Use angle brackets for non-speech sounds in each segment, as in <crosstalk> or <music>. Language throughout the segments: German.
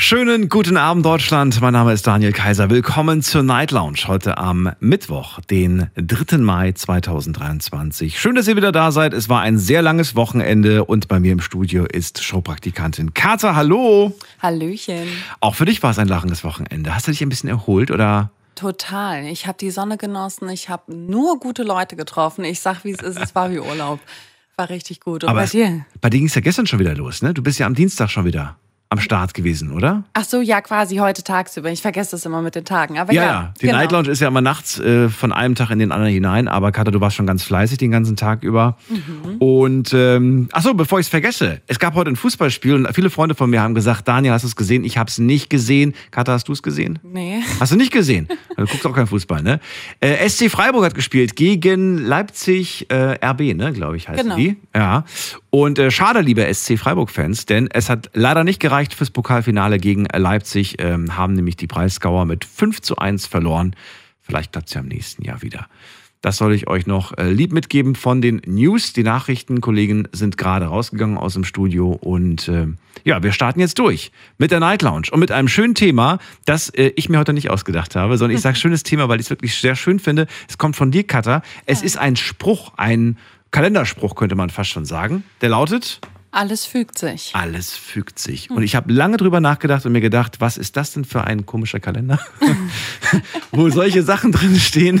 Schönen guten Abend, Deutschland. Mein Name ist Daniel Kaiser. Willkommen zur Night Lounge heute am Mittwoch, den 3. Mai 2023. Schön, dass ihr wieder da seid. Es war ein sehr langes Wochenende und bei mir im Studio ist Showpraktikantin Kata. Hallo. Hallöchen. Auch für dich war es ein lachendes Wochenende. Hast du dich ein bisschen erholt oder? Total. Ich habe die Sonne genossen. Ich habe nur gute Leute getroffen. Ich sag, wie es ist. Es war wie Urlaub. War richtig gut. Und Aber bei dir? Bei dir ging es ja gestern schon wieder los, ne? Du bist ja am Dienstag schon wieder am Start gewesen, oder? Ach so, ja, quasi heute tagsüber. Ich vergesse das immer mit den Tagen. Aber Ja, ja. Die genau. Night Lounge ist ja immer nachts äh, von einem Tag in den anderen hinein. Aber Katha, du warst schon ganz fleißig den ganzen Tag über. Mhm. Und ähm, ach so, bevor ich es vergesse, es gab heute ein Fußballspiel und viele Freunde von mir haben gesagt, Daniel, hast du es gesehen? Ich habe es nicht gesehen. Katha, hast du es gesehen? Nee. Hast du nicht gesehen? <laughs> Du guckst auch kein Fußball, ne? Äh, SC Freiburg hat gespielt gegen Leipzig äh, RB, ne, glaube ich, heißt Genau. die. Ja. Und äh, schade, liebe SC Freiburg-Fans, denn es hat leider nicht gereicht fürs Pokalfinale gegen äh, Leipzig, ähm, haben nämlich die Breisgauer mit 5 zu 1 verloren. Vielleicht klappt es ja im nächsten Jahr wieder. Das soll ich euch noch äh, lieb mitgeben von den News. Die Nachrichtenkollegen sind gerade rausgegangen aus dem Studio und äh, ja, wir starten jetzt durch mit der Night Lounge und mit einem schönen Thema, das äh, ich mir heute nicht ausgedacht habe, sondern ich sage <laughs> schönes Thema, weil ich es wirklich sehr schön finde. Es kommt von dir, Katha. Es ist ein Spruch, ein Kalenderspruch könnte man fast schon sagen. Der lautet: Alles fügt sich. Alles fügt sich. Und ich habe lange drüber nachgedacht und mir gedacht, was ist das denn für ein komischer Kalender, <laughs> <laughs> wo solche Sachen drin stehen.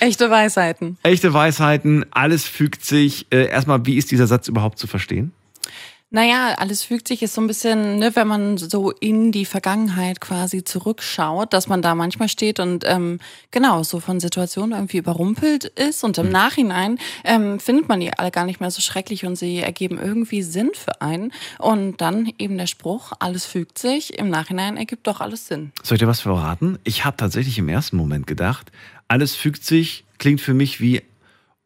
Echte Weisheiten. Echte Weisheiten, alles fügt sich. Äh, erstmal, wie ist dieser Satz überhaupt zu verstehen? Naja, alles fügt sich ist so ein bisschen, ne, wenn man so in die Vergangenheit quasi zurückschaut, dass man da manchmal steht und ähm, genau so von Situationen irgendwie überrumpelt ist und im Nachhinein ähm, findet man die alle gar nicht mehr so schrecklich und sie ergeben irgendwie Sinn für einen und dann eben der Spruch, alles fügt sich, im Nachhinein ergibt doch alles Sinn. Soll ich dir was verraten? Ich habe tatsächlich im ersten Moment gedacht, alles fügt sich, klingt für mich wie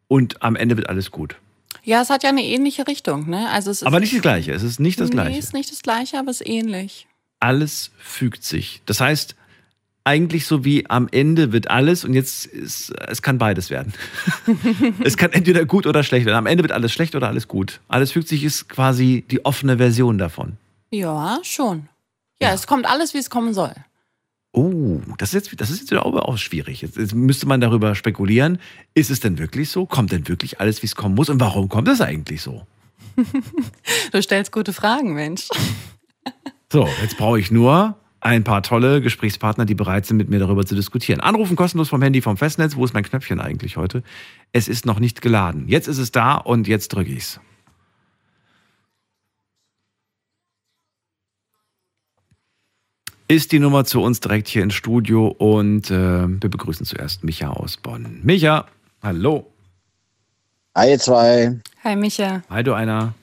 und am Ende wird alles gut. Ja, es hat ja eine ähnliche Richtung, ne? Also es ist Aber nicht das Gleiche. Es ist nicht das Nee, Gleiche. ist nicht das Gleiche, aber es ist ähnlich. Alles fügt sich. Das heißt, eigentlich so wie am Ende wird alles und jetzt ist, es kann beides werden. <laughs> es kann entweder gut oder schlecht werden. Am Ende wird alles schlecht oder alles gut. Alles fügt sich ist quasi die offene Version davon. Ja, schon. Ja, es kommt alles, wie es kommen soll. Oh, das ist jetzt, das ist jetzt wieder auch schwierig. Jetzt, jetzt müsste man darüber spekulieren. Ist es denn wirklich so? Kommt denn wirklich alles, wie es kommen muss? Und warum kommt es eigentlich so? <laughs> Du stellst gute Fragen, Mensch. So, jetzt brauche ich nur ein paar tolle Gesprächspartner, die bereit sind, mit mir darüber zu diskutieren. Anrufen kostenlos vom Handy vom Festnetz. Wo ist mein Knöpfchen eigentlich heute? Es ist noch nicht geladen. Jetzt ist es da und jetzt drücke ich's. Ist die Nummer zu uns direkt hier ins Studio und äh, wir begrüßen zuerst Micha aus Bonn. Micha, hallo. Hi, ihr zwei. Hi, Micha. Hi, du einer.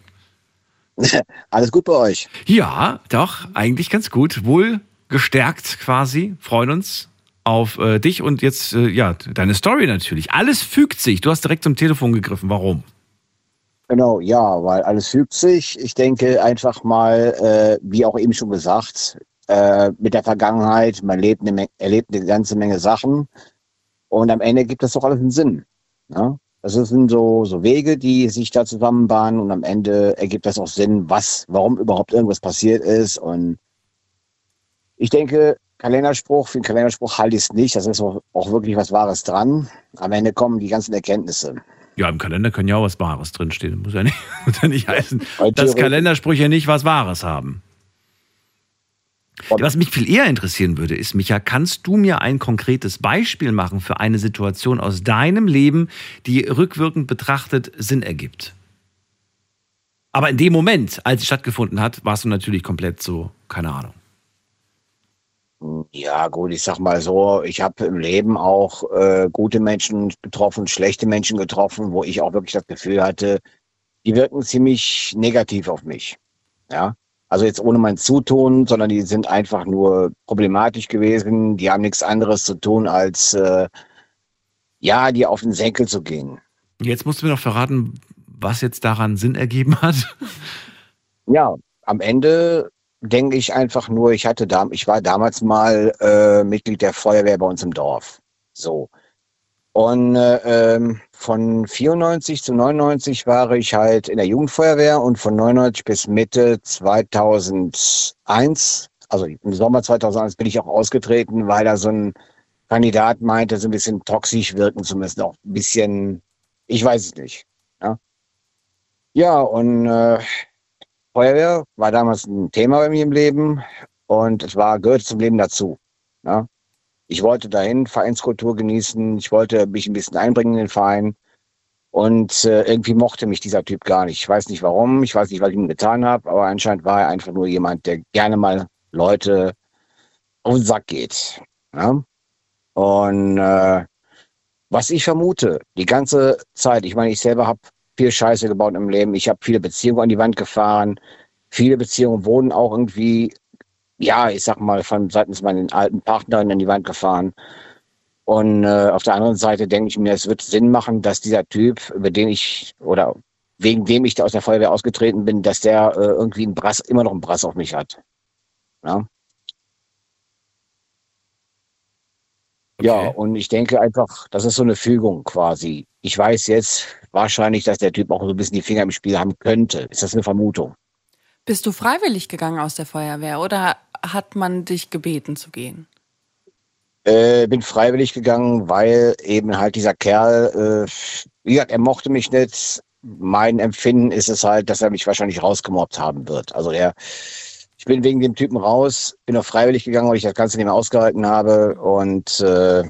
<laughs> Alles gut bei euch? Ja, doch, eigentlich ganz gut. Wohl gestärkt quasi. Freuen uns auf äh, dich und jetzt, äh, ja, deine Story natürlich. Alles fügt sich. Du hast direkt zum Telefon gegriffen. Warum? Genau, ja, weil alles fügt sich. Ich denke einfach mal, äh, wie auch eben schon gesagt, äh, mit der Vergangenheit, man lebt eine, erlebt eine ganze Menge Sachen und am Ende gibt das doch alles einen Sinn. Ne? Das sind so, so Wege, die sich da zusammenbahnen und am Ende ergibt das auch Sinn, was, warum überhaupt irgendwas passiert ist. Und ich denke, Kalenderspruch, für einen Kalenderspruch halte ich es nicht. Das ist auch, auch wirklich was Wahres dran. Am Ende kommen die ganzen Erkenntnisse. Ja, im Kalender können ja auch was Wahres drinstehen. Muss ja nicht, <laughs> muss ja nicht heißen, dass Kalendersprüche nicht was Wahres haben. Was mich viel eher interessieren würde, ist, Micha, kannst du mir ein konkretes Beispiel machen für eine Situation aus deinem Leben, die rückwirkend betrachtet Sinn ergibt? Aber in dem Moment, als sie stattgefunden hat, warst du natürlich komplett so, keine Ahnung. Ja, gut, ich sag mal so, ich habe im Leben auch äh, gute Menschen getroffen, schlechte Menschen getroffen, wo ich auch wirklich das Gefühl hatte, die wirken ziemlich negativ auf mich. Ja, also jetzt ohne mein Zutun, sondern die sind einfach nur problematisch gewesen. Die haben nichts anderes zu tun, als äh, ja, dir auf den Senkel zu gehen. Jetzt musst du mir noch verraten, was jetzt daran Sinn ergeben hat. <laughs> Ja, am Ende denke ich einfach nur, ich hatte da, ich war damals mal äh, Mitglied der Feuerwehr bei uns im Dorf. So. Und äh, ähm, von 94 zu 99 war ich halt in der Jugendfeuerwehr und von 99 bis Mitte 2001, also im Sommer 2001 bin ich auch ausgetreten, weil da so ein Kandidat meinte, so ein bisschen toxisch wirken zu müssen, auch ein bisschen, ich weiß es nicht. Ja, ja und äh, Feuerwehr war damals ein Thema bei mir im Leben und es war gehört zum Leben dazu. Ja? Ich wollte dahin Vereinskultur genießen, ich wollte mich ein bisschen einbringen in den Verein und äh, irgendwie mochte mich dieser Typ gar nicht. Ich weiß nicht warum, ich weiß nicht, was ich ihm getan habe, aber anscheinend war er einfach nur jemand, der gerne mal Leute auf den Sack geht. Ja? Und äh, was ich vermute, die ganze Zeit, ich meine, ich selber habe viel Scheiße gebaut im Leben. Ich habe viele Beziehungen an die Wand gefahren. Viele Beziehungen wurden auch irgendwie, ja, ich sag mal, von seitens meinen alten Partnern an die Wand gefahren. Und äh, auf der anderen Seite denke ich mir, es wird Sinn machen, dass dieser Typ, über den ich oder wegen dem ich da aus der Feuerwehr ausgetreten bin, dass der äh, irgendwie einen Brass, immer noch einen Brass auf mich hat. Ja? Okay. Ja, und ich denke einfach, das ist so eine Fügung quasi. Ich weiß jetzt wahrscheinlich, dass der Typ auch so ein bisschen die Finger im Spiel haben könnte. Ist das eine Vermutung? Bist du freiwillig gegangen aus der Feuerwehr oder hat man dich gebeten zu gehen? Äh, bin freiwillig gegangen, weil eben halt dieser Kerl, äh, wie gesagt, er mochte mich nicht. Mein Empfinden ist es halt, dass er mich wahrscheinlich rausgemobbt haben wird. Also er, ich bin wegen dem Typen raus, bin auch freiwillig gegangen, weil ich das Ganze nicht mehr ausgehalten habe. Und äh,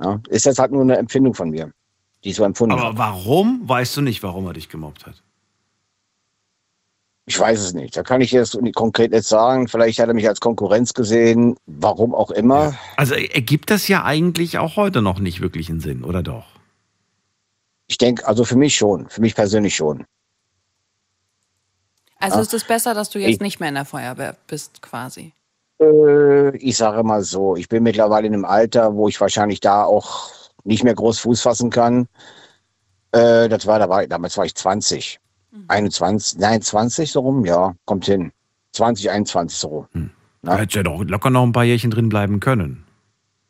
ja, ist jetzt halt nur eine Empfindung von mir, die ich so empfunden Aber habe. warum weißt du nicht, warum er dich gemobbt hat? Ich weiß es nicht. Da kann ich jetzt konkret nicht sagen. Vielleicht hat er mich als Konkurrenz gesehen, warum auch immer. Also ergibt das ja eigentlich auch heute noch nicht wirklich einen Sinn, oder doch? Ich denke, also für mich schon, für mich persönlich schon. Also Ja. ist es besser, dass du jetzt Ich- nicht mehr in der Feuerwehr bist, quasi. Äh, ich sage mal so, ich bin mittlerweile in einem Alter, wo ich wahrscheinlich da auch nicht mehr groß Fuß fassen kann. Äh, das war, da war, damals war ich 20. 21, nein, 20 so rum, ja, kommt hin. 20, 21 so rum. Hm. Da hätte ja doch locker noch ein paar Jährchen drin bleiben können.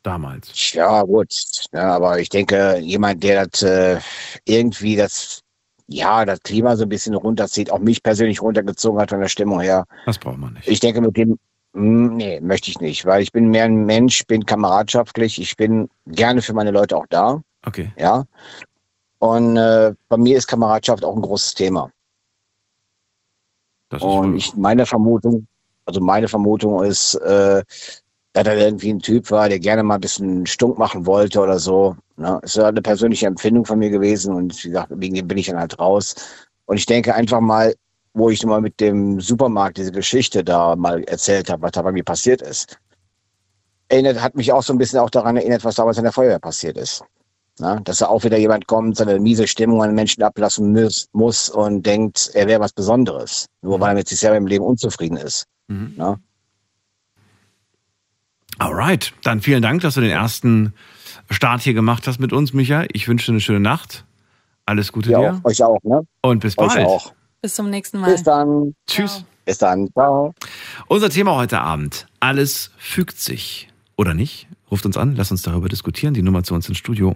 Damals. Ja, gut. Ja, aber ich denke, jemand, der das äh, irgendwie das, ja, das Klima so ein bisschen runterzieht, auch mich persönlich runtergezogen hat von der Stimmung her. Das braucht man nicht. Ich denke, mit dem, mm, nee, möchte ich nicht, weil ich bin mehr ein Mensch, bin kameradschaftlich, ich bin gerne für meine Leute auch da, Okay. ja. Und äh, bei mir ist Kameradschaft auch ein großes Thema. Und ich, meine Vermutung, also meine Vermutung ist, äh, dass er irgendwie ein Typ war, der gerne mal ein bisschen stunk machen wollte oder so. Ne? Es ist eine persönliche Empfindung von mir gewesen und wie gesagt, wegen dem bin ich dann halt raus. Und ich denke einfach mal, wo ich mal mit dem Supermarkt diese Geschichte da mal erzählt habe, was da bei mir passiert ist. Erinnert, hat mich auch so ein bisschen auch daran erinnert, was damals in der Feuerwehr passiert ist. Na, dass da auch wieder jemand kommt, seine miese Stimmung an den Menschen ablassen muss, muss und denkt, er wäre was Besonderes. Nur weil er mit sich selber im Leben unzufrieden ist. Mhm. Na? Alright, dann vielen Dank, dass du den ersten Start hier gemacht hast mit uns, Micha. Ich wünsche dir eine schöne Nacht. Alles Gute Ja, dir auch, euch auch, ne? und bis Euch bald. auch. Bis zum nächsten Mal. Bis dann. Tschüss. Bis dann. Ciao. Unser Thema heute Abend. Alles fügt sich. Oder nicht? Ruft uns an, lasst uns darüber diskutieren. Die Nummer zu uns ins Studio.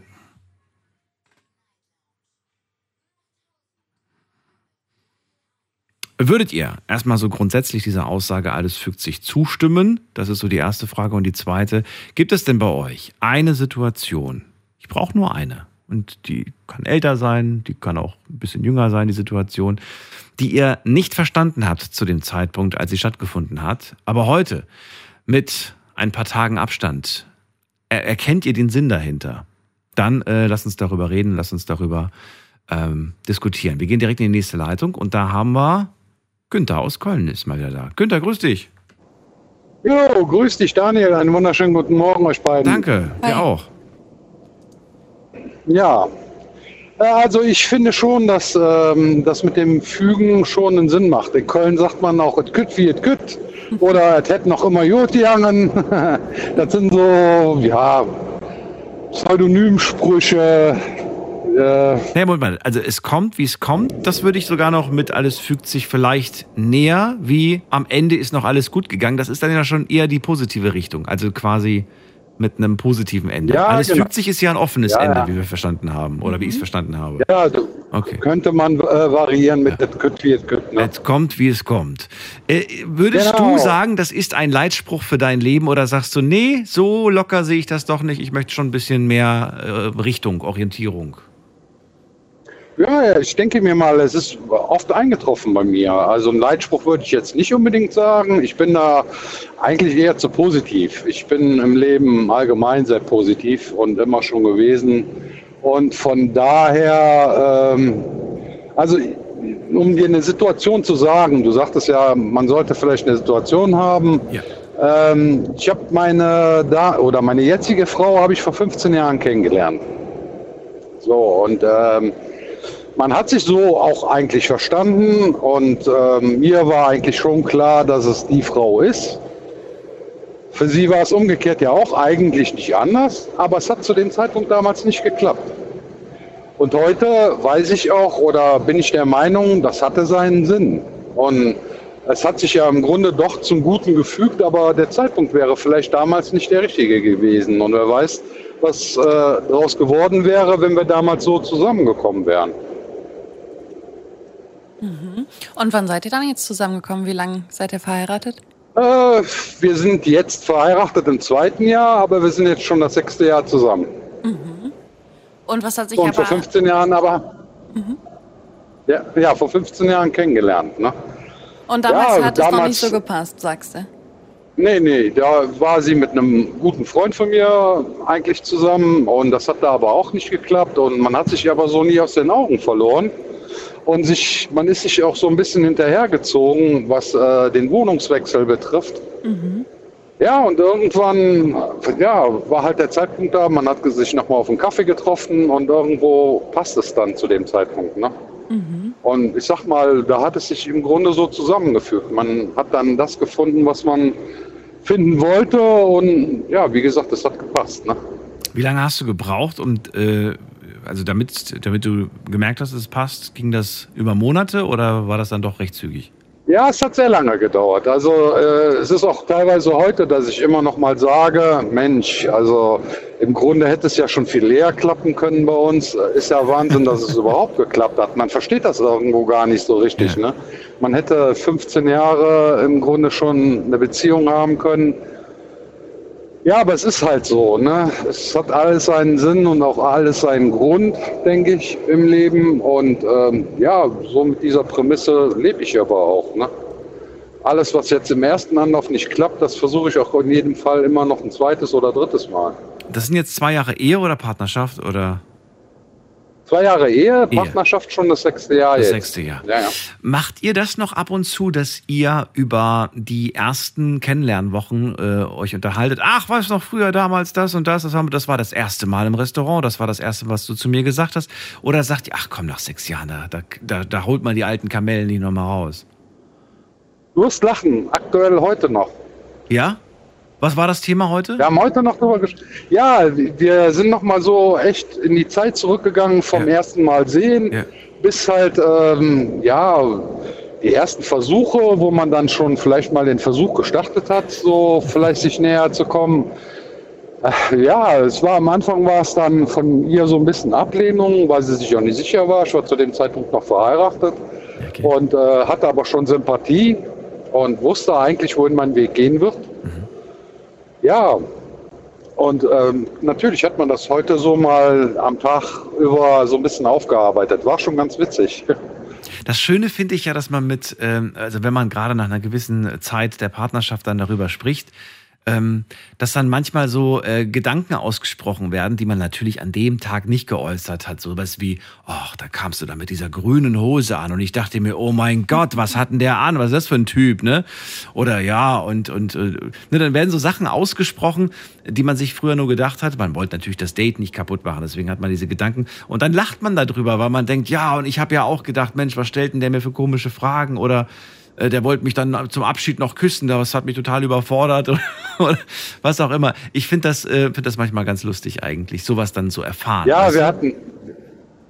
Würdet ihr erstmal so grundsätzlich dieser Aussage, alles fügt sich zustimmen? Das ist so die erste Frage. Und die zweite, gibt es denn bei euch eine Situation, ich brauche nur eine, und die kann älter sein, die kann auch ein bisschen jünger sein, die Situation, die ihr nicht verstanden habt zu dem Zeitpunkt, als sie stattgefunden hat, aber heute mit ein paar Tagen Abstand er erkennt ihr den Sinn dahinter? Dann äh, lasst uns darüber reden, lasst uns darüber ähm, diskutieren. Wir gehen direkt in die nächste Leitung und da haben wir Günther aus Köln ist mal wieder da. Günther, grüß dich. Jo, grüß dich Daniel, einen wunderschönen guten Morgen euch beiden. Danke, Hi. dir auch. Ja, Äh, also ich finde schon, dass ähm, das mit dem Fügen schon einen Sinn macht. In Köln sagt man auch, es kütt wie es kütt <laughs> oder es hätte noch immer gut gegangen. <laughs> das sind so, ja, Pseudonymsprüche. Äh, Nee, Moment mal. Also es kommt, wie es kommt. Das würde ich sogar noch mit alles fügt sich vielleicht näher, wie am Ende ist noch alles gut gegangen. Das ist dann ja schon eher die positive Richtung. Also quasi mit einem positiven Ende. Ja, alles genau. fügt sich ist ja ein offenes Ja, Ende, ja. wie wir verstanden haben. Oder wie ich es verstanden habe. ja, du, Okay. könnte man äh, variieren mit das Kütt wie es. Ne? Es kommt, wie es kommt. Äh, würdest Genau. du sagen, das ist ein Leitspruch für dein Leben oder sagst du, nee, so locker sehe ich das doch nicht. Ich möchte schon ein bisschen mehr äh, Richtung, Orientierung. Ja, ich denke mir mal, es ist oft eingetroffen bei mir. Also ein Leitspruch würde ich jetzt nicht unbedingt sagen. Ich bin da eigentlich eher zu positiv. Ich bin im Leben allgemein sehr positiv und immer schon gewesen. Und von daher, ähm, also um dir eine Situation zu sagen, du sagtest ja, man sollte vielleicht eine Situation haben. Ja. Ähm, ich habe meine da oder meine jetzige Frau habe ich vor 15 Jahren kennengelernt. So und ähm, man hat sich so auch eigentlich verstanden und ähm, mir war eigentlich schon klar, dass es die Frau ist. Für sie war es umgekehrt ja auch eigentlich nicht anders, aber es hat zu dem Zeitpunkt damals nicht geklappt. Und heute weiß ich auch oder bin ich der Meinung, das hatte seinen Sinn. Und es hat sich ja im Grunde doch zum Guten gefügt, aber der Zeitpunkt wäre vielleicht damals nicht der richtige gewesen. Und wer weiß, was äh, daraus geworden wäre, wenn wir damals so zusammengekommen wären. Und wann seid ihr dann jetzt zusammengekommen? Wie lange seid ihr verheiratet? Äh, wir sind jetzt verheiratet im zweiten Jahr, aber wir sind jetzt schon das sechste Jahr zusammen. Und was hat sich Und vor aber 15 Jahren aber. Ja, ja, vor 15 Jahren kennengelernt. Ne? und damals Ja, hat es noch damals- nicht so gepasst, sagst du? Nee, nee, da war sie mit einem guten Freund von mir eigentlich zusammen und das hat da aber auch nicht geklappt und man hat sich aber so nie aus den Augen verloren und sich, man ist sich auch so ein bisschen hinterhergezogen, was äh, den Wohnungswechsel betrifft. Ja, und irgendwann, ja, war halt der Zeitpunkt da, man hat sich nochmal auf einen Kaffee getroffen und irgendwo passt es dann zu dem Zeitpunkt, ne? Und ich sag mal, da hat es sich im Grunde so zusammengefügt. Man hat dann das gefunden, was man finden wollte und ja, wie gesagt, es hat gepasst, ne? Wie lange hast du gebraucht, um, äh, also damit, damit du gemerkt hast, es passt, ging das über Monate oder war das dann doch recht zügig? Ja, es hat sehr lange gedauert. Also äh, es ist auch teilweise heute, dass ich immer noch mal sage, Mensch, also im Grunde hätte es ja schon viel eher klappen können bei uns. Ist ja Wahnsinn, dass es <laughs> überhaupt geklappt hat. Man versteht das irgendwo gar nicht so richtig. Ja. Ne? Man hätte 15 Jahre im Grunde schon eine Beziehung haben können. Ja, aber es ist halt so. Ne? Es hat alles seinen Sinn und auch alles seinen Grund, denke ich, im Leben. Und ähm, ja, so mit dieser Prämisse lebe ich aber auch. Ne? Alles, was jetzt im ersten Anlauf nicht klappt, das versuche ich auch in jedem Fall immer noch ein zweites oder drittes Mal. Das sind jetzt zwei Jahre Ehe oder Partnerschaft oder Zwei Jahre Ehe, Ehe. Partnerschaft schon das sechste Jahr das jetzt. sechste Jahr? Ja, ja. Macht ihr das noch ab und zu, dass ihr über die ersten Kennenlernwochen äh, euch unterhaltet? Ach, weißt du noch früher damals das und das, das, wir- das war das erste Mal im Restaurant, das war das erste, was du zu mir gesagt hast. Oder sagt ihr, ach komm, nach sechs Jahren, da, da, da, da holt man die alten Kamellen nicht nochmal raus. Du wirst lachen, aktuell heute noch. Ja? Was war das Thema heute? Wir haben heute noch drüber gesprochen. Ja, wir sind noch mal so echt in die Zeit zurückgegangen vom Ja. ersten Mal sehen Ja. bis halt, ähm, ja, die ersten Versuche, wo man dann schon vielleicht mal den Versuch gestartet hat, so vielleicht sich näher zu kommen. Äh, Ja, es war am Anfang war es dann von ihr so ein bisschen Ablehnung, weil sie sich auch nicht sicher war. Ich war zu dem Zeitpunkt noch verheiratet Okay. und äh, hatte aber schon Sympathie und wusste eigentlich, wohin mein Weg gehen wird. Ja, und ähm, natürlich hat man das heute so mal am Tag über so ein bisschen aufgearbeitet. War schon ganz witzig. Das Schöne finde ich ja, dass man mit, ähm, also wenn man gerade nach einer gewissen Zeit der Partnerschaft dann darüber spricht, ähm, dass dann manchmal so äh, Gedanken ausgesprochen werden, die man natürlich an dem Tag nicht geäußert hat. So was wie, ach, da kamst du da mit dieser grünen Hose an und ich dachte mir, oh mein Gott, was hat denn der an? Was ist das für ein Typ, ne? Oder ja, und, und äh, ne, dann werden so Sachen ausgesprochen, die man sich früher nur gedacht hat. Man wollte natürlich das Date nicht kaputt machen, deswegen hat man diese Gedanken. Und dann lacht man darüber, weil man denkt, ja, und ich habe ja auch gedacht, Mensch, was stellt denn der mir für komische Fragen? Oder der wollte mich dann zum Abschied noch küssen, das hat mich total überfordert <laughs> oder, was auch immer. Ich finde das, äh, find das manchmal ganz lustig eigentlich, sowas dann zu erfahren. Ja, weißt wir hatten,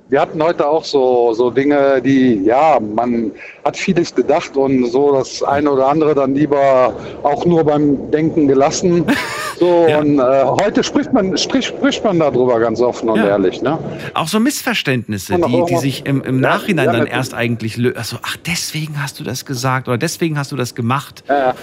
wir hatten heute auch so, so Dinge, die, ja, man hat vieles gedacht und so das eine oder andere dann lieber auch nur beim Denken gelassen. <laughs> So, Ja. und äh, heute spricht man, spricht, spricht man darüber ganz offen und Ja. ehrlich, ne? Auch so Missverständnisse, die, die irgendwas- sich im, im Ja, Nachhinein ja, dann erst eigentlich lösen. Also, ach, deswegen hast du das gesagt oder deswegen hast du das gemacht. Ja.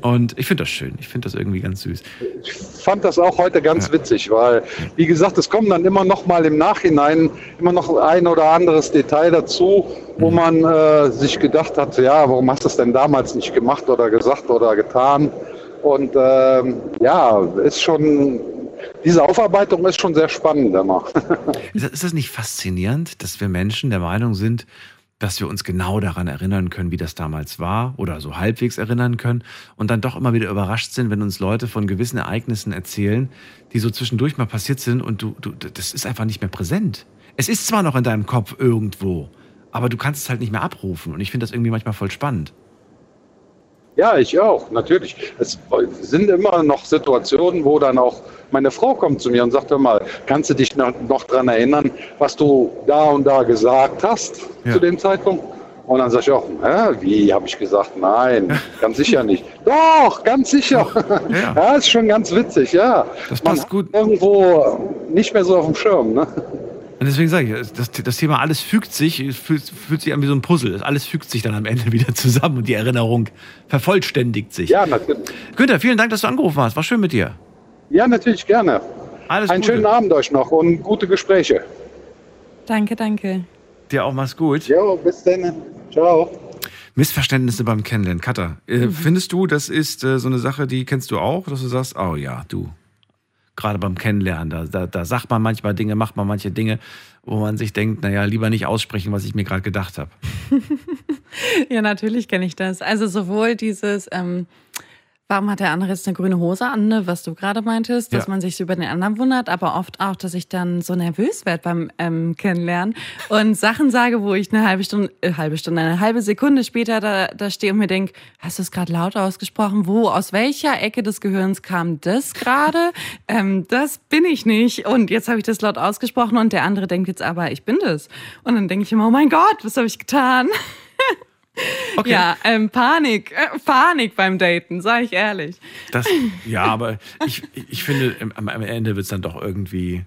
Und ich finde das schön. Ich finde das irgendwie ganz süß. Ich fand das auch heute ganz witzig, weil, wie gesagt, es kommen dann immer noch mal im Nachhinein immer noch ein oder anderes Detail dazu, wo Mhm. man äh, sich gedacht hat, ja, warum hast du es denn damals nicht gemacht oder gesagt oder getan? Und ähm, ja, ist schon, diese Aufarbeitung ist schon sehr spannend immer. <laughs> Ist das, nicht faszinierend, dass wir Menschen der Meinung sind, dass wir uns genau daran erinnern können, wie das damals war oder so halbwegs erinnern können und dann doch immer wieder überrascht sind, wenn uns Leute von gewissen Ereignissen erzählen, die so zwischendurch mal passiert sind und du, du das ist einfach nicht mehr präsent. Es ist zwar noch in deinem Kopf irgendwo, aber du kannst es halt nicht mehr abrufen und ich finde das irgendwie manchmal voll spannend. Ja, ich auch, natürlich. Es sind immer noch Situationen, wo dann auch meine Frau kommt zu mir und sagt, hör mal, kannst du dich noch, daran erinnern, was du da und da gesagt hast Ja. zu dem Zeitpunkt? Und dann sage ich auch, Hä, wie habe ich gesagt? Nein, ganz sicher nicht. <laughs> Doch, ganz sicher. Ja. <laughs> Ja, ist schon ganz witzig, ja. Das Man passt hat gut. Irgendwo nicht mehr so auf dem Schirm. Ne? Und deswegen sage ich, das, das Thema alles fügt sich, es fühlt, fühlt sich an wie so ein Puzzle. Alles fügt sich dann am Ende <laughs> wieder zusammen und die Erinnerung vervollständigt sich. Ja, natürlich. Günther, vielen Dank, dass du angerufen hast. War schön mit dir. Ja, natürlich gerne. Alles Einen Gute. schönen Abend euch noch und gute Gespräche. Danke, danke. Dir auch mach's gut. Jo, bis dann. Ciao. Missverständnisse beim Kennenlernen. Katha, äh, findest du, das ist äh, so eine Sache, die kennst du auch, dass du sagst, oh ja, du, gerade beim Kennenlernen, da, da, da sagt man manchmal Dinge, macht man manche Dinge, wo man sich denkt, naja, lieber nicht aussprechen, was ich mir gerade gedacht habe. <laughs> Ja, natürlich kenne ich das. Also sowohl dieses, ähm, warum hat der andere jetzt eine grüne Hose an, ne, was du gerade meintest, dass Ja. man sich so über den anderen wundert, aber oft auch, dass ich dann so nervös werde beim ähm, Kennenlernen und Sachen sage, wo ich eine halbe Stunde, äh, halbe Stunde, eine halbe Sekunde später da, da stehe und mir denke, hast du es gerade laut ausgesprochen? Wo, aus welcher Ecke des Gehirns kam das gerade? ähm, das bin ich nicht. Und jetzt habe ich das laut ausgesprochen und der andere denkt jetzt aber, ich bin das. Und dann denke ich immer, oh mein Gott, was habe ich getan? Okay. Ja, ähm, Panik, äh, Panik beim Daten, sag ich ehrlich. Das, ja, <laughs> aber ich, ich finde, am, am Ende wird es dann doch irgendwie.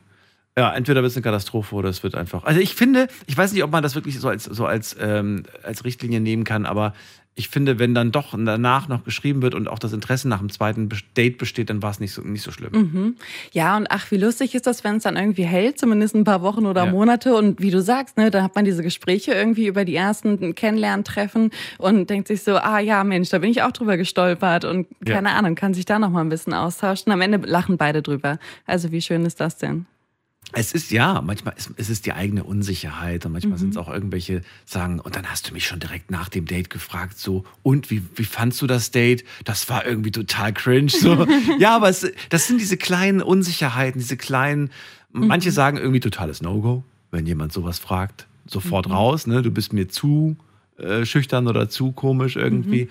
Ja, entweder wird es eine Katastrophe oder es wird einfach. Also ich finde, ich weiß nicht, ob man das wirklich so als, so als, ähm, als Richtlinie nehmen kann, aber ich finde, wenn dann doch danach noch geschrieben wird und auch das Interesse nach dem zweiten Date besteht, dann war es nicht so, nicht so schlimm. Ja, und ach, wie lustig ist das, wenn es dann irgendwie hält, zumindest ein paar Wochen oder Ja. Monate. Und wie du sagst, ne, da hat man diese Gespräche irgendwie über die ersten Kennenlerntreffen und denkt sich so, ah ja, Mensch, da bin ich auch drüber gestolpert und Ja. keine Ahnung, kann sich da noch mal ein bisschen austauschen. Am Ende lachen beide drüber. Also wie schön ist das denn? Es ist ja, manchmal ist es ist die eigene Unsicherheit und manchmal Mhm. sind es auch irgendwelche Sagen, und dann hast du mich schon direkt nach dem Date gefragt, so, und wie, wie fandst du das Date? Das war irgendwie total cringe. So. <laughs> ja, aber es, das sind diese kleinen Unsicherheiten, diese kleinen, Mhm. manche sagen irgendwie totales No-Go, wenn jemand sowas fragt, sofort Mhm. raus, ne? Du bist mir zu äh, schüchtern oder zu komisch irgendwie. Mhm.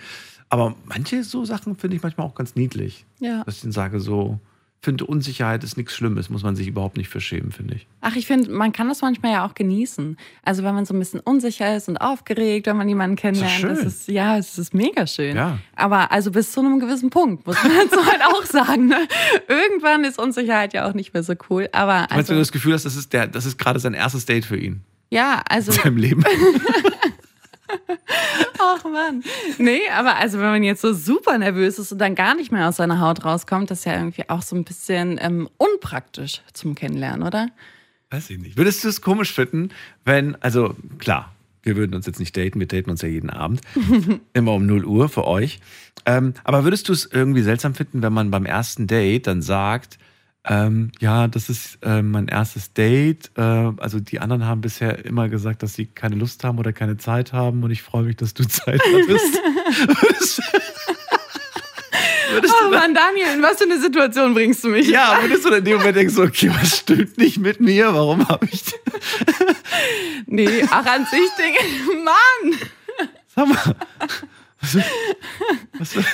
Aber manche so Sachen finde ich manchmal auch ganz niedlich. Ja. Dass ich dann sage so, finde Unsicherheit ist nichts Schlimmes, muss man sich überhaupt nicht für schämen, finde ich. Ach, ich finde, man kann das manchmal ja auch genießen. Also wenn man so ein bisschen unsicher ist und aufgeregt, wenn man jemanden kennenlernt, das ist ja, es ist mega schön. Ja. Aber also bis zu einem gewissen Punkt muss man <laughs> dazu halt auch sagen. Ne? Irgendwann ist Unsicherheit ja auch nicht mehr so cool. Aber Meinst du, also, wenn du das Gefühl hast, das ist, der, das ist gerade sein erstes Date für ihn ja, also in seinem Leben? <laughs> Ach Mann. Nee, aber also wenn man jetzt so super nervös ist und dann gar nicht mehr aus seiner Haut rauskommt, das ist ja irgendwie auch so ein bisschen ähm, unpraktisch zum Kennenlernen, oder? Weiß ich nicht. Würdest du es komisch finden, wenn, also klar, wir würden uns jetzt nicht daten, wir daten uns ja jeden Abend, <laughs> immer um 0 Uhr für euch. Ähm, aber würdest du es irgendwie seltsam finden, wenn man beim ersten Date dann sagt, ähm, ja, das ist äh, mein erstes Date. Äh, also die anderen haben bisher immer gesagt, dass sie keine Lust haben oder keine Zeit haben und ich freue mich, dass du <laughs> Zeit hattest. <laughs> Oh Mann, Daniel, in was für eine Situation bringst du mich? Ja, würdest du dann in dem Moment denken, so, okay, was stimmt nicht mit mir? Warum habe ich. <laughs> Nee, ach an sich denke Mann! Sag mal. Was, was,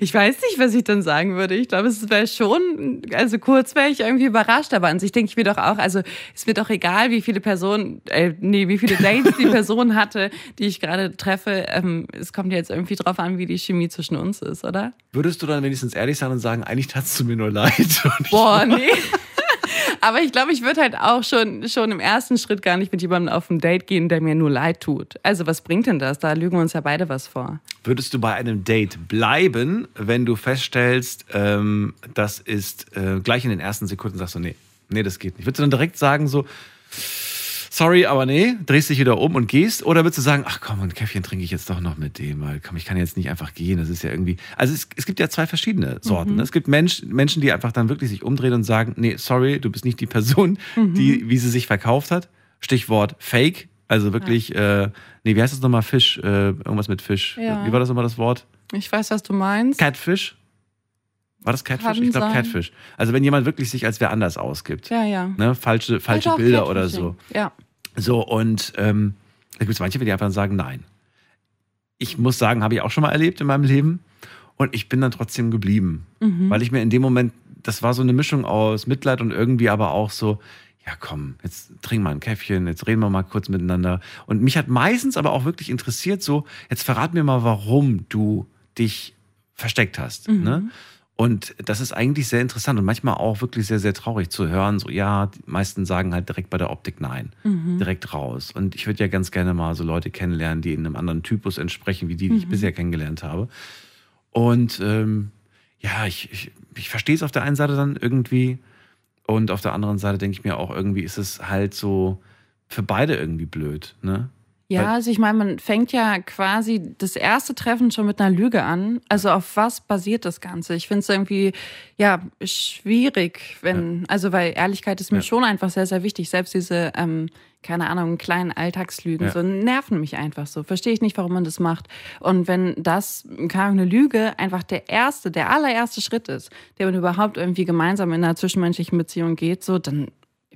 Ich weiß nicht, was ich dann sagen würde. Ich glaube, es wäre schon, also kurz wäre ich irgendwie überrascht, aber an sich denke ich mir doch auch, also ist mir doch egal, wie viele Personen, äh, nee, wie viele Dates die Person hatte, die ich gerade treffe. Ähm, es kommt jetzt irgendwie drauf an, wie die Chemie zwischen uns ist, oder? Würdest du dann wenigstens ehrlich sein und sagen, eigentlich tatst du mir nur leid? Boah, nee. Aber ich glaube, ich würde halt auch schon, schon im ersten Schritt gar nicht mit jemandem auf ein Date gehen, der mir nur leid tut. Also was bringt denn das? Da lügen wir uns ja beide was vor. Würdest du bei einem Date bleiben, wenn du feststellst, ähm, das ist äh, gleich in den ersten Sekunden sagst du, nee, nee, das geht nicht. Würdest du dann direkt sagen so, sorry, aber nee, drehst dich wieder um und gehst? Oder würdest du sagen, ach komm, ein Käffchen trinke ich jetzt doch noch mit dem, weil komm, ich kann jetzt nicht einfach gehen. Das ist ja irgendwie. Also es, es gibt ja zwei verschiedene Sorten. Ne? Es gibt Mensch, Menschen, die einfach dann wirklich sich umdrehen und sagen, nee, sorry, du bist nicht die Person, die, wie sie sich verkauft hat. Stichwort Fake. Also wirklich, äh, nee, wie heißt das nochmal? Fisch, äh, irgendwas mit Fisch. Ja. Wie war das nochmal das Wort? Ich weiß, was du meinst. Catfish? War das Catfish? Kann ich glaube. Catfish. Also wenn jemand wirklich sich als wer anders ausgibt. Ja, ja. Ne? Falsche, falsche Bilder oder so. Ja. So, und ähm, da gibt es manche, die einfach sagen, nein. Ich muss sagen, habe ich auch schon mal erlebt in meinem Leben. Und ich bin dann trotzdem geblieben. Mhm. Weil ich mir in dem Moment, das war so eine Mischung aus Mitleid und irgendwie aber auch so, ja komm, jetzt trink mal ein Käffchen, jetzt reden wir mal kurz miteinander. Und mich hat meistens aber auch wirklich interessiert, so, jetzt verrat mir mal, warum du dich versteckt hast. Mhm. Ne? Und das ist eigentlich sehr interessant und manchmal auch wirklich sehr, sehr traurig zu hören. So, ja, die meisten sagen halt direkt bei der Optik nein. Mhm. Direkt raus. Und ich würde ja ganz gerne mal so Leute kennenlernen, die in einem anderen Typus entsprechen, wie die, die ich bisher kennengelernt habe. Und ähm, ja, ich, ich, ich verstehe es auf der einen Seite dann irgendwie. Und auf der anderen Seite denke ich mir auch, irgendwie ist es halt so für beide irgendwie blöd. Ne? Ja, also ich meine, man fängt ja quasi das erste Treffen schon mit einer Lüge an. Also auf was basiert das Ganze? Ich finde es irgendwie ja schwierig, wenn, also weil Ehrlichkeit ist mir Ja. schon einfach sehr, sehr wichtig. Selbst diese, ähm, keine Ahnung, kleinen Alltagslügen, Ja. so nerven mich einfach so. Verstehe ich nicht, warum man das macht. Und wenn das, keine eine Lüge einfach der erste, der allererste Schritt ist, der man überhaupt irgendwie gemeinsam in einer zwischenmenschlichen Beziehung geht, so, dann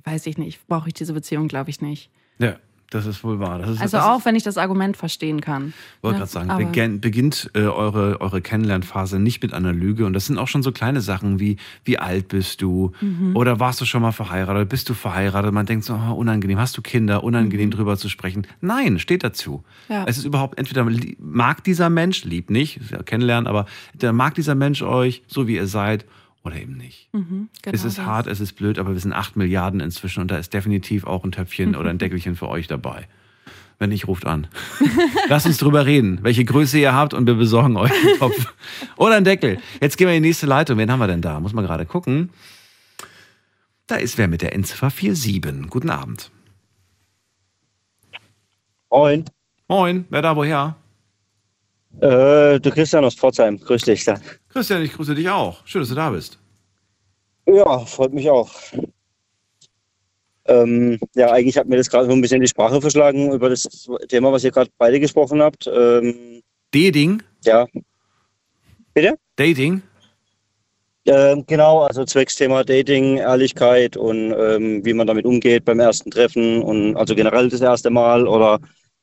weiß ich nicht, brauche ich diese Beziehung, glaube ich nicht. Ja, das ist wohl wahr. Ist, Also auch, wenn ich das Argument verstehen kann. wollte Ja, gerade sagen, aber- beginn, beginnt äh, eure, eure Kennenlernphase nicht mit einer Lüge. Und das sind auch schon so kleine Sachen wie, wie alt bist du? Mhm. Oder warst du schon mal verheiratet? Bist du verheiratet? Man denkt so, oh, unangenehm. Hast du Kinder? Unangenehm drüber zu sprechen. Nein, steht dazu. Mhm. Ja. Es ist überhaupt, entweder mag dieser Mensch, liebt nicht, ist ja kennenlernen, aber der mag dieser Mensch euch, so wie ihr seid, oder eben nicht. Mhm, genau es ist das. hart, es ist blöd, aber wir sind acht Milliarden inzwischen und da ist definitiv auch ein Töpfchen oder ein <laughs> Deckelchen für euch dabei. Wenn nicht, ruft an. <laughs> Lasst uns drüber reden, welche Größe ihr habt und wir besorgen euch einen <laughs> Topf oder einen Deckel. Jetzt gehen wir in die nächste Leitung. Wen haben wir denn da? Muss man gerade gucken. Da ist wer mit der Endziffer 47. Guten Abend. Moin, Moin, wer da woher? Äh, du Christian aus Pforzheim, grüß dich. Da. Christian, ich grüße dich auch. Schön, dass du da bist. Ja, freut mich auch. Ähm, ja, eigentlich hat mir das gerade so ein bisschen die Sprache verschlagen über das Thema, was ihr gerade beide gesprochen habt. Ähm, Dating? ja, bitte? Dating? Ähm, genau, also Zwecksthema Dating, Ehrlichkeit und ähm, wie man damit umgeht beim ersten Treffen und also generell das erste Mal oder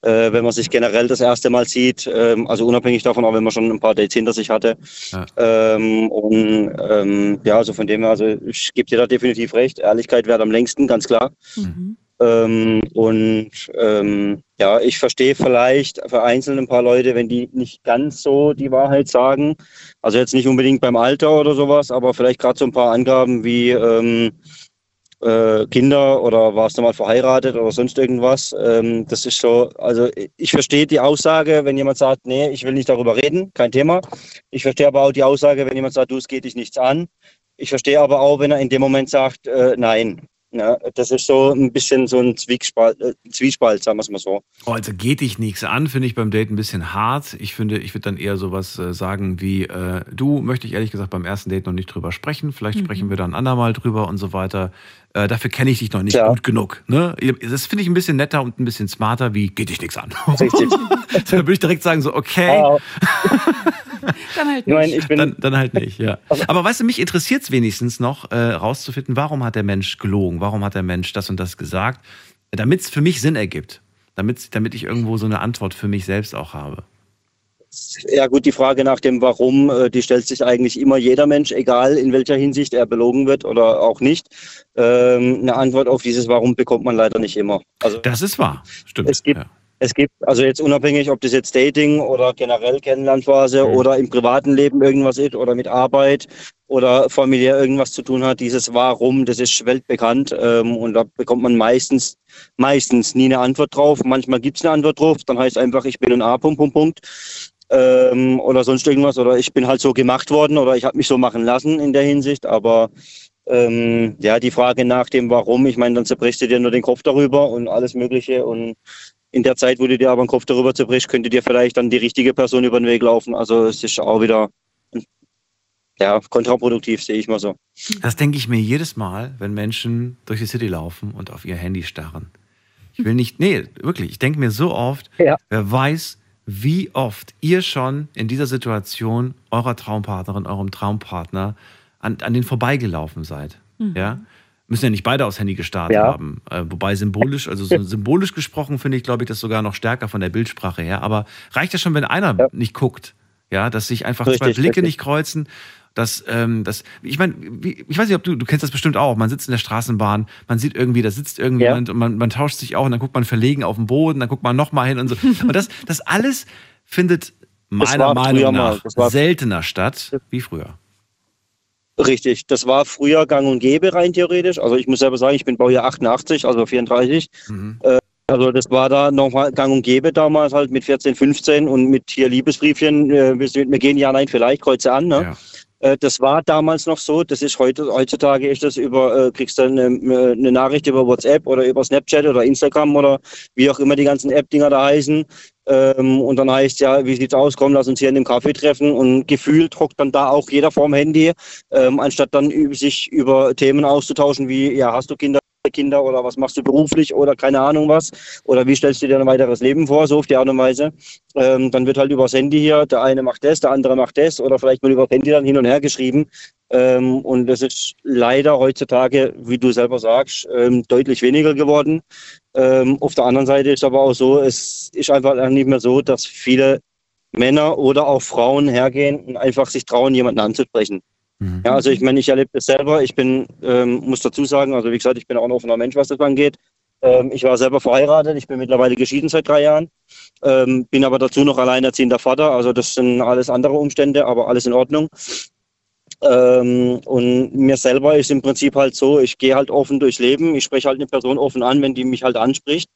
äh, wenn man sich generell das erste Mal sieht, ähm, also unabhängig davon, auch wenn man schon ein paar Dates hinter sich hatte. Ja. Ähm, und ähm, ja, also von dem her, also ich gebe dir da definitiv recht, Ehrlichkeit wäre am längsten, ganz klar. Mhm. Ähm, und ähm, ja, ich verstehe vielleicht vereinzelt ein paar Leute, wenn die nicht ganz so die Wahrheit sagen. Also jetzt nicht unbedingt beim Alter oder sowas, aber vielleicht gerade so ein paar Angaben wie ähm, äh, Kinder oder warst du mal verheiratet oder sonst irgendwas. Ähm, das ist so, also ich verstehe die Aussage, wenn jemand sagt, nee, ich will nicht darüber reden, kein Thema. Ich verstehe aber auch die Aussage, wenn jemand sagt, du, es geht dich nichts an. Ich verstehe aber auch, wenn er in dem Moment sagt, äh, nein. Ja, das ist so ein bisschen so ein Zwiespalt, äh, Zwiespalt sagen wir es mal so. Oh, also geht dich nichts an, finde ich beim Date ein bisschen hart. Ich finde, ich würde dann eher sowas äh, sagen wie, äh, du möchte ich ehrlich gesagt beim ersten Date noch nicht drüber sprechen. Vielleicht sprechen wir dann ein andermal drüber und so weiter. Äh, dafür kenne ich dich noch nicht Ja. gut genug. Ne? Das finde ich ein bisschen netter und ein bisschen smarter, wie geht dich nichts an. Richtig. <laughs> da würde ich direkt sagen, so, okay, Ah, <laughs> Dann halt nicht. ich bin, dann, dann halt nicht, ja. Aber weißt du, mich interessiert es wenigstens noch, äh, rauszufinden, warum hat der Mensch gelogen? Warum hat der Mensch das und das gesagt? Damit es für mich Sinn ergibt. Damit, damit ich irgendwo so eine Antwort für mich selbst auch habe. Ja gut, die Frage nach dem Warum, äh, die stellt sich eigentlich immer jeder Mensch, egal in welcher Hinsicht er belogen wird oder auch nicht. Ähm, eine Antwort auf dieses Warum bekommt man leider nicht immer. Also Das ist wahr. Stimmt. Es gibt- ja. es gibt, also jetzt unabhängig, ob das jetzt Dating oder generell Kennenlernphase Mhm. oder im privaten Leben irgendwas ist oder mit Arbeit oder familiär irgendwas zu tun hat, dieses Warum, das ist weltbekannt ähm, und da bekommt man meistens, meistens nie eine Antwort drauf. Manchmal gibt es eine Antwort drauf, dann heißt einfach, ich bin ein A, Punkt, Punkt, Punkt. Ähm, oder sonst irgendwas oder ich bin halt so gemacht worden oder ich habe mich so machen lassen in der Hinsicht, aber ähm, ja, die Frage nach dem Warum, ich meine, dann zerbrichst du dir nur den Kopf darüber und alles Mögliche und in der Zeit, wo du dir aber den Kopf darüber zerbrichst, könnte dir vielleicht dann die richtige Person über den Weg laufen. Also es ist auch wieder ja, kontraproduktiv, sehe ich mal so. Das denke ich mir jedes Mal, wenn Menschen durch die City laufen und auf ihr Handy starren. Ich will nicht, nee, wirklich, ich denke mir so oft, Ja. wer weiß, wie oft ihr schon in dieser Situation eurer Traumpartnerin, eurem Traumpartner an, an den vorbeigelaufen seid. Ja? Müssen ja nicht beide aufs Handy gestarrt Ja. haben. Äh, wobei symbolisch, also so <laughs> symbolisch gesprochen, finde ich, glaube ich, das sogar noch stärker von der Bildsprache her. Aber reicht ja schon, wenn einer Ja. nicht guckt. Ja, dass sich einfach zwei Richtig, Blicke richtig. nicht kreuzen. Das, ähm, das, ich meine, ich weiß nicht, ob du, du kennst das bestimmt auch. Man sitzt in der Straßenbahn, man sieht irgendwie, da sitzt irgendjemand und man, man tauscht sich auch und dann guckt man verlegen auf den Boden, dann guckt man nochmal hin und so. <laughs> Und das, das alles findet meiner Meinung mal. nach war- seltener statt wie früher. Richtig, das war früher gang und gäbe rein theoretisch. Also ich muss selber sagen, ich bin Baujahr 88, also 34. Mhm. Äh, also das war da nochmal gang und gäbe damals halt mit 14, 15 und mit hier Liebesbriefchen, äh, wir, wir gehen ja nein, vielleicht kreuze an. Ne? Ja. Äh, Das war damals noch so. Das ist heute, heutzutage ist das über, äh, kriegst du eine, eine Nachricht über WhatsApp oder über Snapchat oder Instagram oder wie auch immer die ganzen App-Dinger da heißen. Ähm, und dann heißt ja, wie sieht's aus? Komm, lass uns hier in dem Café treffen. Und gefühlt hockt dann da auch jeder vorm Handy, ähm, anstatt dann sich über Themen auszutauschen wie, ja, hast du Kinder? Kinder oder was machst du beruflich oder keine Ahnung was oder wie stellst du dir ein weiteres Leben vor, so auf die Art und Weise. Ähm, dann wird halt übers Handy hier, der eine macht das, der andere macht das oder vielleicht mal über Handy dann hin und her geschrieben. Ähm, und das ist leider heutzutage, wie du selber sagst, ähm, deutlich weniger geworden. Ähm, auf der anderen Seite ist aber auch so, es ist einfach nicht mehr so, dass viele Männer oder auch Frauen hergehen und einfach sich trauen, jemanden anzusprechen. Mhm. Ja, also ich meine, ich erlebe das selber. Ich bin, ähm, muss dazu sagen, also wie gesagt, ich bin auch ein offener Mensch, was das angeht. Ähm, ich war selber verheiratet, ich bin mittlerweile geschieden seit drei Jahren, ähm, bin aber dazu noch alleinerziehender Vater. Also das sind alles andere Umstände, aber alles in Ordnung. Ähm, und mir selber ist im Prinzip halt so, ich gehe halt offen durchs Leben, ich spreche halt eine Person offen an, wenn die mich halt anspricht.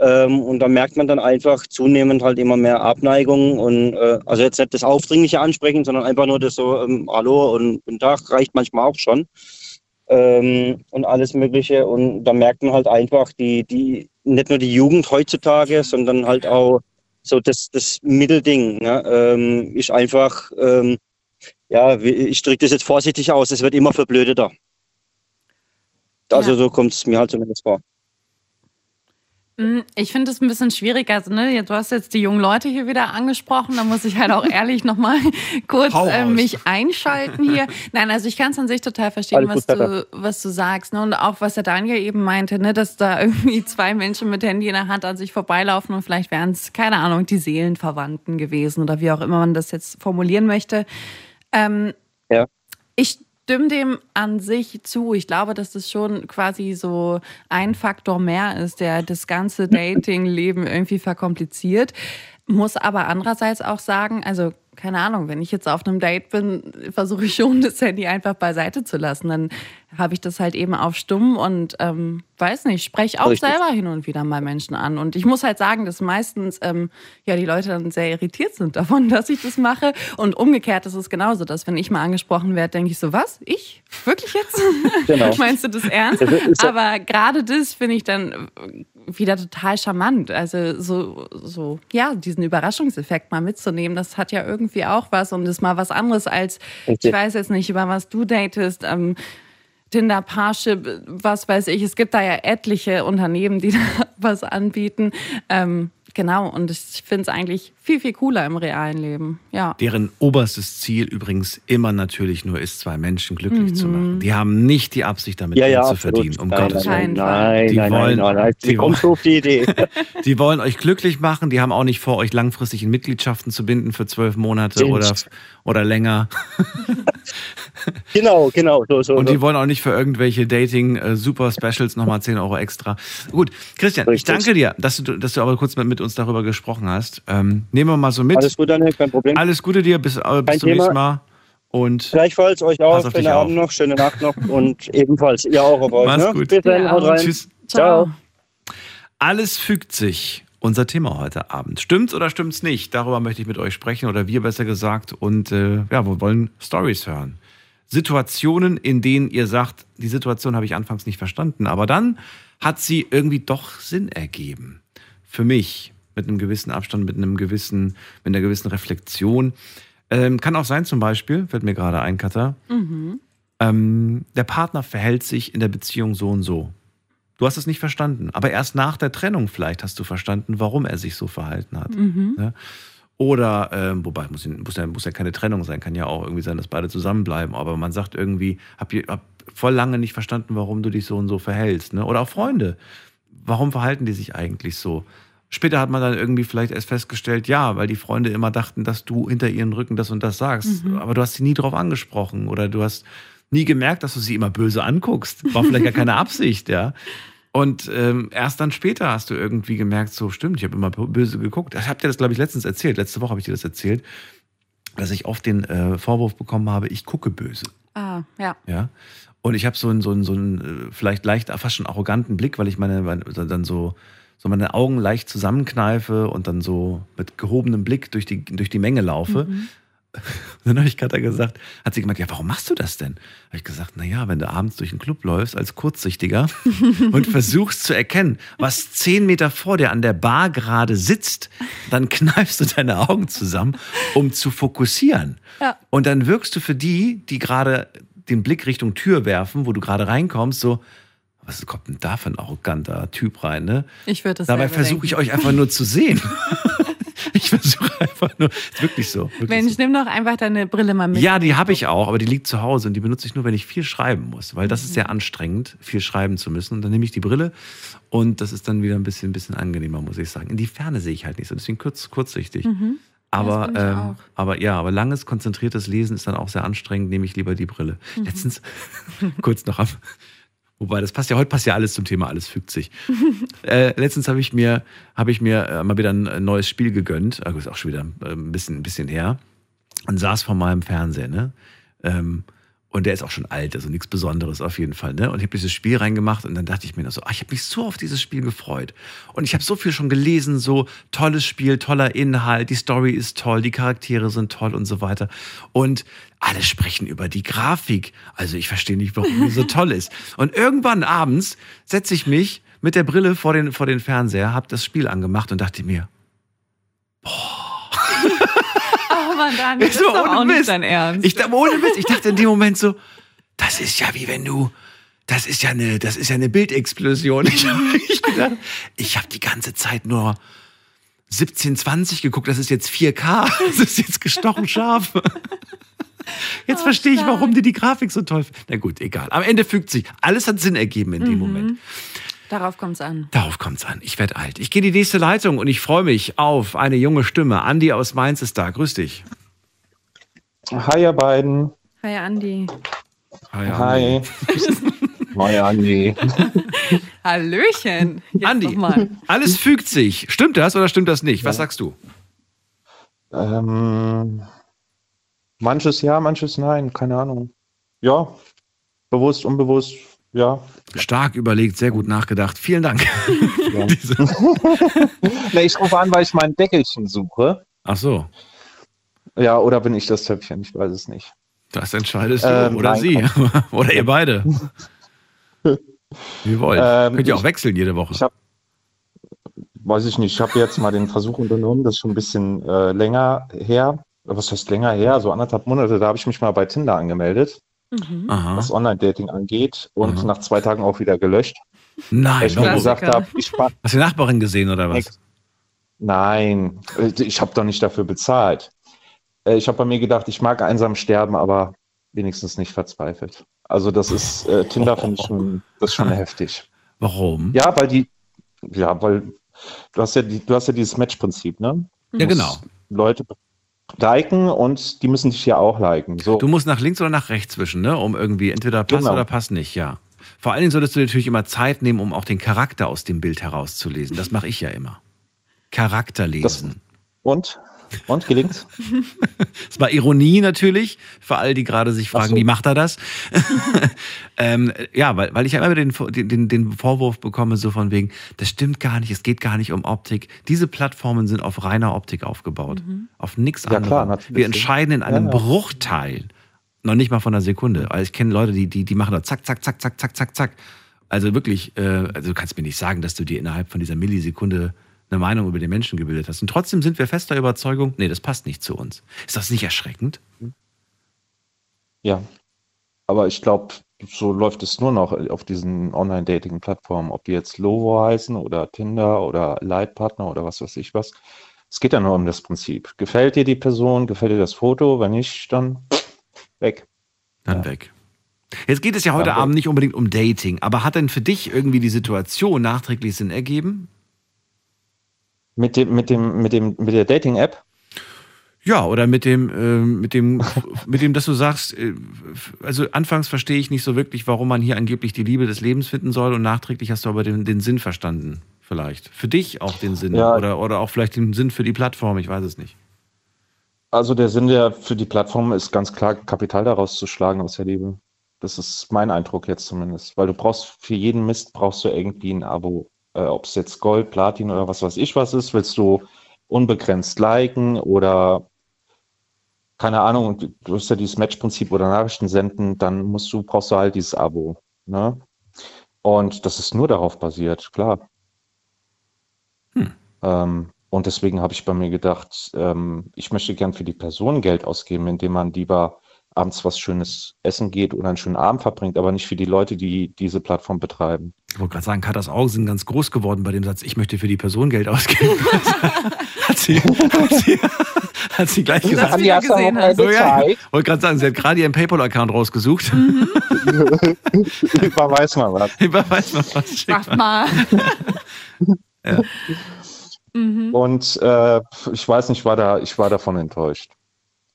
Ähm, und da merkt man dann einfach zunehmend halt immer mehr Abneigung und äh, also jetzt nicht das aufdringliche Ansprechen, sondern einfach nur das so ähm, Hallo und Guten Tag reicht manchmal auch schon ähm, und alles Mögliche und da merkt man halt einfach die die nicht nur die Jugend heutzutage, sondern halt auch so das das Mittelding ne, ähm, ist einfach ähm, ja ich drücke das jetzt vorsichtig aus, es wird immer verblödeter. Also Ja. so kommt es mir halt zumindest vor. Mm, Ich finde es ein bisschen schwierig. Also, ne, du hast jetzt die jungen Leute hier wieder angesprochen. Da muss ich halt auch <laughs> ehrlich nochmal kurz äh, mich einschalten hier. <laughs> Nein, also ich kann es an sich total verstehen, was du, was du sagst. Ne? Und auch was der Daniel eben meinte, ne, dass da irgendwie <laughs> zwei Menschen mit Handy in der Hand an sich vorbeilaufen und vielleicht wären es, keine Ahnung, die Seelenverwandten gewesen oder wie auch immer man das jetzt formulieren möchte. Ähm, Ja. ich stimme dem an sich zu. Ich glaube, dass das schon quasi so ein Faktor mehr ist, der das ganze <laughs> Dating-Leben irgendwie verkompliziert. Muss aber andererseits auch sagen, also keine Ahnung, wenn ich jetzt auf einem Date bin, versuche ich schon, <laughs> das Handy einfach beiseite zu lassen. Dann habe ich das halt eben auf stumm und ähm, weiß nicht, spreche auch Richtig. selber hin und wieder mal Menschen an. Und ich muss halt sagen, dass meistens ähm, ja die Leute dann sehr irritiert sind <laughs> davon, dass ich das mache. Und umgekehrt ist es genauso, dass wenn ich mal angesprochen werde, denke ich so, was? Ich? Wirklich jetzt? Genau. <laughs> Meinst du das ernst? Ja- Aber gerade das finde ich dann wieder total charmant. Also so, so, ja, diesen Überraschungseffekt mal mitzunehmen, das hat ja irgendwie auch was und ist mal was anderes als, ich weiß jetzt nicht, über was du datest, ähm, Tinder, Parship, was weiß ich. Es gibt da ja etliche Unternehmen, die <laughs> da was anbieten. Ähm, genau, und ich finde es eigentlich viel, viel cooler im realen Leben. Ja. Deren oberstes Ziel übrigens immer natürlich nur ist, zwei Menschen glücklich zu machen. Die haben nicht die Absicht, damit Ja, Geld ja, zu absolut. verdienen, um nein, Gottes nein, Willen. Willen. nein, Die nein, wollen- nein, nein, die Sie kommen so auf die Idee. <laughs> Die wollen euch glücklich machen, die haben auch nicht vor, euch langfristig in Mitgliedschaften zu binden für zwölf Monate Stimmt. oder, oder länger. <laughs> genau, genau, so, so. Und so. die wollen auch nicht für irgendwelche Dating-Super-Specials nochmal 10 Euro extra. Gut, Christian, ich Richtig. danke dir, dass du, dass du aber kurz mit, mit uns darüber gesprochen hast. Ähm, nehmen wir mal so mit. Alles gut, Daniel, kein Problem. Alles Gute dir, bis, äh, bis zum Thema. nächsten Mal. Und Gleichfalls euch auch, schönen auf. Abend noch, schöne Nacht noch <laughs> und ebenfalls ihr auch auf euch. Mach's ne? gut. Bis dann, Ja, haut rein. tschüss. Ciao. Alles fügt sich. Unser Thema heute Abend. Stimmt's oder stimmt's nicht? Darüber möchte ich mit euch sprechen oder wir besser gesagt. Und äh, ja, wir wollen Stories hören. Situationen, in denen ihr sagt, die Situation habe ich anfangs nicht verstanden, aber dann hat sie irgendwie doch Sinn ergeben. Für mich. Mit einem gewissen Abstand, mit einem gewissen, mit einer gewissen Reflexion. Ähm, kann auch sein, zum Beispiel, fällt mir gerade ein, Katha, ähm, der Partner verhält sich in der Beziehung so und so. Du hast es nicht verstanden, aber erst nach der Trennung vielleicht hast du verstanden, warum er sich so verhalten hat. Ne? Oder, ähm, wobei, muss, muss, ja, muss ja keine Trennung sein, kann ja auch irgendwie sein, dass beide zusammenbleiben, aber man sagt irgendwie, hab, hab voll lange nicht verstanden, warum du dich so und so verhältst. Ne? Oder auch Freunde, warum verhalten die sich eigentlich so? Später hat man dann irgendwie vielleicht erst festgestellt, ja, weil die Freunde immer dachten, dass du hinter ihren Rücken das und das sagst. Aber du hast sie nie drauf angesprochen oder du hast nie gemerkt, dass du sie immer böse anguckst. War vielleicht gar keine <laughs> Absicht, ja. Und ähm, erst dann später hast du irgendwie gemerkt, so stimmt, ich habe immer böse geguckt. Ich habe dir das, glaube ich, letztens erzählt. Letzte Woche habe ich dir das erzählt, dass ich oft den äh, Vorwurf bekommen habe, ich gucke böse. Ah, ja. Ja. Und ich habe so einen, so einen, so einen äh, vielleicht leicht fast schon arroganten Blick, weil ich meine, meine dann so, so meine Augen leicht zusammenkneife und dann so mit gehobenem Blick durch die, durch die Menge laufe. Und <laughs> dann habe ich Katha gesagt, hat sie gemeint, ja, warum machst du das denn? Habe ich gesagt, na ja, wenn du abends durch den Club läufst als Kurzsichtiger <laughs> und versuchst zu erkennen, was zehn Meter vor dir an der Bar gerade sitzt, dann kneifst du deine Augen zusammen, um zu fokussieren. Ja. Und dann wirkst du für die, die gerade den Blick Richtung Tür werfen, wo du gerade reinkommst, so, was kommt denn da für ein arroganter Typ rein, ne? Ich würde das Dabei versuche ich euch einfach nur zu sehen. <laughs> ich versuche einfach nur, ist wirklich so. Wirklich Mensch, so. nimm doch einfach deine Brille mal mit. Ja, die habe ich auch, aber die liegt zu Hause und die benutze ich nur, wenn ich viel schreiben muss, weil das ist Mhm. sehr anstrengend, viel schreiben zu müssen. Und dann nehme ich die Brille und das ist dann wieder ein bisschen, ein bisschen angenehmer, muss ich sagen. In die Ferne sehe ich halt nicht so, deswegen kurz, kurzsichtig. Aber, Mhm. ich ähm, aber ja, aber langes, konzentriertes Lesen ist dann auch sehr anstrengend, nehme ich lieber die Brille. Mhm. Letztens, <laughs> kurz noch ab. Wobei, das passt ja, heute passt ja alles zum Thema, alles fügt sich. <laughs> äh, letztens habe ich mir, habe ich mir äh, mal wieder ein äh, neues Spiel gegönnt, also ist auch schon wieder äh, ein bisschen, ein bisschen her, und saß vor meinem Fernseher, ne? Ähm, und der ist auch schon alt, also nichts Besonderes auf jeden Fall. Ne? Und ich habe dieses Spiel reingemacht und dann dachte ich mir noch so, ah, ich habe mich so auf dieses Spiel gefreut. Und ich habe so viel schon gelesen, so tolles Spiel, toller Inhalt, die Story ist toll, die Charaktere sind toll und so weiter. Und alle sprechen über die Grafik. Also ich verstehe nicht, warum die so <laughs> toll ist. Und irgendwann abends setze ich mich mit der Brille vor den, vor den Fernseher, habe das Spiel angemacht und dachte mir, Oh Mann, Daniel, das ist So, doch ohne auch nicht Mist. dein Ernst. Ich, ohne Witz, ich dachte in dem Moment so, das ist ja wie wenn du, das ist ja eine, das ist ja eine Bildexplosion. <laughs> Ich habe gedacht, ich habe die ganze Zeit nur 1720 geguckt, das ist jetzt 4K, <laughs> das ist jetzt gestochen scharf. Jetzt Oh, verstehe ich, warum dir die Grafik so toll. Na gut, egal. Am Ende fügt sich. Alles hat Sinn ergeben in Mhm. dem Moment. Darauf kommt's an. Darauf kommt's an. Ich werde alt. Ich gehe in die nächste Leitung und ich freue mich auf eine junge Stimme. Andi aus Mainz ist da. Grüß dich. Hi, ihr beiden. Hi, Andi. Hi. Hi. <laughs> Hi, Andi. <laughs> Hallöchen. Jetzt Andi, noch mal. alles fügt sich. Stimmt das oder stimmt das nicht? Was sagst du? Ähm, manches ja, manches nein, keine Ahnung. Ja, bewusst, unbewusst, ja. Stark überlegt, sehr gut nachgedacht. Vielen Dank. ja. <laughs> <laughs> Na, ich rufe an, weil ich mein Deckelchen suche. Ach so, Ja, oder bin ich das Töpfchen? Ich weiß es nicht. das entscheidest du Ähm, oder nein, sie <laughs> oder ihr beide. Wie ihr wollt. Ähm, Könnt ihr auch ich- wechseln jede Woche. Ich habe, weiß ich nicht, ich habe jetzt mal den Versuch unternommen, das ist schon ein bisschen äh, länger her. Was heißt länger her? So anderthalb Monate, da habe ich mich mal bei Tinder angemeldet, Mhm. Was Online-Dating angeht, und Mhm. nach zwei Tagen auch wieder gelöscht. Weil Nein, ich mir gesagt habe, ich Hast du die Nachbarin gesehen oder was? Nein, ich habe doch nicht dafür bezahlt. Äh, Ich habe bei mir gedacht, ich mag einsam sterben, aber wenigstens nicht verzweifelt. Also das ist, äh, Tinder finde ich schon, das ist schon <laughs> heftig. Warum? Ja, weil die, ja, weil du hast ja, die, du hast ja dieses Match-Prinzip, ne? Ja, genau. Leute liken und die müssen dich ja auch liken. So. Du musst nach links oder nach rechts wischen, ne? Um irgendwie entweder passt Genau. oder passt nicht, ja. Vor allen Dingen solltest du natürlich immer Zeit nehmen, um auch den Charakter aus dem Bild herauszulesen. Das mache ich ja immer. Charakter lesen. Und? Und gelingt? Das <laughs> war Ironie natürlich, für all die gerade sich fragen, so. wie macht er das? <laughs> ähm, ja, weil, weil ich ja immer den, den, den Vorwurf bekomme, so von wegen, das stimmt gar nicht, es geht gar nicht um Optik. Diese Plattformen sind auf reiner Optik aufgebaut. Auf nichts Ja, natürlich. Wir entscheiden in einem Ja, ja. Bruchteil, noch nicht mal von einer Sekunde. Also ich kenne Leute, die, die, die machen da zack, zack, zack, zack, zack, zack, zack. Also wirklich, äh, also du kannst mir nicht sagen, dass du dir innerhalb von dieser Millisekunde eine Meinung über den Menschen gebildet hast. Und trotzdem sind wir fester Überzeugung, nee, das passt nicht zu uns. Ist das nicht erschreckend? Ja. Aber ich glaube, so läuft es nur noch auf diesen Online-Dating-Plattformen, ob die jetzt Lovo heißen oder Tinder oder Lightpartner oder was weiß ich was. Es geht ja nur um das Prinzip. Gefällt dir die Person, gefällt dir das Foto? Wenn nicht, dann weg. Dann weg. Jetzt geht es ja heute Ja, Abend nicht unbedingt um Dating, aber hat denn für dich irgendwie die Situation nachträglich Sinn ergeben? Mit dem, mit dem, mit dem, mit der Dating-App? Ja, oder mit dem, ähm, mit dem, <laughs> mit dem, dass du sagst, äh, also anfangs verstehe ich nicht so wirklich, warum man hier angeblich die Liebe des Lebens finden soll und nachträglich hast du aber den, den Sinn verstanden, vielleicht. Für dich auch den Sinn Ja. oder, oder auch vielleicht den Sinn für die Plattform, ich weiß es nicht. Also der Sinn der für die Plattform ist ganz klar, Kapital daraus zu schlagen aus der Liebe. Das ist mein Eindruck jetzt zumindest. Weil du brauchst für jeden Mist brauchst du irgendwie ein Abo. Äh, Ob es jetzt Gold, Platin oder was weiß ich was ist, willst du unbegrenzt liken oder keine Ahnung, du hast ja dieses Match-Prinzip oder Nachrichten senden, dann musst du, brauchst du halt dieses Abo. Ne? Und das ist nur darauf basiert, klar. Ähm, und deswegen habe ich bei mir gedacht, ähm, ich möchte gern für die Person Geld ausgeben, indem man lieber abends was Schönes essen geht oder einen schönen Abend verbringt, aber nicht für die Leute, die diese Plattform betreiben. Ich wollte gerade sagen, Katas Augen sind ganz groß geworden bei dem Satz, ich möchte für die Person Geld ausgeben. <laughs> hat, sie, hat, sie, hat sie gleich gesagt. das wieder gesehen hast. So, ja, ich wollte gerade sagen, sie hat gerade ihren PayPal-Account rausgesucht. <laughs> Überweis mal was. <laughs> Überweis mal was. schick Mach mal. Ja. Mhm. Und äh, ich weiß nicht, ich war da, ich war davon enttäuscht.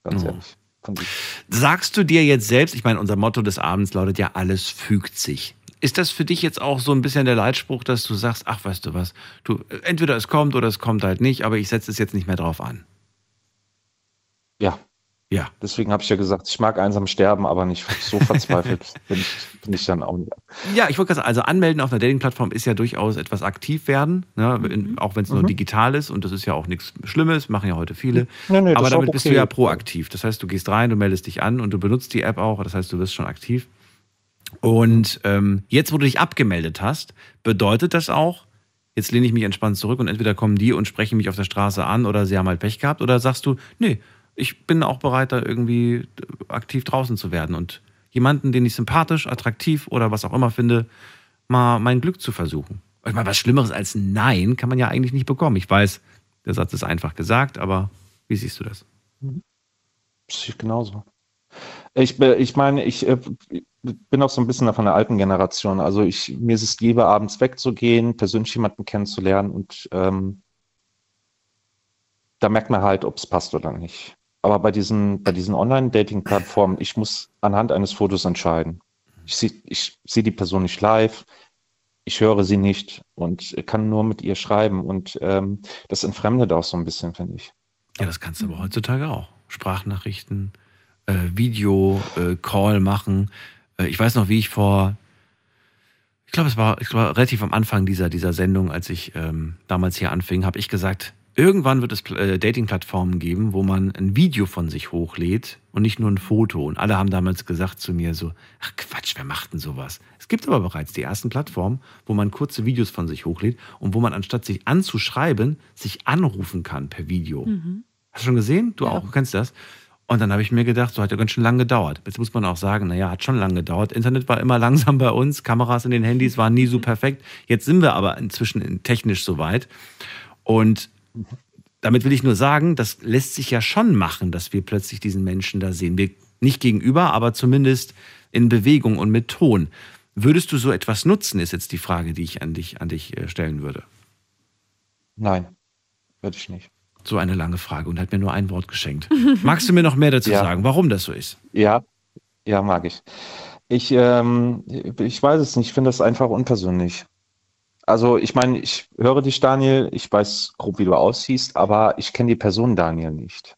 Ganz Oh. ehrlich. Die- Sagst du dir jetzt selbst, ich meine, unser Motto des Abends lautet ja, alles fügt sich. Ist das für dich jetzt auch so ein bisschen der Leitspruch, dass du sagst, ach, weißt du was, du, entweder es kommt oder es kommt halt nicht, aber ich setze es jetzt nicht mehr drauf an. Ja, Ja. deswegen habe ich ja gesagt, ich mag einsam sterben, aber nicht so verzweifelt <laughs> bin ich, bin ich dann auch nicht. Ja, ich wollte gerade sagen, also anmelden auf einer Dating-Plattform ist ja durchaus etwas aktiv werden, ne? in, auch wenn es nur digital ist und das ist ja auch nichts Schlimmes, machen ja heute viele. Nee, nee, Aber damit bist du okay. ja proaktiv. Das heißt, du gehst rein, du meldest dich an und du benutzt die App auch, das heißt, du wirst schon aktiv. Und ähm, jetzt, wo du dich abgemeldet hast, bedeutet das auch, jetzt lehne ich mich entspannt zurück und entweder kommen die und sprechen mich auf der Straße an oder sie haben halt Pech gehabt oder sagst du, nee, ich bin auch bereit, da irgendwie aktiv draußen zu werden und jemanden, den ich sympathisch, attraktiv oder was auch immer finde, mal mein Glück zu versuchen. Ich meine, was Schlimmeres als Nein kann man ja eigentlich nicht bekommen. Ich weiß, der Satz ist einfach gesagt, aber wie siehst du das? Ich genauso. Ich, ich meine, ich äh, bin auch so ein bisschen von der alten Generation. Also ich, mir ist es lieber, abends wegzugehen, persönlich jemanden kennenzulernen und ähm, da merkt man halt, ob es passt oder nicht. Aber bei diesen, bei diesen Online-Dating-Plattformen, ich muss anhand eines Fotos entscheiden. Ich sehe ich sehe die Person nicht live, ich höre sie nicht und kann nur mit ihr schreiben. Und ähm, das entfremdet auch so ein bisschen, finde ich. Ja, das kannst du aber heutzutage auch. Sprachnachrichten, äh, Video, äh, Call machen. Äh, ich weiß noch, wie ich vor, ich glaube, es war, ich war relativ am Anfang dieser, dieser Sendung, als ich ähm, damals hier anfing, habe ich gesagt, irgendwann wird es äh, Dating-Plattformen geben, wo man ein Video von sich hochlädt und nicht nur ein Foto. Und alle haben damals gesagt zu mir so, ach Quatsch, wer macht denn sowas? Es gibt aber bereits die ersten Plattformen, wo man kurze Videos von sich hochlädt und wo man anstatt sich anzuschreiben, sich anrufen kann per Video. Hast du schon gesehen? Du auch, du kennst das. Und dann habe ich mir gedacht, so hat ja ganz schön lange gedauert. Jetzt muss man auch sagen, naja, hat schon lange gedauert. Internet war immer <laughs> langsam bei uns, Kameras in den Handys waren nie so perfekt. Jetzt sind wir aber inzwischen in- technisch so weit. Und damit will ich nur sagen, das lässt sich ja schon machen, dass wir plötzlich diesen Menschen da sehen. Wir nicht gegenüber, aber zumindest in Bewegung und mit Ton. Würdest du so etwas nutzen, ist jetzt die Frage, die ich an dich, an dich äh, stellen würde. Nein, würde ich nicht. So eine lange Frage und hat mir nur ein Wort geschenkt. <laughs> Magst du mir noch mehr dazu Ja. sagen, warum das so ist? Ja, ja, mag ich. Ich, ähm, ich weiß es nicht, ich finde das einfach unpersönlich. Also, ich meine, ich höre dich, Daniel, ich weiß grob, wie du aussiehst, aber ich kenne die Person Daniel nicht.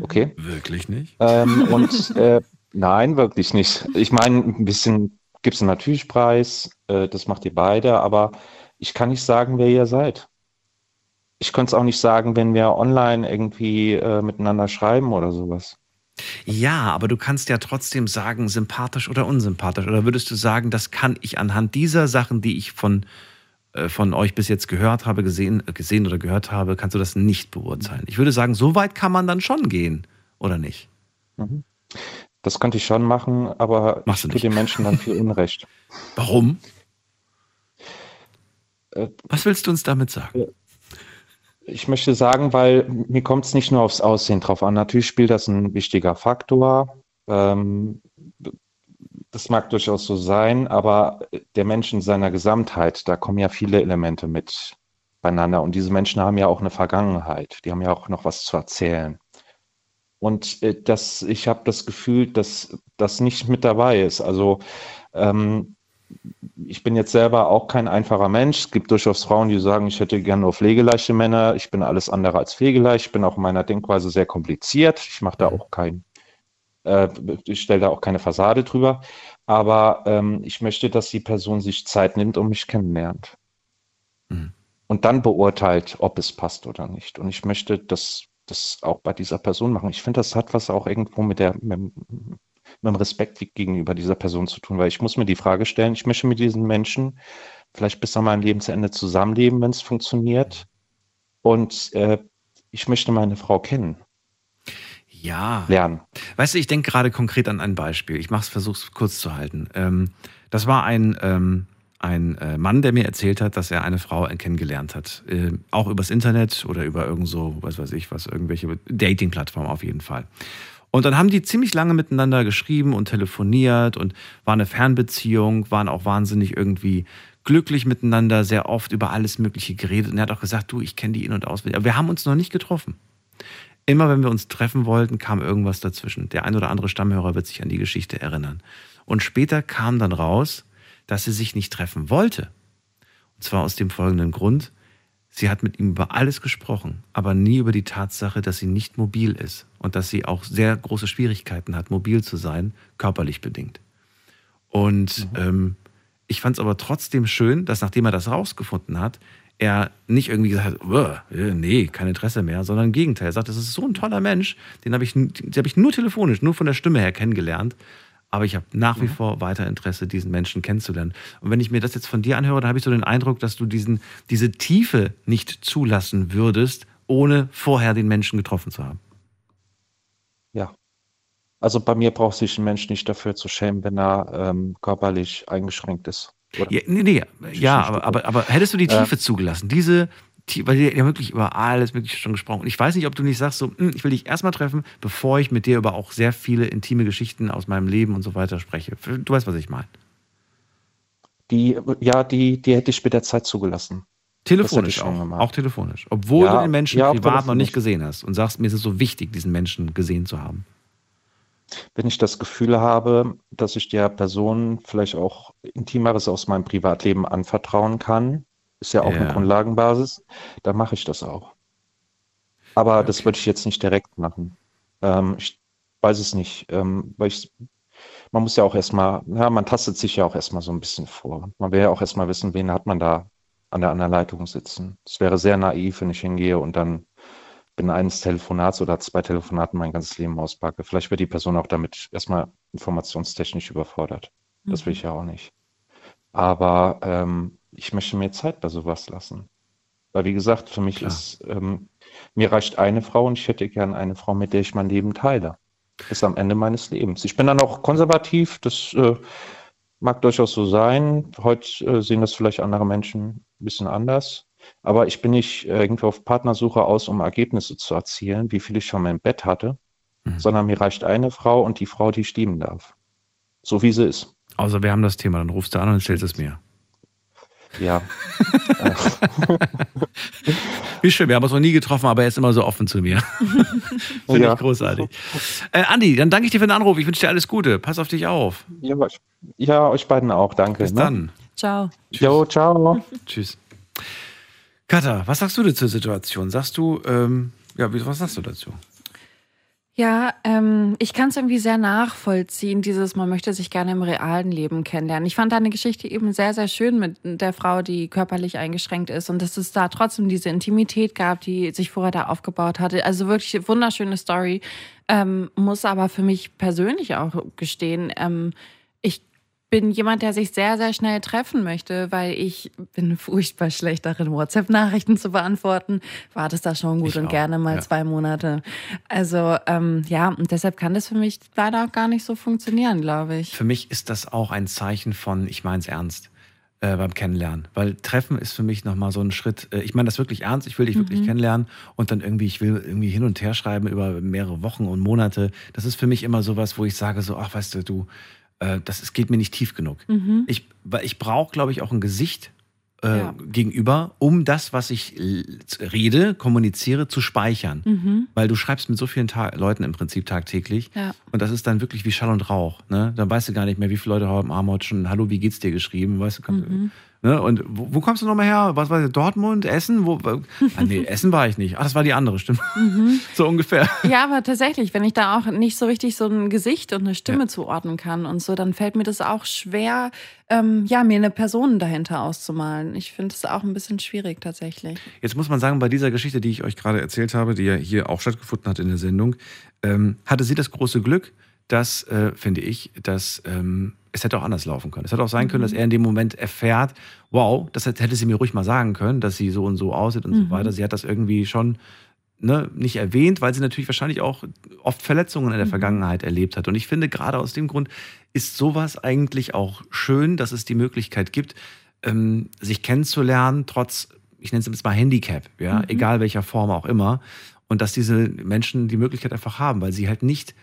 Okay? Wirklich nicht? Ähm, <laughs> und äh, nein, wirklich nicht. Ich meine, ein bisschen gibt es einen natürlich Preis, äh, das macht ihr beide, aber ich kann nicht sagen, wer ihr seid. Ich könnte es auch nicht sagen, wenn wir online irgendwie äh, miteinander schreiben oder sowas. Ja, aber du kannst ja trotzdem sagen, sympathisch oder unsympathisch. Oder würdest du sagen, das kann ich anhand dieser Sachen, die ich von, äh, von euch bis jetzt gehört habe, gesehen, äh, gesehen oder gehört habe, kannst du das nicht beurteilen? Ich würde sagen, so weit kann man dann schon gehen, oder nicht? Das könnte ich schon machen, aber Machst du ich tue den Menschen dann viel Unrecht. Warum? Äh, Was willst du uns damit sagen? Ich möchte sagen, weil mir kommt es nicht nur aufs Aussehen drauf an. Natürlich spielt das ein wichtiger Faktor. Ähm, das mag durchaus so sein, aber der Mensch in seiner Gesamtheit, da kommen ja viele Elemente mit beieinander. Und diese Menschen haben ja auch eine Vergangenheit. Die haben ja auch noch was zu erzählen. Und äh, das, ich habe das Gefühl, dass das nicht mit dabei ist. Also ähm, ich bin jetzt selber auch kein einfacher Mensch. Es gibt durchaus Frauen, die sagen, ich hätte gerne nur pflegeleichte Männer. Ich bin alles andere als pflegeleicht. Ich bin auch in meiner Denkweise sehr kompliziert. Ich mache da auch kein, äh, ich stelle da auch keine Fassade drüber. Aber ähm, ich möchte, dass die Person sich Zeit nimmt und mich kennenlernt. Mhm. Und dann beurteilt, ob es passt oder nicht. Und ich möchte das, das auch bei dieser Person machen. Ich finde, das hat was auch irgendwo mit der, mit, mit dem Respekt gegenüber dieser Person zu tun, weil ich muss mir die Frage stellen, ich möchte mit diesen Menschen vielleicht bis an mein Lebensende zusammenleben, wenn es funktioniert. Und äh, ich möchte meine Frau kennen, Ja. lernen. Weißt du, ich denke gerade konkret an ein Beispiel. Ich mache es, versuche es kurz zu halten. Ähm, das war ein, ähm, ein äh, Mann, der mir erzählt hat, dass er eine Frau kennengelernt hat. Äh, auch übers Internet oder über irgend so, was weiß ich, was, irgendwelche Dating-Plattformen auf jeden Fall. Und dann haben die ziemlich lange miteinander geschrieben und telefoniert und war eine Fernbeziehung, waren auch wahnsinnig irgendwie glücklich miteinander, sehr oft über alles Mögliche geredet. Und er hat auch gesagt, du, ich kenne die in- und auswendig. Aber wir haben uns noch nicht getroffen. Immer wenn wir uns treffen wollten, kam irgendwas dazwischen. Der ein oder andere Stammhörer wird sich an die Geschichte erinnern. Und später kam dann raus, dass sie sich nicht treffen wollte. Und zwar aus dem folgenden Grund. Sie hat mit ihm über alles gesprochen, aber nie über die Tatsache, dass sie nicht mobil ist und dass sie auch sehr große Schwierigkeiten hat, mobil zu sein, körperlich bedingt. Und ähm, ich fand es aber trotzdem schön, dass nachdem er das rausgefunden hat, er nicht irgendwie gesagt hat, "Uah, äh, nee, kein Interesse mehr, sondern im Gegenteil. Er sagt, das ist so ein toller Mensch, den habe ich, den habe ich nur telefonisch, nur von der Stimme her kennengelernt. Aber ich habe nach wie vor weiter Interesse, diesen Menschen kennenzulernen. Und wenn ich mir das jetzt von dir anhöre, dann habe ich so den Eindruck, dass du diesen, diese Tiefe nicht zulassen würdest, ohne vorher den Menschen getroffen zu haben. Ja. Also bei mir braucht sich ein Mensch nicht dafür zu schämen, wenn er ähm, körperlich eingeschränkt ist. Oder? Ja, nee, nee, ja, aber, aber, aber hättest du die Äh. Tiefe zugelassen? Diese, weil wir ja wirklich über alles Mögliche schon gesprochen. Und ich weiß nicht, ob du nicht sagst, so, "Hm, ich will dich erstmal treffen, bevor ich mit dir über auch sehr viele intime Geschichten aus meinem Leben und so weiter spreche. Du weißt, was ich meine. Die, ja, die, die hätte ich mit der Zeit zugelassen. Telefonisch auch. gemacht. Auch telefonisch. Obwohl Ja, du den Menschen ja, privat noch nicht gesehen hast und sagst, mir ist es so wichtig, diesen Menschen gesehen zu haben. Wenn ich das Gefühl habe, dass ich der Person vielleicht auch Intimeres aus meinem Privatleben anvertrauen kann, ist ja auch Ja. eine Grundlagenbasis, dann mache ich das auch. Aber das würde ich jetzt nicht direkt machen. Ähm, ich weiß es nicht, ähm, weil ich, man muss ja auch erstmal, ja, man tastet sich ja auch erstmal so ein bisschen vor. Man will ja auch erstmal wissen, wen hat man da an der anderen Leitung sitzen. Es wäre sehr naiv, wenn ich hingehe und dann bin eines Telefonats oder zwei Telefonaten mein ganzes Leben auspacke. Vielleicht wird die Person auch damit erstmal informationstechnisch überfordert. Das will ich ja auch nicht. Aber ähm, ich möchte mir Zeit bei sowas lassen. Weil wie gesagt, für mich Klar. ist, ähm, mir reicht eine Frau und ich hätte gern eine Frau, mit der ich mein Leben teile. Bis am Ende meines Lebens. Ich bin dann auch konservativ, das äh, mag durchaus so sein. Heute äh, sehen das vielleicht andere Menschen ein bisschen anders. Aber ich bin nicht äh, irgendwo auf Partnersuche aus, um Ergebnisse zu erzielen, wie viel ich schon mal im Bett hatte, Mhm. sondern mir reicht eine Frau und die Frau, die ich lieben darf. So wie sie ist. Außer wir haben das Thema, dann rufst du an und stellst es mir. Ja. Wie schön, wir haben uns noch nie getroffen, aber er ist immer so offen zu mir. <laughs> Finde Ja. ich großartig. Äh, Andi, dann danke ich dir für den Anruf. Ich wünsche dir alles Gute. Pass auf dich auf. ja, euch- ja, euch beiden auch. Danke. Bis ne? dann. Ciao. Jo, ciao. Tschüss. Katha, was sagst du denn zur Situation? Sagst du, ähm, ja, wie- was sagst du dazu? Ja, ähm, ich kann es irgendwie sehr nachvollziehen, dieses, man möchte sich gerne im realen Leben kennenlernen. Ich fand deine Geschichte eben sehr, sehr schön mit der Frau, die körperlich eingeschränkt ist und dass es da trotzdem diese Intimität gab, die sich vorher da aufgebaut hatte. Also wirklich wunderschöne Story. Ähm, muss aber für mich persönlich auch gestehen, ähm, bin jemand, der sich sehr, sehr schnell treffen möchte, weil ich bin furchtbar schlecht darin, WhatsApp-Nachrichten zu beantworten. War das da schon gut Ich und auch, gerne mal ja. zwei Monate. Also ähm, ja, und deshalb kann das für mich leider auch gar nicht so funktionieren, glaube ich. Für mich ist das auch ein Zeichen von, ich meine es ernst, äh, beim Kennenlernen. Weil Treffen ist für mich nochmal so ein Schritt, äh, ich meine das wirklich ernst, ich will dich wirklich kennenlernen und dann irgendwie, ich will irgendwie hin und her schreiben über mehrere Wochen und Monate. Das ist für mich immer sowas, wo ich sage so, ach weißt du, du, äh, das ist, geht mir nicht tief genug. Ich, weil ich brauche, glaube ich, auch ein Gesicht äh, Ja. gegenüber, um das, was ich rede, kommuniziere, zu speichern. Weil du schreibst mit so vielen Ta Leuten im Prinzip tagtäglich. Ja. Und das ist dann wirklich wie Schall und Rauch. Ne? Dann weißt du gar nicht mehr, wie viele Leute haben, haben heute schon Hallo, wie geht's dir geschrieben. Weißt du, kannst, ne? Und wo, wo kommst du nochmal her? Was war das? Dortmund? Essen? Wo, ah, nee, <laughs> Essen war ich nicht. Ach, das war die andere, stimmt. <laughs> so ungefähr. Ja, aber tatsächlich, wenn ich da auch nicht so richtig so ein Gesicht und eine Stimme Ja. zuordnen kann und so, dann fällt mir das auch schwer, ähm, ja, mir eine Person dahinter auszumalen. Ich finde es auch ein bisschen schwierig tatsächlich. Jetzt muss man sagen, bei dieser Geschichte, die ich euch gerade erzählt habe, die ja hier auch stattgefunden hat in der Sendung, ähm, hatte sie das große Glück, dass, äh, finde ich, dass ähm, es hätte auch anders laufen können. Es hätte auch sein können, dass er in dem Moment erfährt, wow, das hätte sie mir ruhig mal sagen können, dass sie so und so aussieht und so weiter. Sie hat das irgendwie schon ne, nicht erwähnt, weil sie natürlich wahrscheinlich auch oft Verletzungen in der Vergangenheit erlebt hat. Und ich finde, gerade aus dem Grund ist sowas eigentlich auch schön, dass es die Möglichkeit gibt, ähm, sich kennenzulernen, trotz, ich nenne es jetzt mal Handicap, ja, egal welcher Form auch immer. Und dass diese Menschen die Möglichkeit einfach haben, weil sie halt nicht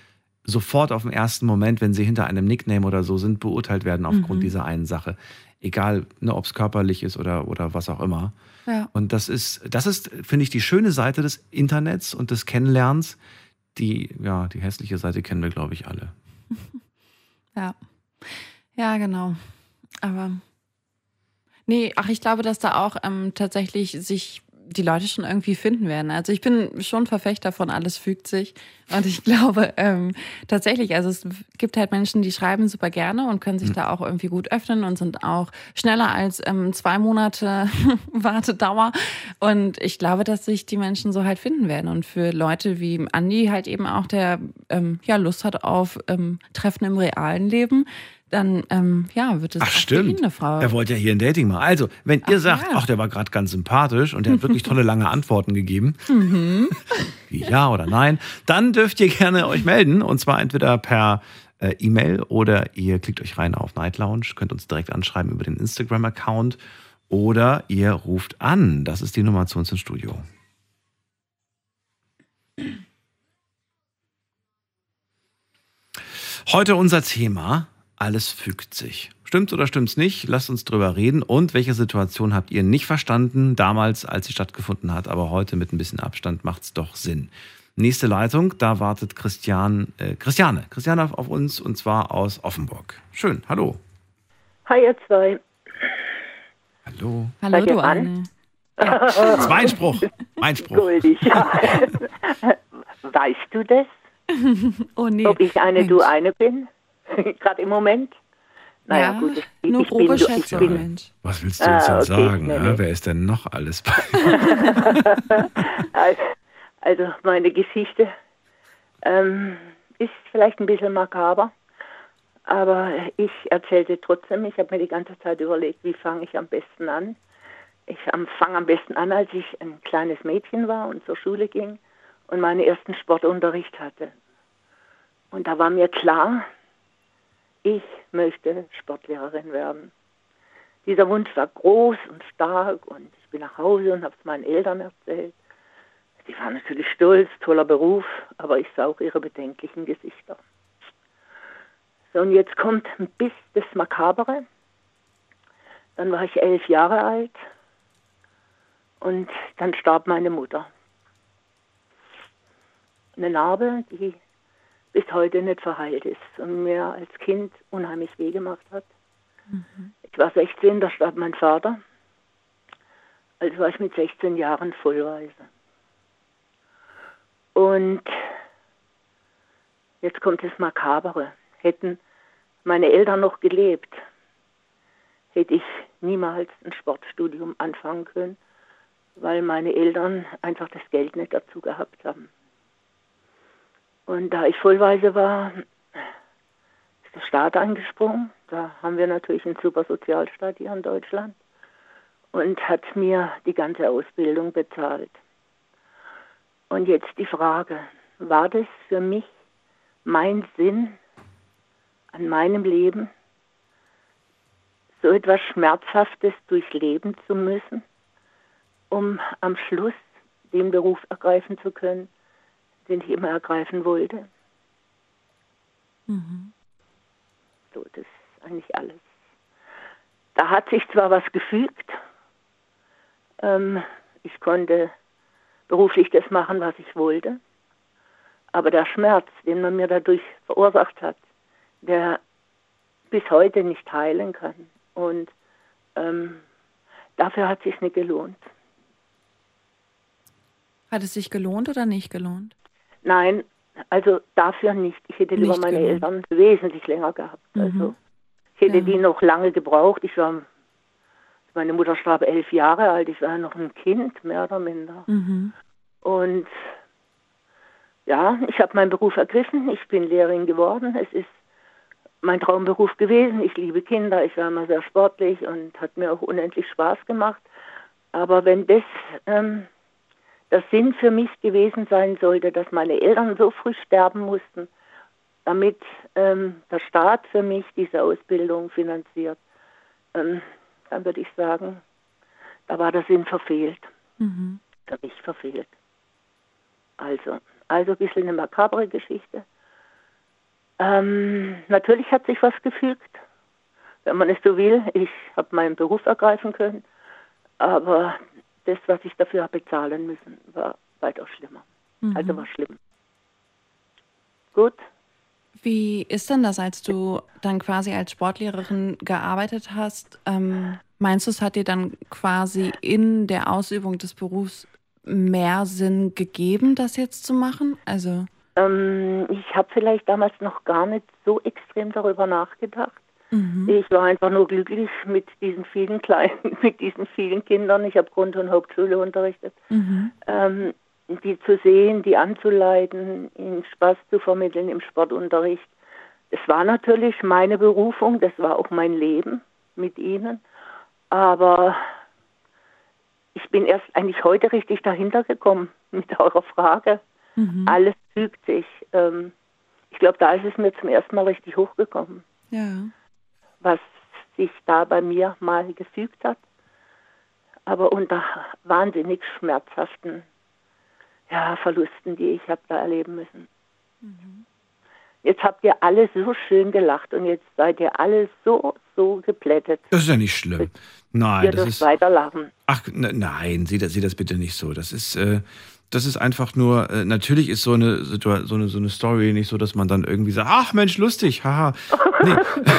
sofort auf den ersten Moment, wenn sie hinter einem Nickname oder so sind, beurteilt werden aufgrund dieser einen Sache. Egal, ne, ob es körperlich ist oder, oder was auch immer. Ja. Und das ist, das ist, finde ich, die schöne Seite des Internets und des Kennenlernens. Die, ja, die hässliche Seite kennen wir, glaube ich, alle. <laughs> Ja. Ja, genau. Aber nee, ach, ich glaube, dass da auch ähm, tatsächlich sich die Leute schon irgendwie finden werden. Also ich bin schon Verfechter von alles fügt sich. Und ich <laughs> glaube ähm, tatsächlich, also es gibt halt Menschen, die schreiben super gerne und können sich da auch irgendwie gut öffnen und sind auch schneller als ähm, zwei Monate <laughs> Wartedauer. Und ich glaube, dass sich die Menschen so halt finden werden. Und für Leute wie Andi halt eben auch, der ähm, ja Lust hat auf ähm, Treffen im realen Leben, dann ähm, ja, wird es Ach, stimmt. eine Frau. Er wollte ja hier ein Dating machen. Also, wenn ihr Ach, sagt, ja. ach, der war gerade ganz sympathisch und der hat wirklich tolle lange Antworten gegeben, Mhm. <laughs> wie ja oder nein, dann dürft ihr gerne euch melden. Und zwar entweder per äh, E-Mail oder ihr klickt euch rein auf Night Lounge, könnt uns direkt anschreiben über den Instagram-Account oder ihr ruft an. Das ist die Nummer zu uns ins Studio. Heute unser Thema, alles fügt sich. Stimmt's oder stimmt's nicht? Lasst uns drüber reden. Und welche Situation habt ihr nicht verstanden, damals, als sie stattgefunden hat, aber heute mit ein bisschen Abstand macht's doch Sinn. Nächste Leitung, da wartet Christian, äh, Christiane, Christiane auf, auf uns und zwar aus Offenburg. Schön, hallo. Hi, ihr zwei. Hallo. Hallo, du? Anne. <laughs> Das ist mein Spruch. Mein Spruch. Guldig. <laughs> weißt du das? <laughs> Oh nee. Ob ich eine, Mensch. du eine bin? <laughs> Gerade im Moment? Naja, ja, gut. Ich, nur ich grobe Schätzung, bin, Mensch. Was willst du uns Ah, denn okay. sagen? Nee, nee. Wer ist denn noch alles bei? also, <laughs> <laughs> also meine Geschichte ähm, ist vielleicht ein bisschen makaber, aber ich erzählte trotzdem, ich habe mir die ganze Zeit überlegt, wie fange ich am besten an. Ich fange am besten an, als ich ein kleines Mädchen war und zur Schule ging und meinen ersten Sportunterricht hatte. Und da war mir klar, ich möchte Sportlehrerin werden. Dieser Wunsch war groß und stark und ich bin nach Hause und habe es meinen Eltern erzählt. Die waren natürlich stolz, toller Beruf, aber ich sah auch ihre bedenklichen Gesichter. So, und jetzt kommt bis das Makabere. Dann war ich elf Jahre alt und dann starb meine Mutter. Eine Narbe, die bis heute nicht verheilt ist und mir als Kind unheimlich weh gemacht hat. Ich war 16, da starb mein Vater. Also war ich mit 16 Jahren vollweise. Und jetzt kommt das Makabere. Hätten meine Eltern noch gelebt, hätte ich niemals ein Sportstudium anfangen können, weil meine Eltern einfach das Geld nicht dazu gehabt haben. Und da ich vollweise war, ist der Staat eingesprungen. Da haben wir natürlich einen super Sozialstaat hier in Deutschland und hat mir die ganze Ausbildung bezahlt. Und jetzt die Frage, war das für mich mein Sinn an meinem Leben, so etwas Schmerzhaftes durchleben zu müssen, um am Schluss den Beruf ergreifen zu können, den ich immer ergreifen wollte? Mhm. So, das ist eigentlich alles. Da hat sich zwar was gefügt, ähm, ich konnte beruflich das machen, was ich wollte, aber der Schmerz, den man mir dadurch verursacht hat, der bis heute nicht heilen kann. Und ähm, dafür hat es sich nicht gelohnt. Hat es sich gelohnt oder nicht gelohnt? Nein, also dafür nicht. Ich hätte lieber Nicht meine gelohnt. Eltern wesentlich länger gehabt. Mhm. Also ich hätte Ja. die noch lange gebraucht. Ich war, meine Mutter starb elf Jahre alt. Ich war noch ein Kind, mehr oder minder. Mhm. Und ja, ich habe meinen Beruf ergriffen. Ich bin Lehrerin geworden. Es ist mein Traumberuf gewesen. Ich liebe Kinder. Ich war immer sehr sportlich und hat mir auch unendlich Spaß gemacht. Aber wenn das ähm, der Sinn für mich gewesen sein sollte, dass meine Eltern so früh sterben mussten, damit ähm, der Staat für mich diese Ausbildung finanziert, ähm, dann würde ich sagen, da war der Sinn verfehlt Mhm. für mich verfehlt. Also, also ein bisschen eine makabre Geschichte. Ähm, natürlich hat sich was gefügt, wenn man es so will. Ich habe meinen Beruf ergreifen können, aber das, was ich dafür habe bezahlen müssen, war weitaus schlimmer. Mhm. Also war schlimm. Gut, Wie ist denn das, als du dann quasi als Sportlehrerin gearbeitet hast? Ähm, meinst du, es hat dir dann quasi in der Ausübung des Berufs mehr Sinn gegeben, das jetzt zu machen? Also, ähm, ich habe vielleicht damals noch gar nicht so extrem darüber nachgedacht. Mhm. Ich war einfach nur glücklich mit diesen vielen kleinen, <laughs> mit diesen vielen Kindern. Ich habe Grund- und Hauptschule unterrichtet. Mhm. ähm, die zu sehen, die anzuleiten, ihnen Spaß zu vermitteln im Sportunterricht. Es war natürlich meine Berufung, das war auch mein Leben mit ihnen, aber ich bin erst eigentlich heute richtig dahinter gekommen <laughs> mit eurer Frage. Mhm. Alles fügt sich. Ähm, ich glaube, da ist es mir zum ersten Mal richtig hochgekommen, Ja. Was sich da bei mir mal gefügt hat, aber unter wahnsinnig schmerzhaften ja, Verlusten, die ich habe da erleben müssen. Jetzt habt ihr alle so schön gelacht und jetzt seid ihr alle so, so geplättet. Das ist ja nicht schlimm. Nein, ihr das dürft ist. weiterlachen. Ach, ne, nein, sieh das, sieh das bitte nicht so. Das ist, äh, das ist einfach nur, äh, natürlich ist so eine, so, eine, so eine Story nicht so, dass man dann irgendwie sagt, ach Mensch, lustig, haha. Nee.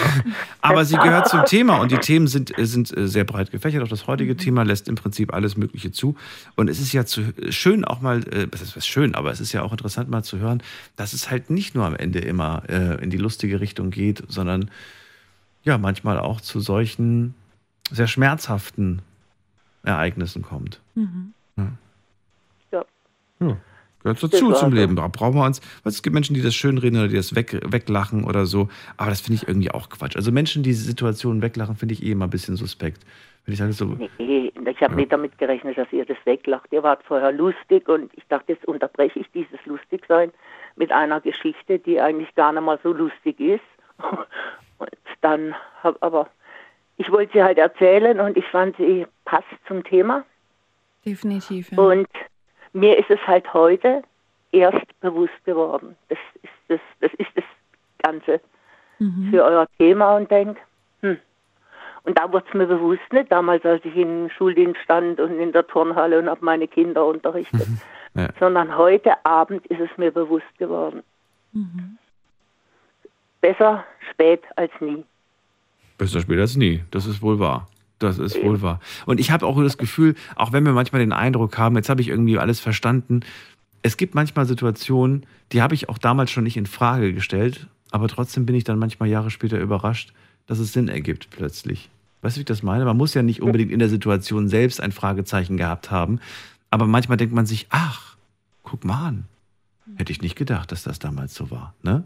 <laughs> Aber sie gehört zum Thema und die Themen sind, äh, sind äh, sehr breit gefächert. Auch das heutige Thema lässt im Prinzip alles Mögliche zu. Und es ist ja zu, schön auch mal, äh, das ist was schön, aber es ist ja auch interessant mal zu hören, dass es halt nicht nur am Ende immer äh, in die lustige Richtung geht, sondern ja, manchmal auch zu solchen sehr schmerzhaften Ereignissen kommt. Mhm. Ja. Ja, gehört dazu zum. Leben. Da brauchen wir uns. weil Es gibt Menschen, die das schönreden oder die das weg, weglachen oder so. Aber das finde ich irgendwie auch Quatsch. Also Menschen, die diese Situationen weglachen, finde ich eh immer ein bisschen suspekt. Wenn ich sage so, Nee, ich habe nicht damit gerechnet, dass ihr das weglacht. Ihr wart vorher lustig und ich dachte, jetzt unterbreche ich dieses Lustigsein mit einer Geschichte, die eigentlich gar nicht mal so lustig ist. <laughs> Und dann habe aber, ich wollte sie halt erzählen und ich fand, sie passt zum Thema. Definitiv. Ja. Und mir ist es halt heute erst bewusst geworden. Das ist das, das, ist das Ganze für euer Thema und denk, hm. Und da wurde es mir bewusst, nicht damals, als ich im Schuldienst stand und in der Turnhalle und habe meine Kinder unterrichtet, Ja. sondern heute Abend ist es mir bewusst geworden. Besser spät als nie. Besser spät als nie. Das ist wohl wahr. Das ist wohl wahr. Und ich habe auch das Gefühl, auch wenn wir manchmal den Eindruck haben, jetzt habe ich irgendwie alles verstanden, es gibt manchmal Situationen, die habe ich auch damals schon nicht in Frage gestellt, aber trotzdem bin ich dann manchmal Jahre später überrascht, dass es Sinn ergibt plötzlich. Weißt du, wie ich das meine? Man muss ja nicht unbedingt in der Situation selbst ein Fragezeichen gehabt haben, aber manchmal denkt man sich, ach, guck mal an. Hätte ich nicht gedacht, dass das damals so war. Ne?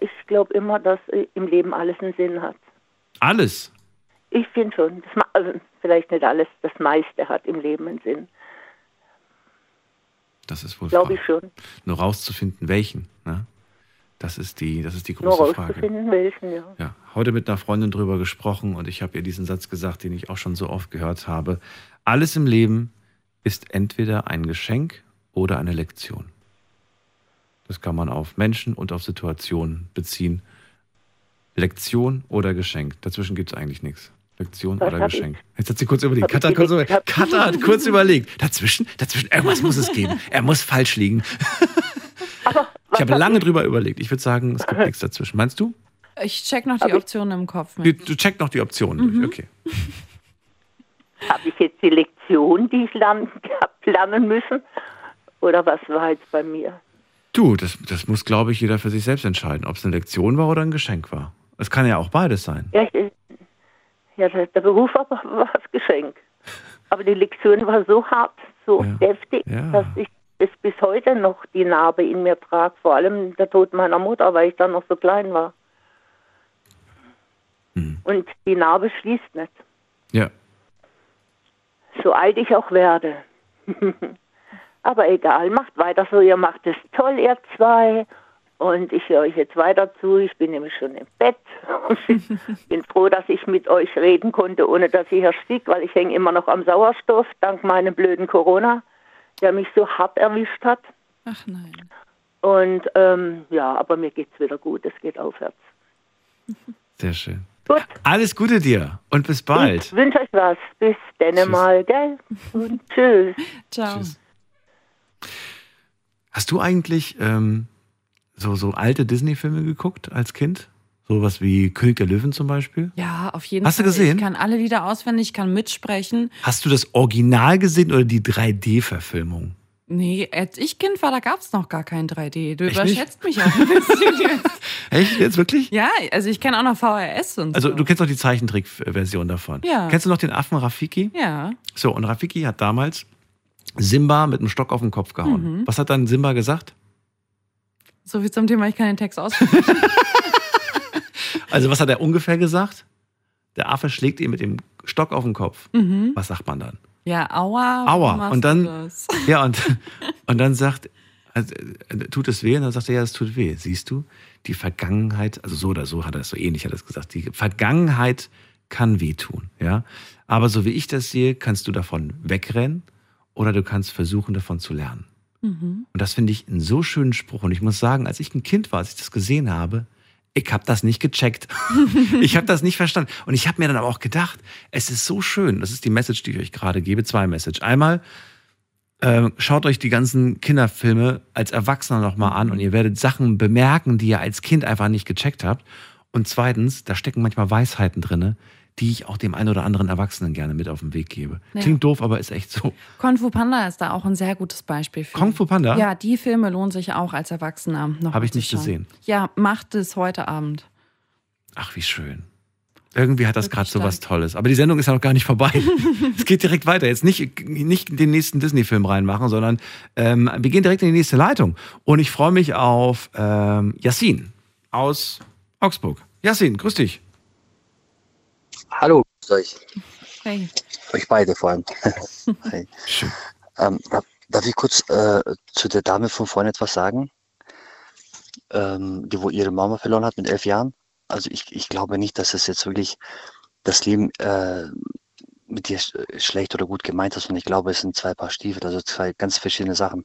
Ich glaube immer, dass äh, im Leben alles einen Sinn hat. Alles. Ich finde schon, das, ma- also vielleicht nicht alles, das meiste hat im Leben einen Sinn. Das ist wohl Glaube ich schon. Nur rauszufinden, welchen. Ne? Das ist die, das ist die Nur große Frage. rauszufinden, welchen, ja. Ja, heute mit einer Freundin drüber gesprochen und ich habe ihr diesen Satz gesagt, den ich auch schon so oft gehört habe. Alles im Leben ist entweder ein Geschenk oder eine Lektion. Das kann man auf Menschen und auf Situationen beziehen. Lektion oder Geschenk. Dazwischen gibt es eigentlich nichts. Lektion oder hab Geschenk. Jetzt hat sie kurz überlegt. hab ich Katha, hat kurz überlegt. Katha hat kurz überlegt. Dazwischen, dazwischen, irgendwas muss es geben. Er muss falsch liegen. <laughs> Ich habe lange drüber überlegt. Ich würde sagen, es gibt nichts dazwischen. Meinst du? Ich check noch die Optionen im Kopf Du, mit. du checkst noch die Optionen Mhm. durch. Okay. <laughs> Habe ich jetzt die Lektion, die ich lernen, hab lernen müssen? Oder was war jetzt bei mir? Du, das, das muss, glaube ich, jeder für sich selbst entscheiden, ob es eine Lektion war oder ein Geschenk war. Es kann ja auch beides sein. Ja, ich, ja der, der Beruf war, war das Geschenk. Aber die Lektion war so hart, so deftig, Ja. dass ich es bis heute noch die Narbe in mir trage. Vor allem der Tod meiner Mutter, weil ich dann noch so klein war. Hm. Und die Narbe schließt nicht. Ja. so alt ich auch werde. <laughs> Aber egal, macht weiter so, ihr macht es toll, ihr zwei. Und ich höre euch jetzt weiter zu. Ich bin nämlich schon im Bett. Und <laughs> bin froh, dass ich mit euch reden konnte, ohne dass ich erstick, weil ich hänge immer noch am Sauerstoff, dank meinem blöden Corona, der mich so hart erwischt hat. Ach nein. Und ähm, ja, aber mir geht's wieder gut, es geht aufwärts. Sehr schön. Gut. Alles Gute dir und bis bald. Ich wünsche euch was. Bis dann mal, gell? Und tschüss. Ciao. Hast du eigentlich ähm, so, so alte Disney-Filme geguckt als Kind? Sowas wie König der Löwen zum Beispiel? Ja, auf jeden Hast du Fall. gesehen? Ich kann alle Lieder auswendig, ich kann mitsprechen. Hast du das Original gesehen oder die 3D-Verfilmung? Nee, als ich Kind war, da gab es noch gar kein 3D. Du Echt nicht? überschätzt mich auch ein bisschen <laughs> jetzt. Echt? Jetzt wirklich? Ja, also ich kenne auch noch VHS und Also so. du kennst noch die Zeichentrick-Version davon. Ja. Kennst du noch den Affen Rafiki? Ja. So, und Rafiki hat damals Simba mit einem Stock auf den Kopf gehauen. Mhm. Was hat dann Simba gesagt? So viel zum Thema, ich kann den Text auswendig. <laughs> Also was hat er ungefähr gesagt? Der Affe schlägt ihm mit dem Stock auf den Kopf. Mhm. Was sagt man dann? Ja, aua. Aua. Und dann, <laughs> ja, und, und dann sagt, also, äh, tut es weh? Und dann sagt er, ja, es tut weh. Siehst du, die Vergangenheit, also so oder so hat er es so ähnlich hat er es gesagt, die Vergangenheit kann wehtun, ja. Aber so wie ich das sehe, kannst du davon wegrennen oder du kannst versuchen, davon zu lernen. Mhm. Und das finde ich einen so schönen Spruch. Und ich muss sagen, als ich ein Kind war, als ich das gesehen habe, ich habe das nicht gecheckt. <laughs> ich habe das nicht verstanden. Und ich habe mir dann aber auch gedacht, es ist so schön. Das ist die Message, die ich euch gerade gebe. Zwei Message. Einmal, ähm, schaut euch die ganzen Kinderfilme als Erwachsener nochmal an und ihr werdet Sachen bemerken, die ihr als Kind einfach nicht gecheckt habt. Und zweitens, da stecken manchmal Weisheiten drinne, die ich auch dem einen oder anderen Erwachsenen gerne mit auf den Weg gebe. Ja. Klingt doof, aber ist echt so. Kung Fu Panda ist da auch ein sehr gutes Beispiel für. Kung Fu Panda? Ja, die Filme lohnen sich auch als Erwachsener noch Habe ich nicht schauen. gesehen. Ja, macht es heute Abend. Ach, wie schön. Irgendwie hat das gerade so was Tolles. Aber die Sendung ist ja noch gar nicht vorbei. <laughs> es geht direkt weiter. Jetzt nicht, nicht den nächsten Disney-Film reinmachen, sondern ähm, wir gehen direkt in die nächste Leitung. Und ich freue mich auf ähm, Yassin aus Augsburg. Yassin, grüß dich. Hallo, grüßt euch. Hey. Euch beide vor allem. <laughs> Hi. Ähm, darf ich kurz äh, zu der Dame von vorhin etwas sagen? Ähm, die, wo ihre Mama verloren hat mit elf Jahren? Also ich, ich glaube nicht, dass es jetzt wirklich das Leben äh, mit dir sch- schlecht oder gut gemeint hast. Und ich glaube, es sind zwei Paar Stiefel, also zwei ganz verschiedene Sachen.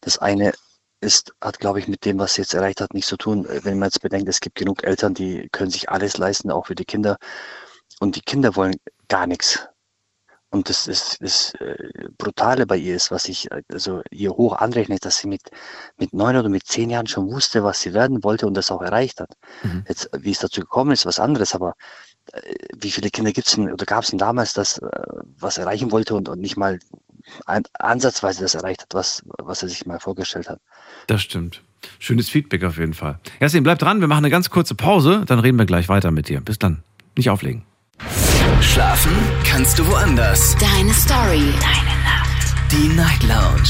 Das eine ist, hat, glaube ich, mit dem, was sie jetzt erreicht hat, nichts zu tun. Wenn man jetzt bedenkt, es gibt genug Eltern, die können sich alles leisten, auch für die Kinder. Und die Kinder wollen gar nichts. Und das ist das äh, Brutale bei ihr ist, was ich äh, also ihr hoch anrechne, dass sie mit, mit neun oder mit zehn Jahren schon wusste, was sie werden wollte und das auch erreicht hat. Mhm. Jetzt, wie es dazu gekommen ist, was anderes, aber äh, wie viele Kinder gibt es denn oder gab es denn damals, das was erreichen wollte und, und nicht mal an, ansatzweise das erreicht hat, was, was er sich mal vorgestellt hat. Das stimmt. Schönes Feedback auf jeden Fall. Jasmin, bleib dran, wir machen eine ganz kurze Pause, dann reden wir gleich weiter mit dir. Bis dann. Nicht auflegen. Schlafen kannst du woanders. Deine Story. Deine Nacht. Die Night Lounge.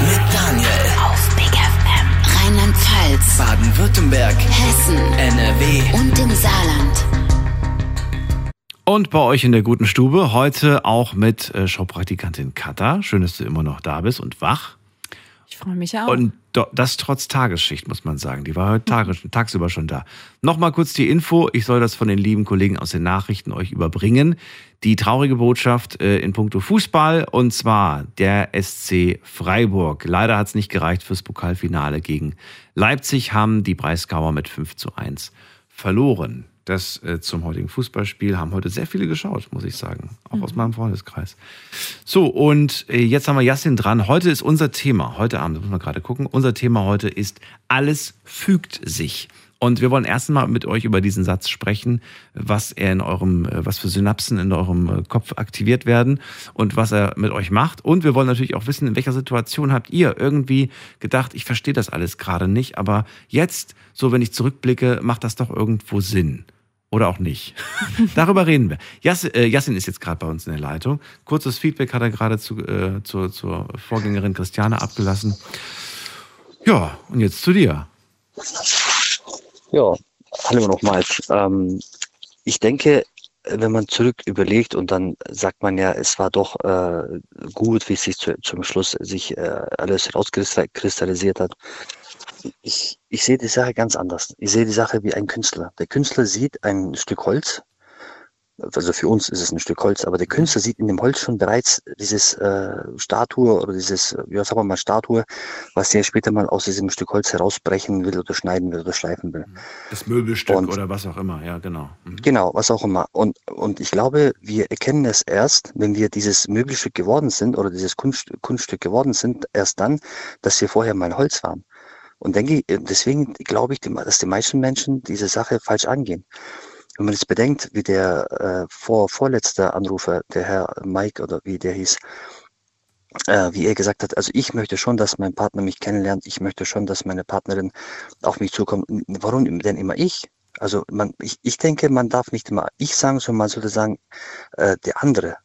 Mit Daniel. Auf Big FM. Rheinland-Pfalz. Baden-Württemberg. Hessen. NRW. Und im Saarland. Und bei euch in der guten Stube heute auch mit äh, Showpraktikantin Katha. Schön, dass du immer noch da bist und wach. Ich freue mich auch. Und das trotz Tagesschicht, muss man sagen. Die war heute tages tagsüber schon da. Nochmal kurz die Info. Ich soll das von den lieben Kollegen aus den Nachrichten euch überbringen. Die traurige Botschaft äh, in puncto Fußball und zwar der SC Freiburg. Leider hat es nicht gereicht fürs Pokalfinale gegen Leipzig, haben die Breisgauer mit 5 zu 1 verloren. Das äh, zum heutigen Fußballspiel haben heute sehr viele geschaut, muss ich sagen. Auch aus meinem Freundeskreis. So, und äh, jetzt haben wir Jassin dran. Heute ist unser Thema, heute Abend, muss man gerade gucken, unser Thema heute ist, alles fügt sich. Und wir wollen erst mal mit euch über diesen Satz sprechen, was er in eurem, äh, was für Synapsen in eurem äh, Kopf aktiviert werden und was er mit euch macht. Und wir wollen natürlich auch wissen, in welcher Situation habt ihr irgendwie gedacht, ich verstehe das alles gerade nicht, aber jetzt, so wenn ich zurückblicke, macht das doch irgendwo Sinn. Oder auch nicht. <laughs> Darüber reden wir. Jas, äh, ist jetzt gerade bei uns in der Leitung. Kurzes Feedback hat er gerade zu, äh, zur, zur Vorgängerin Christiane abgelassen. Ja, und jetzt zu dir. Ja, hallo nochmals. Ähm, ich denke, wenn man zurück überlegt und dann sagt man ja, es war doch äh, gut, wie es sich zu, zum Schluss sich äh, alles rauskristallisiert hat. Ich, ich sehe die Sache ganz anders. Ich sehe die Sache wie ein Künstler. Der Künstler sieht ein Stück Holz, also für uns ist es ein Stück Holz, aber der Künstler sieht in dem Holz schon bereits dieses äh, Statue oder dieses, ja, sagen wir mal Statue, was er später mal aus diesem Stück Holz herausbrechen will oder schneiden will oder schleifen will. Das Möbelstück Und- oder was auch immer, ja, genau. Mhm. Genau, was auch immer. Und, und ich glaube, wir erkennen es erst, wenn wir dieses Möbelstück geworden sind oder dieses Kunst, Kunststück geworden sind, erst dann, dass wir vorher mal Holz waren. Und denke, ich- deswegen glaube ich, dass die meisten Menschen diese Sache falsch angehen. Wenn man jetzt bedenkt, wie der äh, vor, vorletzte Anrufer, der Herr Mike oder wie der hieß, äh, wie er gesagt hat, also ich möchte schon, dass mein Partner mich kennenlernt, ich möchte schon, dass meine Partnerin auf mich zukommt. Warum denn immer ich? Also man, ich, ich denke, man darf nicht immer ich sagen, sondern man sollte sagen, äh, der andere.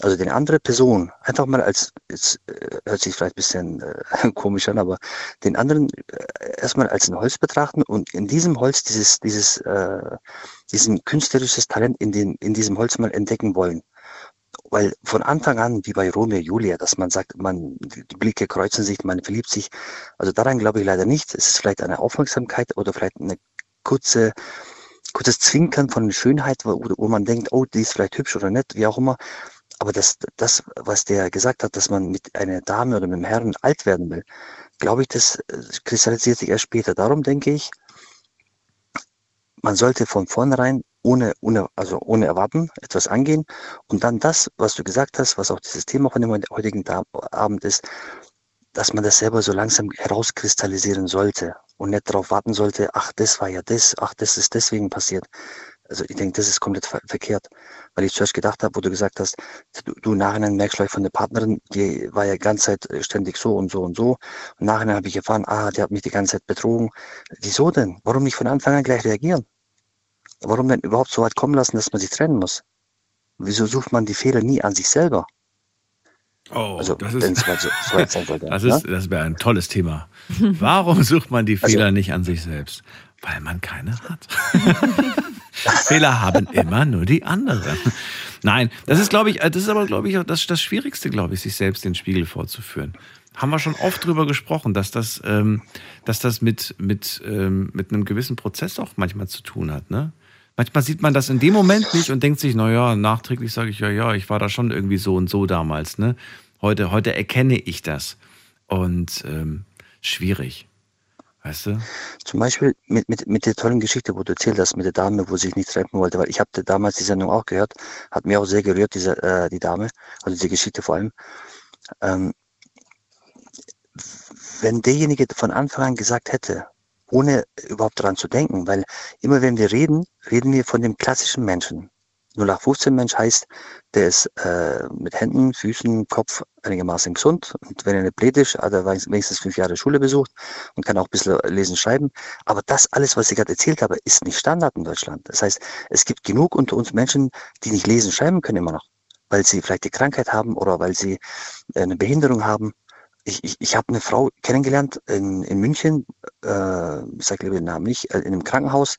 Also die andere Person, einfach mal als, jetzt äh, hört sich vielleicht ein bisschen äh, <laughs> komisch an, aber den anderen äh, erstmal als ein Holz betrachten und in diesem Holz dieses, dieses, äh, diesen künstlerisches Talent in, den, in diesem Holz mal entdecken wollen. Weil von Anfang an, wie bei Romeo und Julia, dass man sagt, man, die die Blicke kreuzen sich, man verliebt sich, also daran glaube ich leider nicht. Es ist vielleicht eine Aufmerksamkeit oder vielleicht eine kurze, kurzes Zwinkern von Schönheit, wo, wo man denkt, oh, die ist vielleicht hübsch oder nett, wie auch immer. Aber das, das, was der gesagt hat, dass man mit einer Dame oder mit einem Herrn alt werden will, glaube ich, das äh, kristallisiert sich erst später. Darum denke ich, man sollte von vornherein ohne, ohne, also ohne Erwarten etwas angehen und dann das, was du gesagt hast, was auch dieses Thema von dem heutigen Abend ist, dass man das selber so langsam herauskristallisieren sollte und nicht darauf warten sollte, ach, das war ja das, ach, das ist deswegen passiert. Also ich denke, das ist komplett ver verkehrt, weil ich zuerst gedacht habe, wo du gesagt hast, du, du nachher merkst vielleicht von der Partnerin, die war ja die ganze Zeit äh, ständig so und so und so. Und nachher habe ich erfahren, ah, die hat mich die ganze Zeit betrogen. Wieso denn? Warum nicht von Anfang an gleich reagieren? Warum denn überhaupt so weit kommen lassen, dass man sich trennen muss? Wieso sucht man die Fehler nie an sich selber? Oh, Also, das ist, so, so sein sollte. <laughs> das, ne? ist, das wäre ein tolles Thema. Warum sucht man die Also- Fehler nicht an sich selbst? Weil man keine hat. <laughs> Fehler haben immer nur die anderen. Nein, das ist, glaube ich, das ist aber, glaube ich, das, das Schwierigste, glaube ich, sich selbst den Spiegel vorzuführen. Haben wir schon oft drüber gesprochen, dass das, ähm, dass das mit, mit, ähm, mit einem gewissen Prozess auch manchmal zu tun hat, ne? Manchmal sieht man das in dem Moment nicht und denkt sich, naja, nachträglich sage ich, ja, ja, ich war da schon irgendwie so und so damals. Ne? Heute, heute erkenne ich das. Und ähm, schwierig. Weißt du? Zum Beispiel mit, mit, mit der tollen Geschichte, wo du erzählt hast, mit der Dame, wo sie sich nicht treffen wollte, weil ich habe damals die Sendung auch gehört, hat mir auch sehr gerührt, diese, äh, die Dame, also diese Geschichte vor allem. Ähm, wenn derjenige von Anfang an gesagt hätte, ohne überhaupt daran zu denken, weil immer wenn wir reden, reden wir von dem klassischen Menschen. 0815 Mensch heißt, der ist äh, mit Händen, Füßen, Kopf einigermaßen gesund. Und wenn er nicht blöd ist, hat er wenigstens fünf Jahre Schule besucht und kann auch ein bisschen lesen, schreiben. Aber das alles, was ich gerade erzählt habe, ist nicht Standard in Deutschland. Das heißt, es gibt genug unter uns Menschen, die nicht lesen, schreiben können immer noch, weil sie vielleicht die Krankheit haben oder weil sie äh, eine Behinderung haben ich, ich, ich habe eine Frau kennengelernt in, in München, äh, ich sage lieber den Namen nicht, äh, in einem Krankenhaus.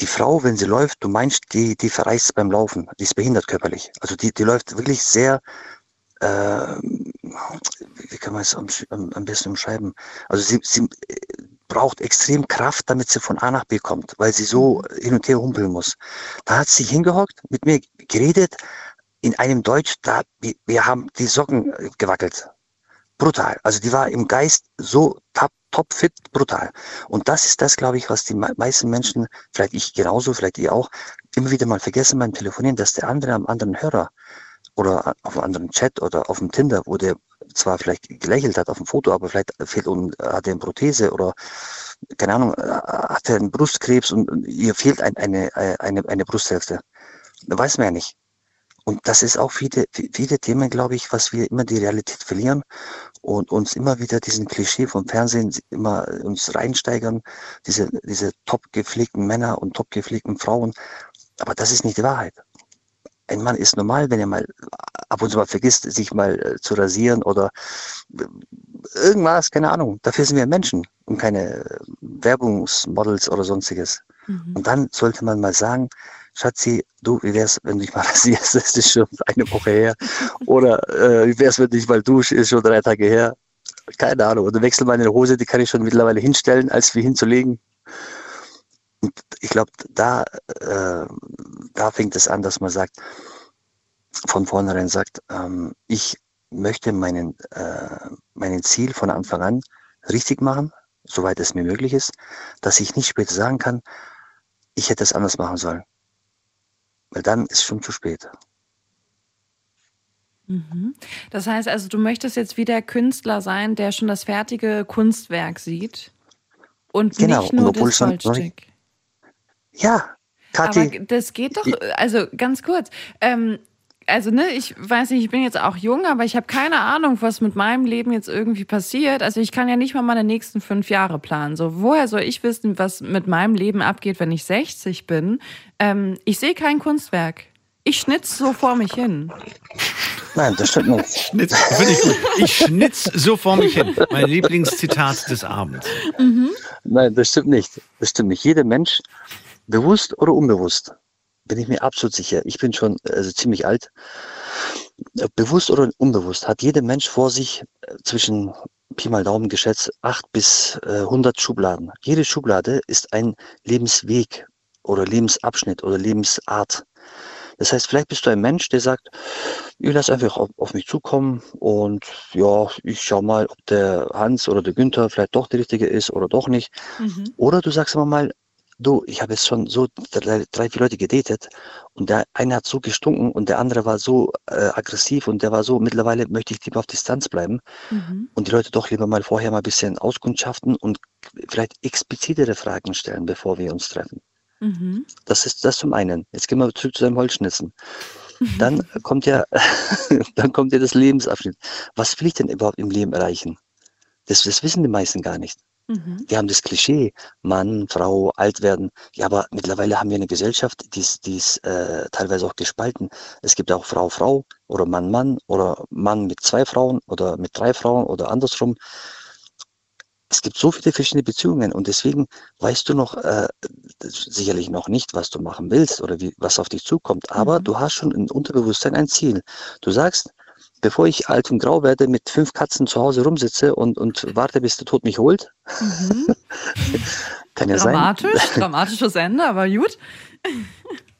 Die Frau, wenn sie läuft, du meinst, die, die verreist beim Laufen, die ist behindert körperlich. Also die, die läuft wirklich sehr, äh, wie kann man es am, am, besten umschreiben? Also sie, sie äh, braucht extrem Kraft, damit sie von A nach B kommt, weil sie so hin und her humpeln muss. Da hat sie hingehockt, mit mir geredet, in einem Deutsch, da, wir, wir haben die Socken gewackelt brutal. Also die war im Geist so top, top fit, brutal. Und das ist das, glaube ich, was die meisten Menschen, vielleicht ich genauso, vielleicht ihr auch, immer wieder mal vergessen beim Telefonieren, dass der andere am anderen Hörer oder auf einem anderen Chat oder auf dem Tinder, wo der zwar vielleicht gelächelt hat auf dem Foto, aber vielleicht fehlt und hat er eine Prothese oder keine Ahnung, hat er einen Brustkrebs und ihr fehlt ein, eine, eine, eine Brusthälfte. Weiß man ja nicht. Und das ist auch viele, viele Themen, glaube ich, was wir immer die Realität verlieren und uns immer wieder diesen Klischee vom Fernsehen immer uns reinsteigern, diese, diese top gepflegten Männer und top gepflegten Frauen. Aber das ist nicht die Wahrheit. Ein Mann ist normal, wenn er mal ab und zu mal vergisst, sich mal äh, zu rasieren oder äh, irgendwas, keine Ahnung. Dafür sind wir Menschen und keine äh, Werbungsmodels oder sonstiges. Mhm. Und dann sollte man mal sagen, Schatzi, du, wie wär's, wenn du dich mal <laughs> rasierst? Das ist schon eine Woche her. Oder äh, wie wär's, wenn du dich mal duschst? Ist schon drei Tage her. Keine Ahnung. Oder wechsel meine Hose, die kann ich schon mittlerweile hinstellen, als wie hinzulegen. Und ich glaube, da, äh, da fängt es an, dass man sagt, von vornherein sagt, ähm, ich möchte meinen, äh, meinen Ziel von Anfang an richtig machen, soweit es mir möglich ist, dass ich nicht später sagen kann, ich hätte es anders machen sollen. Weil dann ist schon zu spät. Mhm. Das heißt also, du möchtest jetzt wie der Künstler sein, der schon das fertige Kunstwerk sieht und genau. nicht nur und das Goldstück. Ja, Kathi. Aber das geht doch, also ganz kurz. Ähm, also ne, ich weiß nicht, ich bin jetzt auch jung, aber ich habe keine Ahnung, was mit meinem Leben jetzt irgendwie passiert. Also ich kann ja nicht mal meine nächsten fünf Jahre planen. So, woher soll ich wissen, was mit meinem Leben abgeht, wenn ich 60 bin? Ähm, ich sehe kein Kunstwerk. Ich schnitz so vor mich hin. Nein, das stimmt nicht. Schnitz, ich gut. Ich schnitz so vor mich hin. Mein Lieblingszitat des Abends. Mhm. Nein, das stimmt nicht. Das stimmt nicht. Jeder Mensch, bewusst oder unbewusst, bin ich mir absolut sicher. Ich bin schon also ziemlich alt. Bewusst oder unbewusst hat jeder Mensch vor sich äh, zwischen Pi mal Daumen geschätzt acht bis äh, 100 Schubladen. Jede Schublade ist ein Lebensweg oder Lebensabschnitt oder Lebensart. Das heißt, vielleicht bist du ein Mensch, der sagt, ich lasse einfach auf, auf, mich zukommen und ja, ich schau mal, ob der Hans oder der Günther vielleicht doch der Richtige ist oder doch nicht. Mhm. Oder du sagst aber mal, du, ich habe jetzt schon so drei, drei, vier Leute gedatet und der eine hat so gestunken und der andere war so äh, aggressiv und der war so, mittlerweile möchte ich lieber auf Distanz bleiben mhm. und die Leute doch lieber mal vorher mal ein bisschen auskundschaften und vielleicht explizitere Fragen stellen, bevor wir uns treffen. Mhm. Das ist das zum einen. Jetzt gehen wir zurück zu deinem Holzschnitzen. Dann <laughs> kommt ja, <laughs> dann kommt ja das Lebensabschnitt. Was will ich denn überhaupt im Leben erreichen? Das, das wissen die meisten gar nicht. Mhm. Wir haben das Klischee, Mann, Frau, alt werden. Ja, aber mittlerweile haben wir eine Gesellschaft, die ist, die ist äh, teilweise auch gespalten. Es gibt auch Frau, Frau oder Mann, Mann oder Mann mit zwei Frauen oder mit drei Frauen oder andersrum. Es gibt so viele verschiedene Beziehungen und deswegen weißt du noch äh, sicherlich noch nicht, was du machen willst oder wie, was auf dich zukommt. Aber mhm. du hast schon im Unterbewusstsein ein Ziel. Du sagst, bevor ich alt und grau werde, mit fünf Katzen zu Hause rumsitze und, und warte, bis der Tod mich holt, mhm. <laughs> Kann ja sein. Dramatisch, <laughs> dramatisches Ende, aber gut.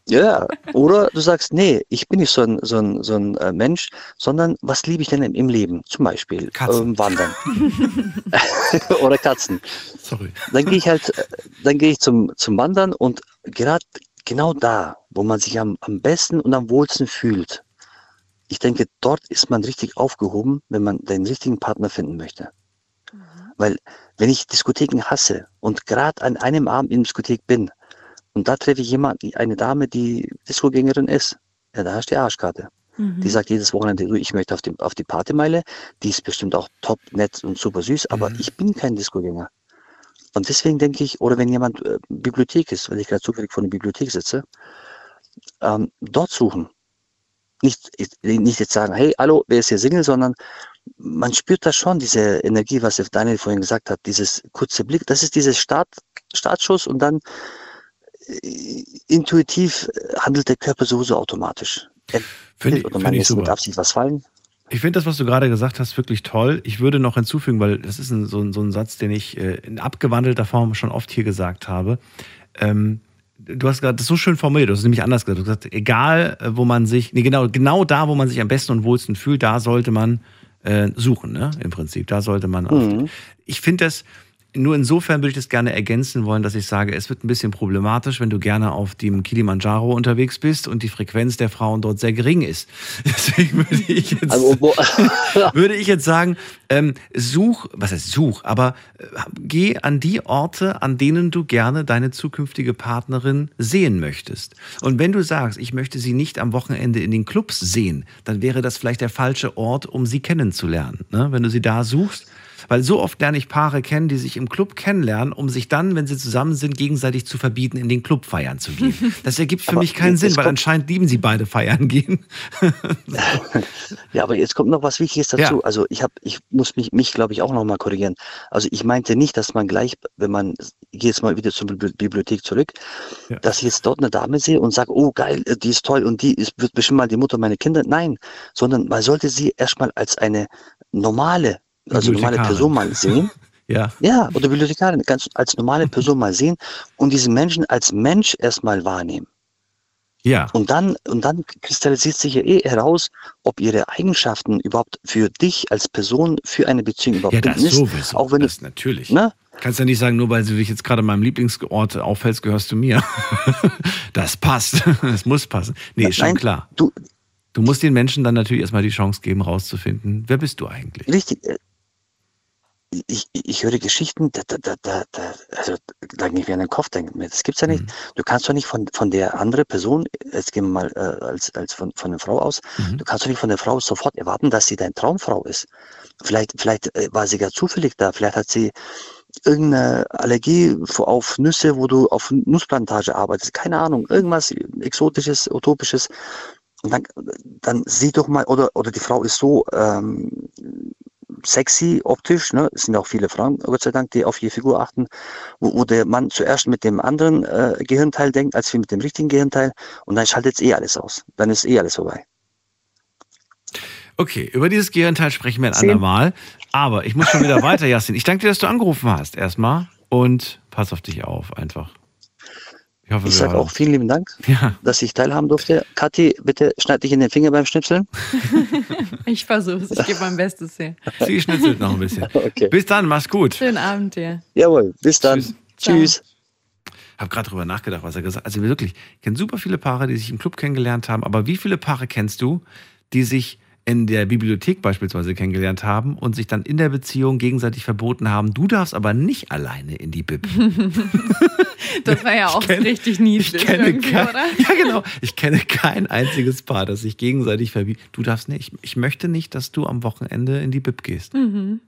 Ja, oder du sagst, nee, ich bin nicht so ein, so ein, so ein äh, Mensch, sondern was liebe ich denn im, Leben? Zum Beispiel. Ähm, Wandern <laughs> oder Katzen. Sorry. Dann gehe ich halt, äh, dann gehe ich zum, zum Wandern und gerade genau da, wo man sich am, am besten und am wohlsten fühlt, ich denke, dort ist man richtig aufgehoben, wenn man den richtigen Partner finden möchte. Weil wenn ich Diskotheken hasse und gerade an einem Abend in der Diskothek bin und da treffe ich jemanden, eine Dame, die Diskogängerin ist, ja, da hast du die Arschkarte. Mhm. Die sagt jedes Wochenende, du, ich möchte auf die, auf die Partymeile. Die ist bestimmt auch top, nett und super süß, aber ich bin kein Diskogänger. Und deswegen denke ich, oder wenn jemand äh, Bibliothek ist, weil ich gerade zufällig vor der Bibliothek sitze, ähm, dort suchen. Nicht, nicht jetzt sagen, hey, hallo, wer ist hier Single, sondern man spürt da schon diese Energie, was Daniel vorhin gesagt hat, dieses kurze Blick, das ist dieses Start, Startschuss und dann äh, intuitiv äh, handelt der Körper sowieso automatisch. Finde ich- oder finde man ich lässt mit super. Absicht was fallen. Ich finde das, was du gerade gesagt hast, wirklich toll. Ich würde noch hinzufügen, weil das ist ein, so, ein, so ein Satz, den ich äh, in abgewandelter Form schon oft hier gesagt habe. Ähm, du hast gerade das so schön formuliert, du hast es nämlich anders gesagt. Du hast gesagt, egal äh, wo man sich, nee, genau, genau da, wo man sich am besten und wohlsten fühlt, da sollte man äh, suchen, ne? Im Prinzip. Da sollte man. Auf, ich finde das. Nur insofern würde ich das gerne ergänzen wollen, dass ich sage, es wird ein bisschen problematisch, wenn du gerne auf dem Kilimanjaro unterwegs bist und die Frequenz der Frauen dort sehr gering ist. <laughs> Deswegen würde ich jetzt, Also, <laughs> würde ich jetzt sagen, ähm, such, was heißt such, aber äh, geh an die Orte, an denen du gerne deine zukünftige Partnerin sehen möchtest. Und wenn du sagst, ich möchte sie nicht am Wochenende in den Clubs sehen, dann wäre das vielleicht der falsche Ort, um sie kennenzulernen. Ne? Wenn du sie da suchst, weil so oft lerne ich Paare kennen, die sich im Club kennenlernen, um sich dann, wenn sie zusammen sind, gegenseitig zu verbieten, in den Club feiern zu gehen. <laughs> Das ergibt für Aber mich keinen Sinn, weil anscheinend lieben sie beide feiern gehen. <laughs> Ja, aber jetzt kommt noch was Wichtiges dazu. Ja. Also ich habe, ich muss mich, mich glaube ich auch noch mal korrigieren. Also ich meinte nicht, dass man gleich, wenn man, ich gehe jetzt mal wieder zur Bibli- Bibliothek zurück, Ja. dass ich jetzt dort eine Dame sehe und sage, oh geil, äh, die ist toll und die ist, wird bestimmt mal die Mutter meiner Kinder. Nein, sondern man sollte sie erstmal als eine normale, also normale. Person mal sehen. <laughs> Ja. Ja, oder Bibliothekarin, ganz als normale Person mal sehen und diesen Menschen als Mensch erstmal wahrnehmen. Ja. Und dann, und dann kristallisiert sich ja eh heraus, ob ihre Eigenschaften überhaupt für dich als Person, für eine Beziehung überhaupt Ja, das ist. sowieso. Auch wenn das du, natürlich. ne? Kannst ja nicht sagen, nur weil du dich jetzt gerade in meinem Lieblingsort auffällst, gehörst du mir. <laughs> das passt. <laughs> Das muss passen. Nee, ist schon Nein, klar. Du, Du musst den Menschen dann natürlich erstmal die Chance geben, rauszufinden, wer bist du eigentlich? richtig. Ich, ich, höre Geschichten, da, da, da, da, da, also da ging mir an den Kopf denken. mir, Das gibt's ja nicht. Mhm. Du kannst doch nicht von, von der anderen Person, jetzt gehen wir mal äh, als, als von, von der Frau aus, Mhm. du kannst doch nicht von der Frau sofort erwarten, dass sie deine Traumfrau ist. Vielleicht, vielleicht äh, war sie gar zufällig da, vielleicht hat sie irgendeine Allergie auf Nüsse, wo du auf Nussplantage arbeitest, keine Ahnung, irgendwas Exotisches, Utopisches. Und dann, dann sieh doch mal, oder, oder die Frau ist so ähm, sexy optisch, ne? Es sind auch viele Frauen, Gott sei Dank, die auf ihre Figur achten, wo, wo der Mann zuerst mit dem anderen äh, Gehirnteil denkt, als wie mit dem richtigen Gehirnteil, und dann schaltet es eh alles aus. Dann ist eh alles vorbei. Okay, über dieses Gehirnteil sprechen wir ein andermal. Aber ich muss schon wieder weiter, Jasin. Ich danke dir, dass du angerufen hast, erstmal. Und pass auf dich auf, einfach. Ich hoffe, Ich sage auch vielen lieben Dank, Ja. dass ich teilhaben durfte. Kathi, bitte schneid dich in den Finger beim Schnipseln. <laughs> Ich versuch's, ich gebe mein Bestes hier. Sie schnitzelt noch ein bisschen. <laughs> Okay. Bis dann, mach's gut. Schönen Abend dir. Jawohl, bis dann. Tschüss. Tschüss. habe gerade drüber nachgedacht, was er gesagt hat. Also wirklich, ich kenne super viele Paare, die sich im Club kennengelernt haben, aber wie viele Paare kennst du, die sich in der Bibliothek beispielsweise kennengelernt haben und sich dann in der Beziehung gegenseitig verboten haben, du darfst aber nicht alleine in die Bib. <laughs> Das war ja auch kenn- richtig Ich niedlich kenne, irgendwie, kein, oder? <laughs> ja, genau. ich kenne kein einziges Paar, das sich gegenseitig verbietet. Du darfst nicht. Ich möchte nicht, dass du am Wochenende in die Bib gehst. Mhm.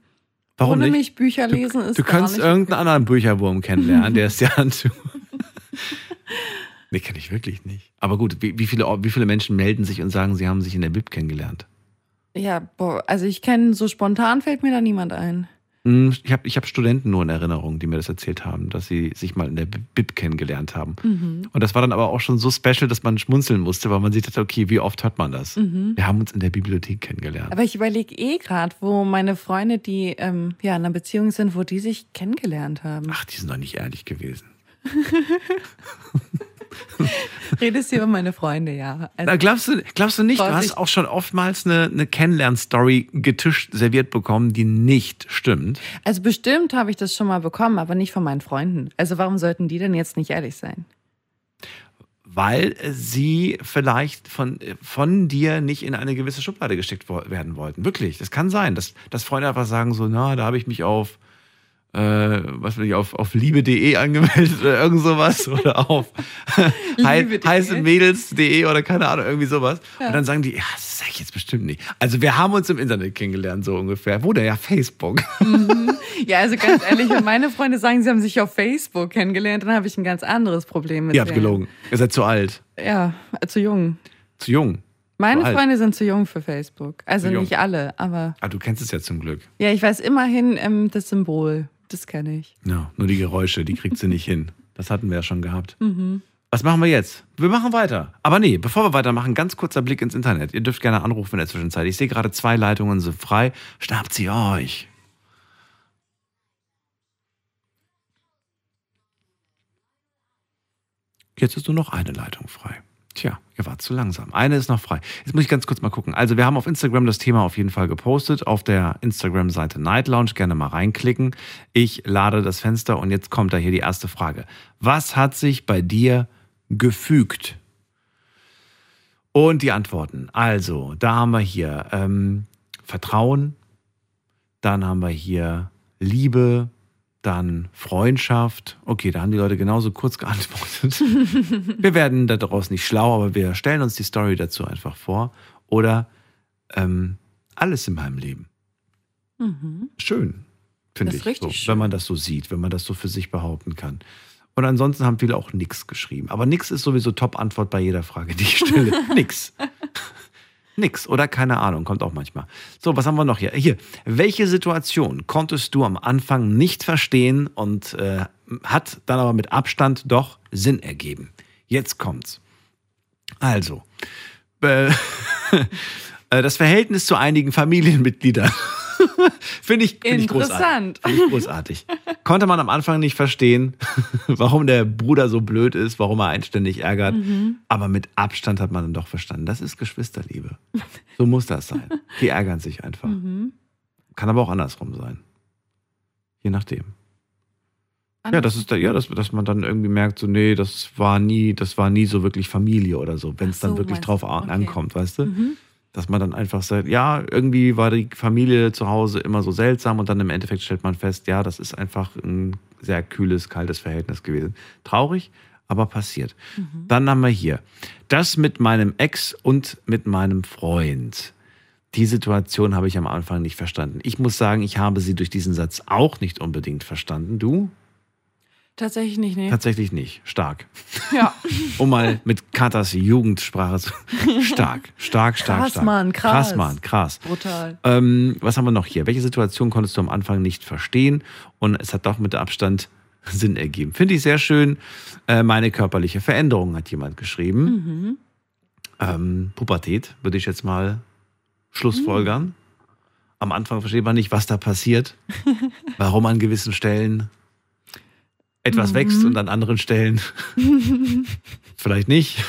Warum Ohne nicht? mich Bücher lesen ist Du kannst irgendeinen anderen Bücherwurm kennenlernen, der ist ja <laughs> an. Nee, kenne ich wirklich nicht. Aber gut, wie, wie, viele, wie viele Menschen melden sich und sagen, sie haben sich in der Bib kennengelernt? Ja, boah, also ich kenne, so spontan fällt mir da niemand ein. Hm, Ich habe ich hab Studenten nur in Erinnerung, die mir das erzählt haben, dass sie sich mal in der Bib kennengelernt haben. Mhm. Und das war dann aber auch schon so special, dass man schmunzeln musste, weil man sich dachte, okay, wie oft hört man das? Mhm. Wir haben uns in der Bibliothek kennengelernt. Aber ich überlege eh gerade, wo meine Freunde, die ähm, ja in einer Beziehung sind, wo die sich kennengelernt haben. Ach, die sind doch nicht ehrlich gewesen. <laughs> <laughs> Redest du über meine Freunde, ja. Also, Na, glaubst, du, glaubst du nicht, du hast auch schon oftmals eine, eine Kennenlern-Story getischt, serviert bekommen, die nicht stimmt? also bestimmt habe ich das schon mal bekommen, aber nicht von meinen Freunden. Also warum sollten die denn jetzt nicht ehrlich sein? Weil sie vielleicht von, von dir nicht in eine gewisse Schublade gesteckt werden wollten. Wirklich, das kann sein, dass, dass Freunde einfach sagen so, na, da habe ich mich auf, äh, was will ich, auf, auf liebe.de <laughs> angemeldet oder irgend sowas oder auf <laughs> Liebe.de. heißemädels.de oder keine Ahnung, irgendwie sowas. Ja. Und dann sagen die, ja, das sag ich jetzt bestimmt nicht. Also wir haben uns im Internet kennengelernt, so ungefähr. Wo der ja Facebook. <laughs> Ja, also ganz ehrlich, wenn meine Freunde sagen, sie haben sich auf Facebook kennengelernt, dann habe ich ein ganz anderes Problem mit Ihr habt denen. gelogen. Ihr seid zu alt, Ja, zu jung. zu jung. Meine alt. Freunde sind zu jung für Facebook. Also nicht alle, aber Ah, du kennst es ja zum Glück. ja, ich weiß immerhin ähm, das Symbol. Das kenne ich. Ja, nur die Geräusche, die kriegt sie nicht hin. Das hatten wir ja schon gehabt. Mhm. Was machen wir jetzt? Wir machen weiter. Aber nee, bevor wir weitermachen, ganz kurzer Blick ins Internet. Ihr dürft gerne anrufen in der Zwischenzeit. Ich sehe gerade zwei Leitungen sind frei. Schnappt sie euch. Jetzt ist nur noch eine Leitung frei. Tja, ihr wart zu langsam. Eine ist noch frei. Jetzt muss ich ganz kurz mal gucken. Also wir haben auf Instagram das Thema auf jeden Fall gepostet. Auf der Instagram-Seite Night Lounge gerne mal reinklicken. Ich lade das Fenster und jetzt kommt da hier die erste Frage. Was hat sich bei dir gefügt? Und die Antworten. Also, da haben wir hier ähm, Vertrauen, dann haben wir hier Liebe, dann Freundschaft. Okay, da haben die Leute genauso kurz geantwortet. <laughs> wir werden daraus nicht schlau, aber wir stellen uns die Story dazu einfach vor. Oder ähm, alles in meinem Leben. Mhm. Schön, finde ich. ist richtig so, schön. Wenn man das so sieht, wenn man das so für sich behaupten kann. Und ansonsten haben viele auch nix geschrieben. Aber nix ist sowieso Top-Antwort bei jeder Frage, die ich stelle. <laughs> nix. Nix oder keine Ahnung, kommt auch manchmal. So, was haben wir noch hier? Hier, welche Situation konntest du am Anfang nicht verstehen und äh, hat dann aber mit Abstand doch Sinn ergeben? Jetzt kommt's. Also, <laughs> äh, das Verhältnis zu einigen Familienmitgliedern. <laughs> Finde ich, find ich großartig. Interessant. Finde ich großartig. Konnte man am Anfang nicht verstehen, <laughs> warum der Bruder so blöd ist, warum er einen ständig ärgert. Mhm. Aber mit Abstand hat man dann doch verstanden. Das ist Geschwisterliebe. So muss das sein. Die ärgern sich einfach. Mhm. Kann aber auch andersrum sein. Je nachdem. Ja, das ist da, ja, dass, dass man dann irgendwie merkt, so, nee, das war nie, das war nie so wirklich Familie oder so, wenn es Ach dann so, wirklich drauf Okay. ankommt, weißt du? Mhm. Dass man dann einfach sagt, ja, irgendwie war die Familie zu Hause immer so seltsam und dann im Endeffekt stellt man fest, ja, das ist einfach ein sehr kühles, kaltes Verhältnis gewesen. Traurig, aber passiert. Mhm. Dann haben wir hier das mit meinem Ex und mit meinem Freund. Die Situation habe ich am Anfang nicht verstanden. Ich muss sagen, ich habe sie durch diesen Satz auch nicht unbedingt verstanden. Du? Tatsächlich nicht, nee. Tatsächlich nicht. Stark. Ja. <laughs> Um mal mit Katas Jugendsprache zu. <laughs> Stark, stark, stark, Krass, stark. Mann, krass. Krass, Mann, krass. Brutal. Ähm, was haben wir noch hier? Welche Situation konntest du am Anfang nicht verstehen? Und es hat doch mit Abstand <laughs> Sinn ergeben. Finde ich sehr schön. Äh, meine körperliche Veränderung hat jemand geschrieben. Mhm. Ähm, Pubertät würde ich jetzt mal schlussfolgern. Am Anfang versteht man nicht, was da passiert, warum an gewissen Stellen etwas Mhm. wächst und an anderen Stellen <laughs> vielleicht nicht.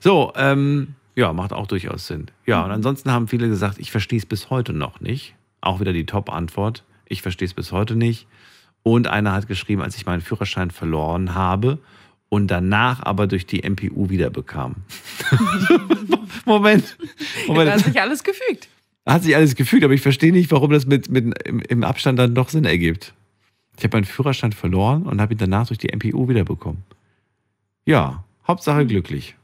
So, ähm, ja, macht auch durchaus Sinn. Ja, und ansonsten haben viele gesagt, ich verstehe es bis heute noch nicht. Auch wieder die Top-Antwort. Ich verstehe es bis heute nicht. Und einer hat geschrieben, als ich meinen Führerschein verloren habe und danach aber durch die MPU wiederbekam. <laughs> Moment. Da Moment. hat sich alles gefügt. Hat sich alles gefügt, aber ich verstehe nicht, warum das mit, mit im, im Abstand dann doch Sinn ergibt. Ich habe meinen Führerschein verloren und habe ihn danach durch die MPU wiederbekommen. Ja, Hauptsache glücklich.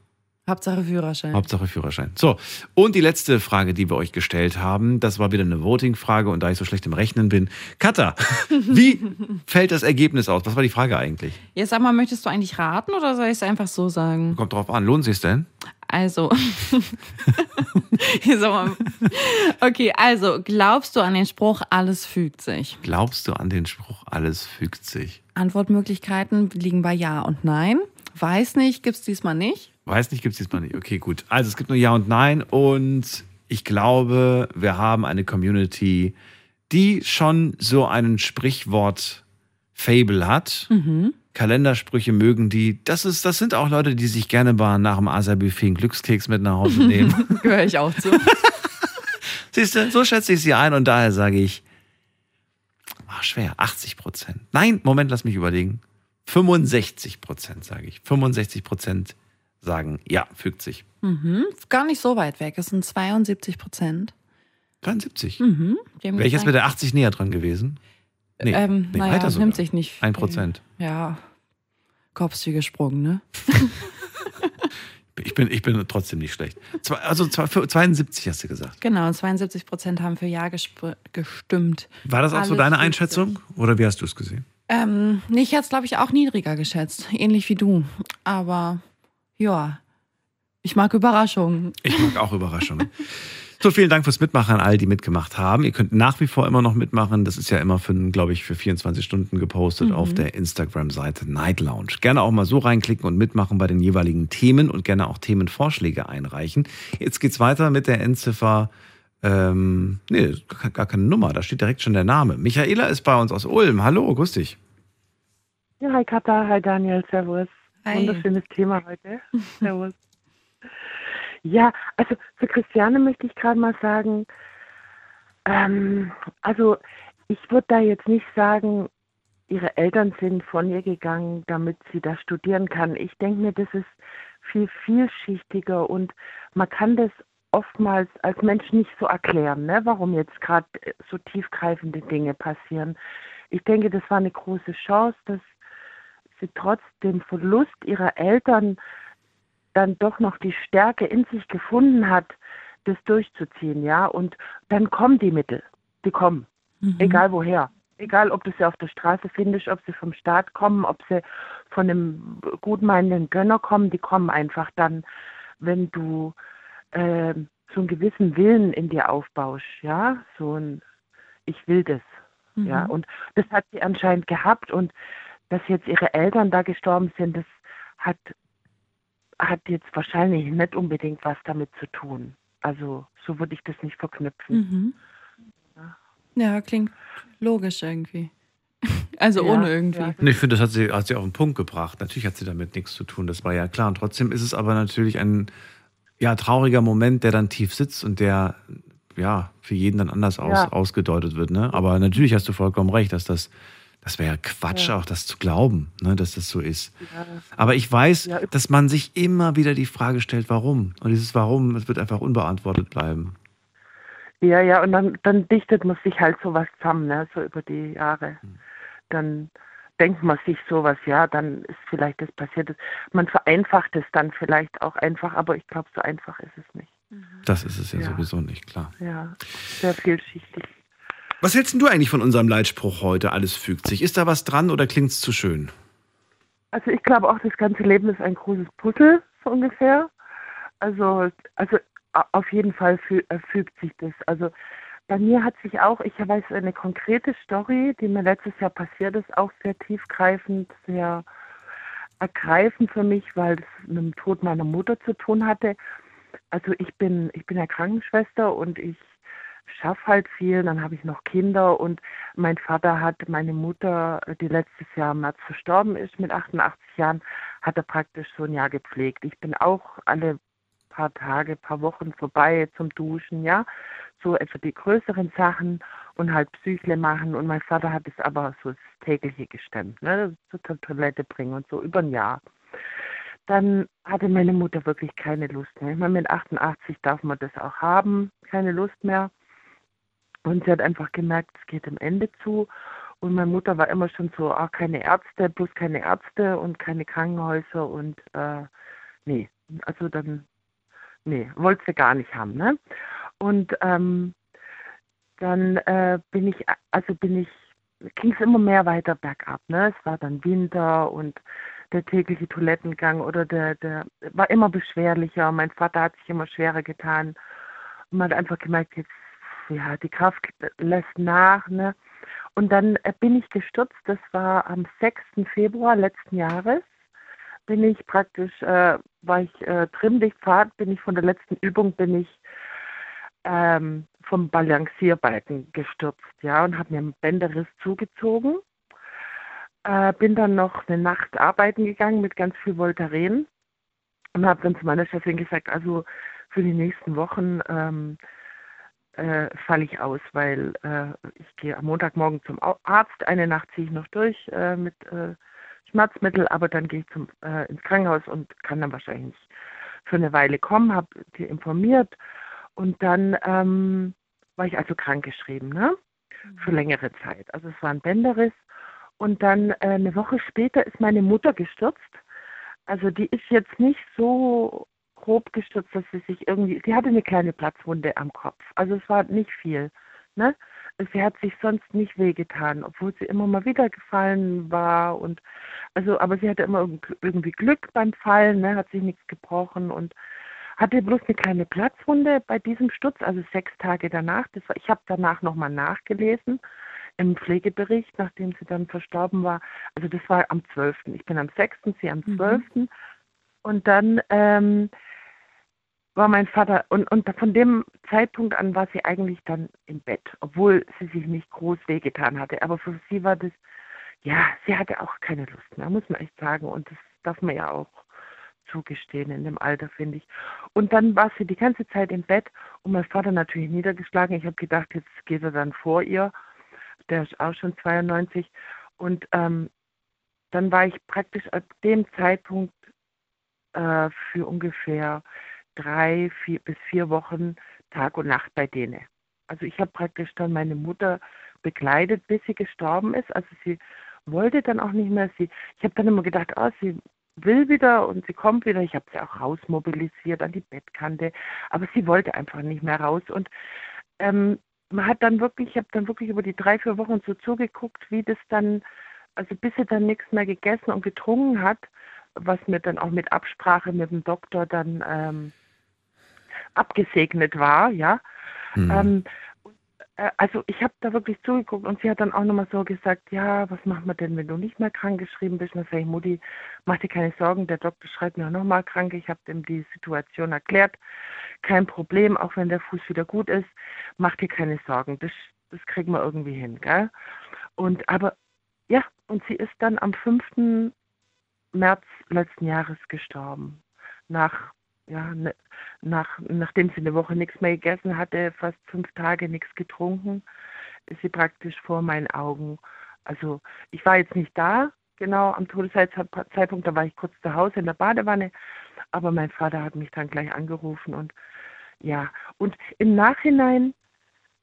Hauptsache Führerschein. Hauptsache Führerschein. So, und die letzte Frage, die wir euch gestellt haben, das war wieder eine Voting-Frage und da ich so schlecht im Rechnen bin. Katha, <laughs> wie fällt das Ergebnis aus? Was war die Frage eigentlich? Jetzt sag mal, möchtest du eigentlich raten oder soll ich es einfach so sagen? Kommt drauf an, lohnt sich's denn? Also. <laughs> Okay, also glaubst du an den Spruch, alles fügt sich? Glaubst du an den Spruch, alles fügt sich? Antwortmöglichkeiten liegen bei Ja und Nein. Weiß nicht, gibt's diesmal nicht. Weiß nicht, gibt es diesmal nicht. Okay, gut. Also es gibt nur Ja und Nein und ich glaube, wir haben eine Community, die schon so einen Sprichwort-Fable hat. Mhm. Kalendersprüche mögen die. Das, ist, das sind auch Leute, die sich gerne mal nach dem Asa-Buffet einen Glückskeks mit nach Hause nehmen. <laughs> Gehöre ich auch zu. <laughs> Siehst du, so schätze ich sie ein und daher sage ich, ach, schwer, 80 Prozent. Nein, Moment, lass mich überlegen. 65 Prozent sage ich. 65 Prozent sagen, ja, fügt sich. Mhm. Gar nicht so weit weg. Es sind 72 Prozent. 73. Mhm. Wäre ich jetzt mit der 80 näher dran gewesen? Nee, ähm, nee naja, weiter sogar. nimmt sich nicht. Ein viel. Prozent. Ja. Kopfs wie gesprungen, ne? Ich bin, ich bin trotzdem nicht schlecht. Zwei, also zwei- 72 hast du gesagt. Genau, und 72 Prozent haben für Ja gestimmt. War das auch so Alles deine fügt Einschätzung? Oder wie hast du es gesehen? Ähm, nee, ich hätte es, glaube ich, auch niedriger geschätzt. Ähnlich wie du. Aber ja, ich mag Überraschungen. Ich mag auch Überraschungen. <laughs> So, vielen Dank fürs Mitmachen an all, die mitgemacht haben. Ihr könnt nach wie vor immer noch mitmachen. Das ist ja immer für, glaube ich, für 24 Stunden gepostet Mhm. auf der Instagram-Seite Night Lounge. Gerne auch mal so reinklicken und mitmachen bei den jeweiligen Themen und gerne auch Themenvorschläge einreichen. Jetzt geht's weiter mit der Endziffer. Ähm, nee, gar keine Nummer, da steht direkt schon der Name. Michaela ist bei uns aus Ulm. Hallo, grüß dich. Ja, hi Katha, hi Daniel, servus. Hi. Wunderschönes Thema heute. <laughs> servus. Ja, also für Christiane möchte ich gerade mal sagen, ähm, also ich würde da jetzt nicht sagen, ihre Eltern sind von ihr gegangen, damit sie da studieren kann. Ich denke mir, das ist viel vielschichtiger und man kann das oftmals als Mensch nicht so erklären, ne, warum jetzt gerade so tiefgreifende Dinge passieren. Ich denke, das war eine große Chance, dass sie trotz dem Verlust ihrer Eltern dann doch noch die Stärke in sich gefunden hat, das durchzuziehen, ja. Und dann kommen die Mittel, die kommen, egal woher. Egal, ob du sie auf der Straße findest, ob sie vom Staat kommen, ob sie von einem gutmeinenden Gönner kommen, die kommen einfach dann, wenn du äh, so einen gewissen Willen in dir aufbaust, ja, so ein Ich will das, ja. Mhm. Und das hat sie anscheinend gehabt und dass jetzt ihre Eltern da gestorben sind, das hat hat jetzt wahrscheinlich nicht unbedingt was damit zu tun. Also so würde ich das nicht verknüpfen. Mhm. Ja, klingt logisch irgendwie. <laughs> Also Ja, ohne irgendwie. ja. Ich finde, das hat sie, hat sie auf den Punkt gebracht. Natürlich hat sie damit nichts zu tun, das war ja klar. Und trotzdem ist es aber natürlich ein ja, trauriger Moment, der dann tief sitzt und der ja für jeden dann anders aus, Ja. ausgedeutet wird. Ne? Aber natürlich hast du vollkommen recht, dass das, das wäre ja Quatsch, Ja. auch das zu glauben, ne, dass das so ist. Ja. Aber ich weiß, dass man sich immer wieder die Frage stellt, warum. Und dieses Warum, es wird einfach unbeantwortet bleiben. Ja, ja, und dann, dann dichtet man sich halt sowas zusammen, ne, so über die Jahre. Dann denkt man sich sowas, ja, dann ist vielleicht das passiert. Man vereinfacht es dann vielleicht auch einfach, aber ich glaube, so einfach ist es nicht. Das ist es ja, Ja. sowieso nicht, klar. Ja, sehr vielschichtig. Was hältst du eigentlich von unserem Leitspruch heute? Alles fügt sich. Ist da was dran oder klingt es zu schön? Also ich glaube auch, das ganze Leben ist ein großes Puzzle, so ungefähr. Also, also auf jeden Fall fü äh, fügt sich das. Also bei mir hat sich auch, ich weiß eine konkrete Story, die mir letztes Jahr passiert ist, auch sehr tiefgreifend, sehr ergreifend für mich, weil es mit dem Tod meiner Mutter zu tun hatte. Also ich bin, ich bin ja Krankenschwester und ich schaffe halt viel, dann habe ich noch Kinder und mein Vater hat meine Mutter, die letztes Jahr im März verstorben ist, mit 88 Jahren, hat er praktisch so ein Jahr gepflegt. Ich bin auch alle paar Tage, paar Wochen vorbei zum Duschen, ja, so etwa die größeren Sachen und halt Psychle machen und mein Vater hat es aber so das tägliche gestemmt, ne, zur Toilette bringen und so über ein Jahr. Dann hatte meine Mutter wirklich keine Lust mehr. Ich meine, mit 88 darf man das auch haben, keine Lust mehr. Und sie hat einfach gemerkt, es geht dem Ende zu. Und meine Mutter war immer schon so, ah, keine Ärzte, bloß keine Ärzte und keine Krankenhäuser und äh, nee, also dann, nee, wollte sie gar nicht haben, ne? Und ähm, dann äh, bin ich, also bin ich, ging es immer mehr weiter bergab, ne? Es war dann Winter und der tägliche Toilettengang oder der, der war immer beschwerlicher. Mein Vater hat sich immer schwerer getan. Und man hat einfach gemerkt, jetzt, ja, die Kraft lässt nach, ne? Und dann äh, bin ich gestürzt, das war am 6. Februar letzten Jahres, bin ich praktisch, äh, war ich äh, Trimmlichtfahrt, bin ich von der letzten Übung, bin ich ähm, vom Balancierbalken gestürzt, ja, und habe mir einen Bänderriss zugezogen. Äh, bin dann noch eine Nacht arbeiten gegangen mit ganz viel Voltaren und habe dann zu meiner Chefin gesagt, also für die nächsten Wochen ähm, äh, falle ich aus, weil äh, ich gehe am Montagmorgen zum Arzt, eine Nacht ziehe ich noch durch äh, mit äh, Schmerzmittel, aber dann gehe ich zum, äh, ins Krankenhaus und kann dann wahrscheinlich nicht für eine Weile kommen, habe die informiert und dann ähm, war ich also krankgeschrieben, ne? Für längere Zeit. Also es war ein Bänderriss. Und dann äh, eine Woche später ist meine Mutter gestürzt. Also die ist jetzt nicht so grob gestürzt, dass sie sich irgendwie, sie hatte eine kleine Platzwunde am Kopf. Also es war nicht viel. Ne? Sie hat sich sonst nicht wehgetan, obwohl sie immer mal wieder gefallen war und also, aber sie hatte immer irgendwie Glück beim Fallen, ne? hat sich nichts gebrochen und hatte bloß eine kleine Platzwunde bei diesem Sturz, also sechs Tage danach. Das war, ich habe danach nochmal nachgelesen im Pflegebericht, nachdem sie dann verstorben war. Also das war am 12. Ich bin am 6., sie am 12. Mhm. Und dann ähm, war mein Vater, und, und von dem Zeitpunkt an war sie eigentlich dann im Bett, obwohl sie sich nicht groß wehgetan hatte. Aber für sie war das, ja, sie hatte auch keine Lust mehr, muss man echt sagen. Und das darf man ja auch zugestehen in dem Alter, finde ich. Und dann war sie die ganze Zeit im Bett und mein Vater natürlich niedergeschlagen. Ich habe gedacht, jetzt geht er dann vor ihr. Der ist auch schon 92. Und ähm, dann war ich praktisch ab dem Zeitpunkt äh, für ungefähr drei vier, bis vier Wochen Tag und Nacht bei denen. Also ich habe praktisch dann meine Mutter begleitet, bis sie gestorben ist. Also sie wollte dann auch nicht mehr. Sie, ich habe dann immer gedacht, oh, sie will wieder und sie kommt wieder. Ich habe sie auch rausmobilisiert an die Bettkante, aber sie wollte einfach nicht mehr raus. Und ähm, man hat dann wirklich, ich habe dann wirklich über die drei, vier Wochen so zugeguckt, wie das dann, also bis sie dann nichts mehr gegessen und getrunken hat, was mir dann auch mit Absprache mit dem Doktor dann ähm, abgesegnet war, ja. Mhm. Ähm, äh, also ich habe da wirklich zugeguckt und sie hat dann auch nochmal so gesagt, ja, was machen wir denn, wenn du nicht mehr krank geschrieben bist? Und dann sage ich, Mutti, mach dir keine Sorgen, der Doktor schreibt mir auch nochmal krank. Ich habe ihm die Situation erklärt. Kein Problem, auch wenn der Fuß wieder gut ist, mach dir keine Sorgen. Das, das kriegen wir irgendwie hin, gell? Und aber ja, und sie ist dann am 5. März letzten Jahres gestorben. Nach ja, ne, nach, nachdem sie eine Woche nichts mehr gegessen hatte, fast fünf Tage nichts getrunken, ist sie praktisch vor meinen Augen. Also ich war jetzt nicht da, genau am Todeszeitpunkt, da war ich kurz zu Hause in der Badewanne, aber mein Vater hat mich dann gleich angerufen und ja, und im Nachhinein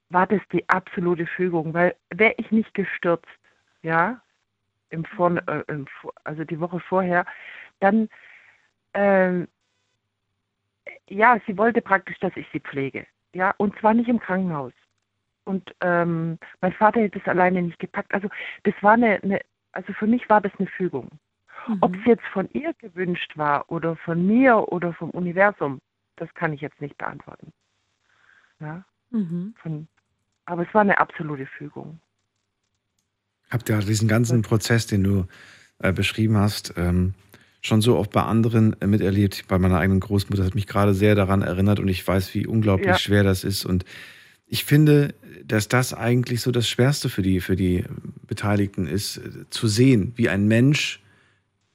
war das die absolute Fügung, weil wäre ich nicht gestürzt, ja, im Vor, äh, im, also die Woche vorher, dann ähm, ja, sie wollte praktisch, dass ich sie pflege. Ja, und zwar nicht im Krankenhaus. Und ähm, mein Vater hätte es alleine nicht gepackt. Also das war eine, eine also für mich war das eine Fügung. Mhm. Ob es jetzt von ihr gewünscht war oder von mir oder vom Universum, das kann ich jetzt nicht beantworten. Ja, mhm. von, aber es war eine absolute Fügung. Habt ihr diesen ganzen Prozess, den du äh, beschrieben hast, ähm, schon so oft bei anderen äh, miterlebt. Bei meiner eigenen Großmutter hat mich gerade sehr daran erinnert und ich weiß, wie unglaublich ja. schwer das ist. Und ich finde, dass das eigentlich so das Schwerste für die, für die Beteiligten ist, äh, zu sehen, wie ein Mensch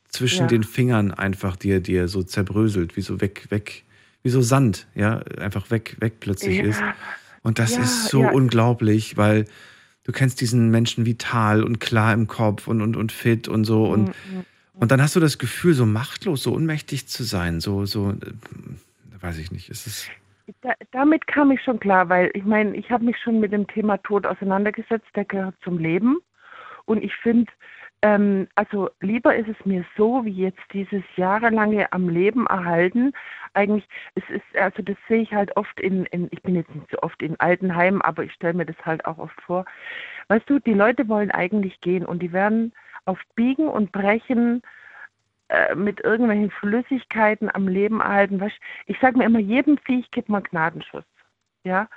zwischen ja. den Fingern einfach dir, dir so zerbröselt, wie so weg, weg, wie so Sand, ja, einfach weg, weg plötzlich ja. ist. Und das ist so unglaublich, weil du kennst diesen Menschen vital und klar im Kopf und, und, und fit und so. Und mhm. Und dann hast du das Gefühl, so machtlos, so ohnmächtig zu sein, so, so, äh, weiß ich nicht, ist es. Da, damit kam ich schon klar, weil ich meine, ich habe mich schon mit dem Thema Tod auseinandergesetzt, der gehört zum Leben. Und ich finde, ähm, also lieber ist es mir so, wie jetzt dieses jahrelange am Leben erhalten. Eigentlich, es ist, also das sehe ich halt oft in, in ich bin jetzt nicht so oft in Altenheimen, aber ich stelle mir das halt auch oft vor. Weißt du, die Leute wollen eigentlich gehen und die werden auf Biegen und Brechen äh, mit irgendwelchen Flüssigkeiten am Leben erhalten. Weißt, ich sage mir immer, jedem Viech gibt man Gnadenschuss. Ja.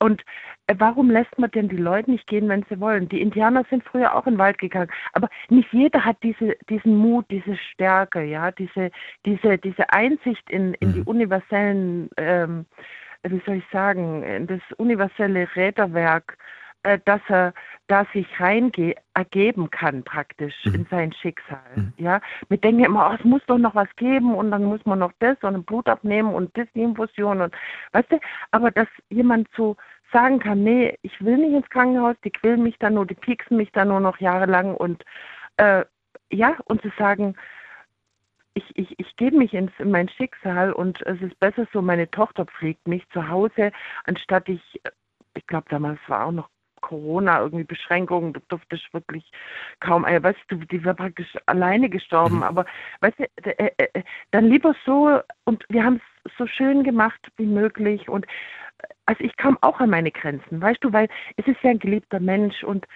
Und äh, warum lässt man denn die Leute nicht gehen, wenn sie wollen? Die Indianer sind früher auch in den Wald gegangen, aber nicht jeder hat diese, diesen Mut, diese Stärke, ja, diese, diese, diese Einsicht in, in die universellen, ähm, wie soll ich sagen, in das universelle Räderwerk, äh, dass er da sich reinge ergeben kann praktisch Mhm. in sein Schicksal. Ja, wir denken immer, oh, es muss doch noch was geben und dann muss man noch das und ein Blut abnehmen und das die Infusion und weißt du, aber dass jemand so sagen kann, nee, ich will nicht ins Krankenhaus, die quälen mich dann nur, die pieksen mich dann nur noch jahrelang und äh, ja, und zu sagen, ich, ich, ich gebe mich ins, in mein Schicksal und es ist besser so, meine Tochter pflegt mich zu Hause, anstatt ich, ich glaube damals war auch noch Corona, irgendwie Beschränkungen, du durftest wirklich kaum, äh, weißt du, die war praktisch alleine gestorben, aber weißt du, äh, äh, äh, dann lieber so und wir haben es so schön gemacht wie möglich und äh, also ich kam auch an meine Grenzen, weißt du, weil es ist ja ein geliebter Mensch und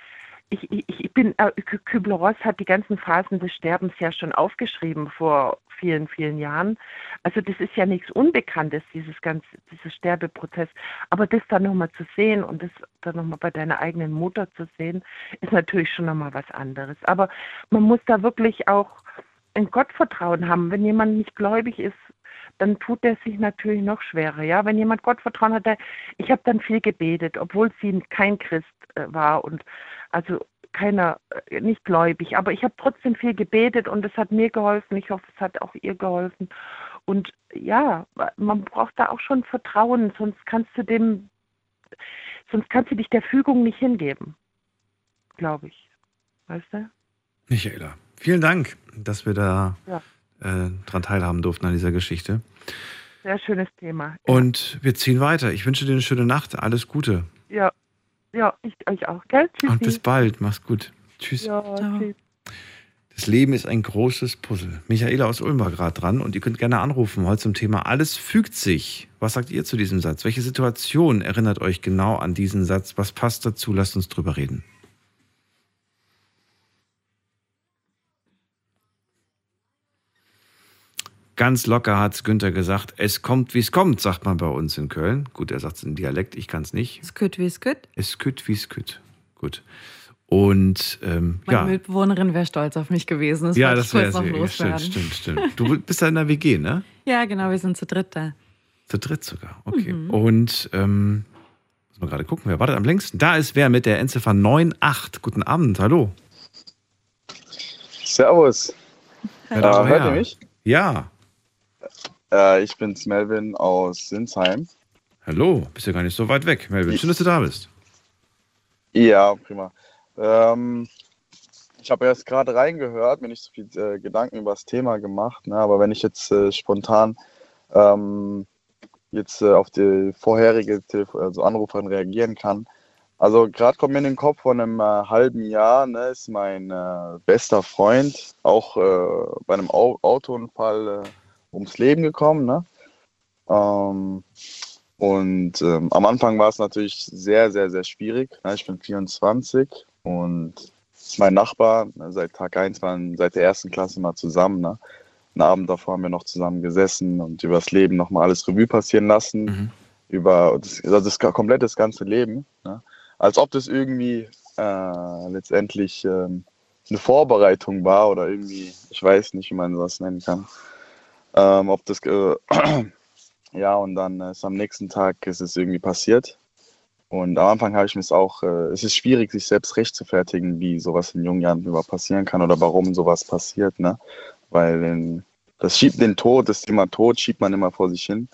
ich, ich, ich bin, äh, Kü- Kübler-Ross hat die ganzen Phasen des Sterbens ja schon aufgeschrieben vor vielen, vielen Jahren. Also das ist ja nichts Unbekanntes, dieses ganze, dieser Sterbeprozess. Aber das dann nochmal zu sehen und das dann nochmal bei deiner eigenen Mutter zu sehen, ist natürlich schon nochmal was anderes. Aber man muss da wirklich auch ein Gottvertrauen haben. Wenn jemand nicht gläubig ist, dann tut er sich natürlich noch schwerer. Ja, wenn jemand Gottvertrauen hat, der, ich habe dann viel gebetet, obwohl sie kein Christ äh, war und also keiner äh, nicht gläubig, aber ich habe trotzdem viel gebetet und es hat mir geholfen. Ich hoffe, es hat auch ihr geholfen. Und ja, man braucht da auch schon Vertrauen, sonst kannst du dem, sonst kannst du dich der Fügung nicht hingeben, glaube ich. Weißt du? Michaela, vielen Dank, dass wir da Ja. äh, dran teilhaben durften an dieser Geschichte. Sehr schönes Thema. Und wir ziehen weiter. Ich wünsche dir eine schöne Nacht. Alles Gute. Ja, ja, ich euch auch, gell? Tschüssi. Und bis bald. Mach's gut. Tschüss. Ja, tschüss. Das Leben ist ein großes Puzzle. Michaela aus Ulm war gerade dran und ihr könnt gerne anrufen heute zum Thema Alles fügt sich. Was sagt ihr zu diesem Satz? Welche Situation erinnert euch genau an diesen Satz? Was passt dazu? Lasst uns drüber reden. Ganz locker hat Günther gesagt, es kommt, wie es kommt, sagt man bei uns in Köln. Gut, er sagt es in Dialekt, ich kann es nicht. Es kütt wie es kütt. Es kütt, wie es kütt. Gut. Und ähm, Meine ja, Mitbewohnerin wäre stolz auf mich gewesen. Das ja, das wäre noch Stimmt, stimmt, stimmt. Du bist da in der WG, ne? Ja, genau, wir sind zu dritt da. Zu dritt sogar. Okay. Mhm. Und ähm, muss mal gerade gucken, wer wartet am längsten? Da ist wer mit der Endziffer 98. Guten Abend, hallo. Servus. Wer Äh, da hört ihr mich? Ja. Äh, ich bin's Melvin aus Sinsheim. Hallo, bist ja gar nicht so weit weg, Melvin. Schön, dass du da bist. Ja, prima. Ähm, ich habe erst gerade reingehört, mir nicht so viel äh, Gedanken über das Thema gemacht, ne? aber wenn ich jetzt äh, spontan ähm, jetzt äh, auf die vorherige Telefo also Anruferin reagieren kann. Also gerade kommt mir in den Kopf, vor einem äh, halben Jahr ne, ist mein äh, bester Freund auch äh, bei einem Au Autounfall ums Leben gekommen. Ne? Ähm, und ähm, am Anfang war es natürlich sehr, sehr, sehr schwierig. Ne? Ich bin 24 und mein Nachbar, ne, seit Tag 1 waren seit der ersten Klasse mal zusammen. Ne? Einen Abend davor haben wir noch zusammen gesessen und über das Leben nochmal alles Revue passieren lassen. Über das, also das komplette das ganze Leben. Ne? Als ob das irgendwie äh, letztendlich ähm, eine Vorbereitung war oder irgendwie, ich weiß nicht, wie man das nennen kann. Ähm, ob das äh, <clears throat> ja und dann ist am nächsten Tag ist es irgendwie passiert. Und am Anfang habe ich mir es auch, äh, es ist schwierig, sich selbst recht zu fertigen, wie sowas in jungen Jahren überhaupt passieren kann oder warum sowas passiert, ne? Weil in, das schiebt den Tod, das Thema Tod schiebt man immer vor sich hin.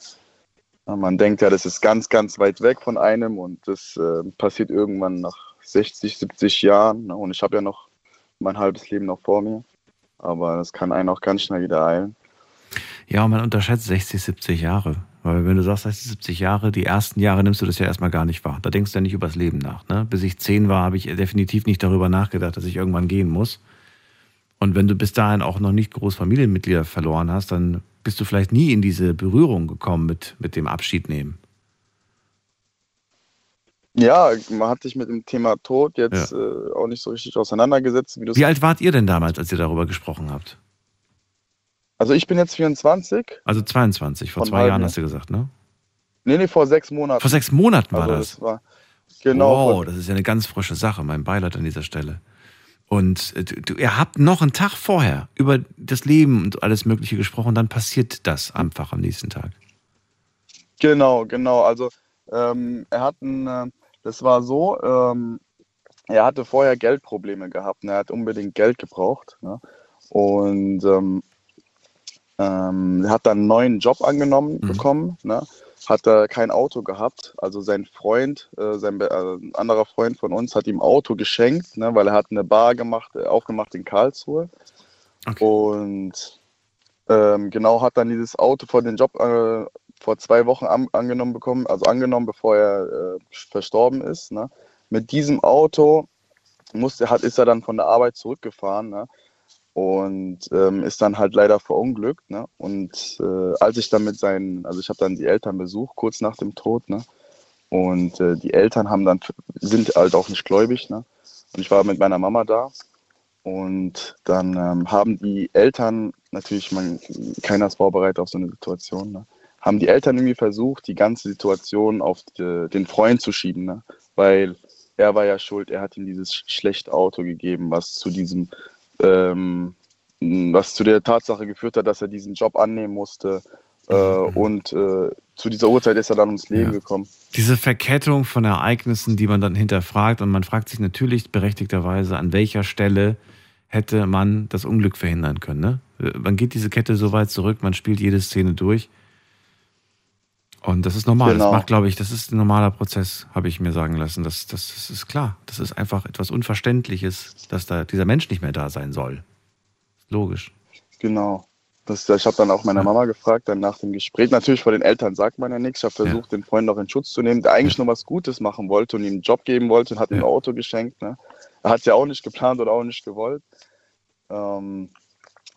Man denkt ja, das ist ganz, ganz weit weg von einem und das äh, passiert irgendwann nach 60, 70 Jahren. Ne? Und ich habe ja noch mein halbes Leben noch vor mir. Aber das kann einen auch ganz schnell wieder eilen. Ja, und man unterschätzt 60, 70 Jahre. Weil wenn du sagst 60, 70 Jahre, die ersten Jahre nimmst du das ja erstmal gar nicht wahr. Da denkst du ja nicht übers Leben nach. Ne? Bis ich zehn war, habe ich definitiv nicht darüber nachgedacht, dass ich irgendwann gehen muss. Und wenn du bis dahin auch noch nicht groß Familienmitglieder verloren hast, dann bist du vielleicht nie in diese Berührung gekommen mit, mit dem Abschied nehmen. Ja, man hat sich mit dem Thema Tod jetzt äh, auch nicht so richtig auseinandergesetzt. Wie, Wie alt wart ihr denn damals, als ihr darüber gesprochen habt? Also ich bin jetzt 24. Also 22, vor zwei Jahren Jahr. hast du gesagt, ne? Nee, nee, vor sechs Monaten. Vor sechs Monaten war also das. war, genau. Wow, das ist ja eine ganz frische Sache. Mein Beileid an dieser Stelle. Und äh, du, du, ihr habt noch einen Tag vorher über das Leben und alles Mögliche gesprochen, dann passiert das einfach am nächsten Tag. Genau, genau. Also ähm, er hat ein, äh, das war so, ähm, er hatte vorher Geldprobleme gehabt. Ne? Er hat unbedingt Geld gebraucht. Ne? Und ähm, ähm, er hat dann einen neuen Job angenommen bekommen. Ne? Hat er kein Auto gehabt. Also sein Freund, äh, sein äh, ein anderer Freund von uns hat ihm Auto geschenkt, ne? weil er hat eine Bar gemacht, äh, aufgemacht in Karlsruhe. Und ähm, genau hat dann dieses Auto vor den Job äh, vor zwei Wochen an, angenommen bekommen, also angenommen, bevor er äh, verstorben ist. Ne? Mit diesem Auto musste, hat, ist er dann von der Arbeit zurückgefahren ne? Und ähm, ist dann halt leider verunglückt. Ne? Und äh, als ich dann mit seinen, also ich habe dann die Eltern besucht, kurz nach dem Tod, ne? und äh, die Eltern haben dann, sind halt auch nicht gläubig. Ne? Und ich war mit meiner Mama da und dann ähm, haben die Eltern, natürlich, man, keiner ist vorbereitet auf so eine Situation, ne? haben die Eltern irgendwie versucht, die ganze Situation auf die, den Freund zu schieben, ne? weil er war ja schuld, er hat ihm dieses sch- schlechte Auto gegeben, was zu diesem, ähm, was zu der Tatsache geführt hat, dass er diesen Job annehmen musste. Äh, und äh, zu dieser Uhrzeit ist er dann ums Leben Ja. gekommen. Diese Verkettung von Ereignissen, die man dann hinterfragt und man fragt sich natürlich berechtigterweise, an welcher Stelle hätte man das Unglück verhindern können. Ne? Man geht diese Kette so weit zurück, man spielt jede Szene durch. Und das ist normal. Genau. Das macht, glaube ich, das ist ein normaler Prozess, habe ich mir sagen lassen. Das, das, das ist klar. Das ist einfach etwas Unverständliches, dass da dieser Mensch nicht mehr da sein soll. Logisch. Genau. Das, ich habe dann auch meine Mama gefragt, dann nach dem Gespräch. Natürlich vor den Eltern sagt man ja nichts. Ich habe versucht, den Freund noch in Schutz zu nehmen, der eigentlich nur was Gutes machen wollte und ihm einen Job geben wollte und hat ihm ein Auto geschenkt. Ne? Er hat es ja auch nicht geplant oder auch nicht gewollt. Ähm,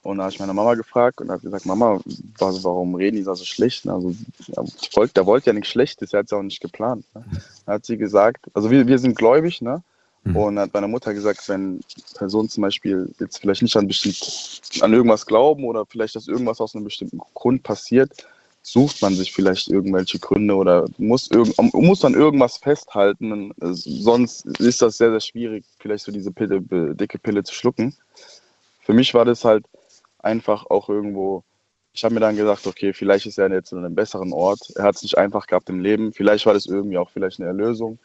und da habe ich meine Mama gefragt und habe gesagt, Mama, was, warum reden die da so schlecht? Also, ja, wollte- der wollte ja nichts Schlechtes, er hat es auch nicht geplant. Ne? Da hat sie gesagt, also wir, wir sind gläubig, ne? Und hat meine Mutter gesagt, wenn Personen zum Beispiel jetzt vielleicht nicht an, bestimmt, an irgendwas glauben oder vielleicht, dass irgendwas aus einem bestimmten Grund passiert, sucht man sich vielleicht irgendwelche Gründe oder muss, irgend, muss dann irgendwas festhalten. Sonst ist das sehr, sehr schwierig, vielleicht so diese Pille, dicke Pille zu schlucken. Für mich war das halt einfach auch irgendwo, ich habe mir dann gesagt, okay, vielleicht ist er jetzt in einem besseren Ort. Er hat es nicht einfach gehabt im Leben. Vielleicht war das irgendwie auch vielleicht eine Erlösung.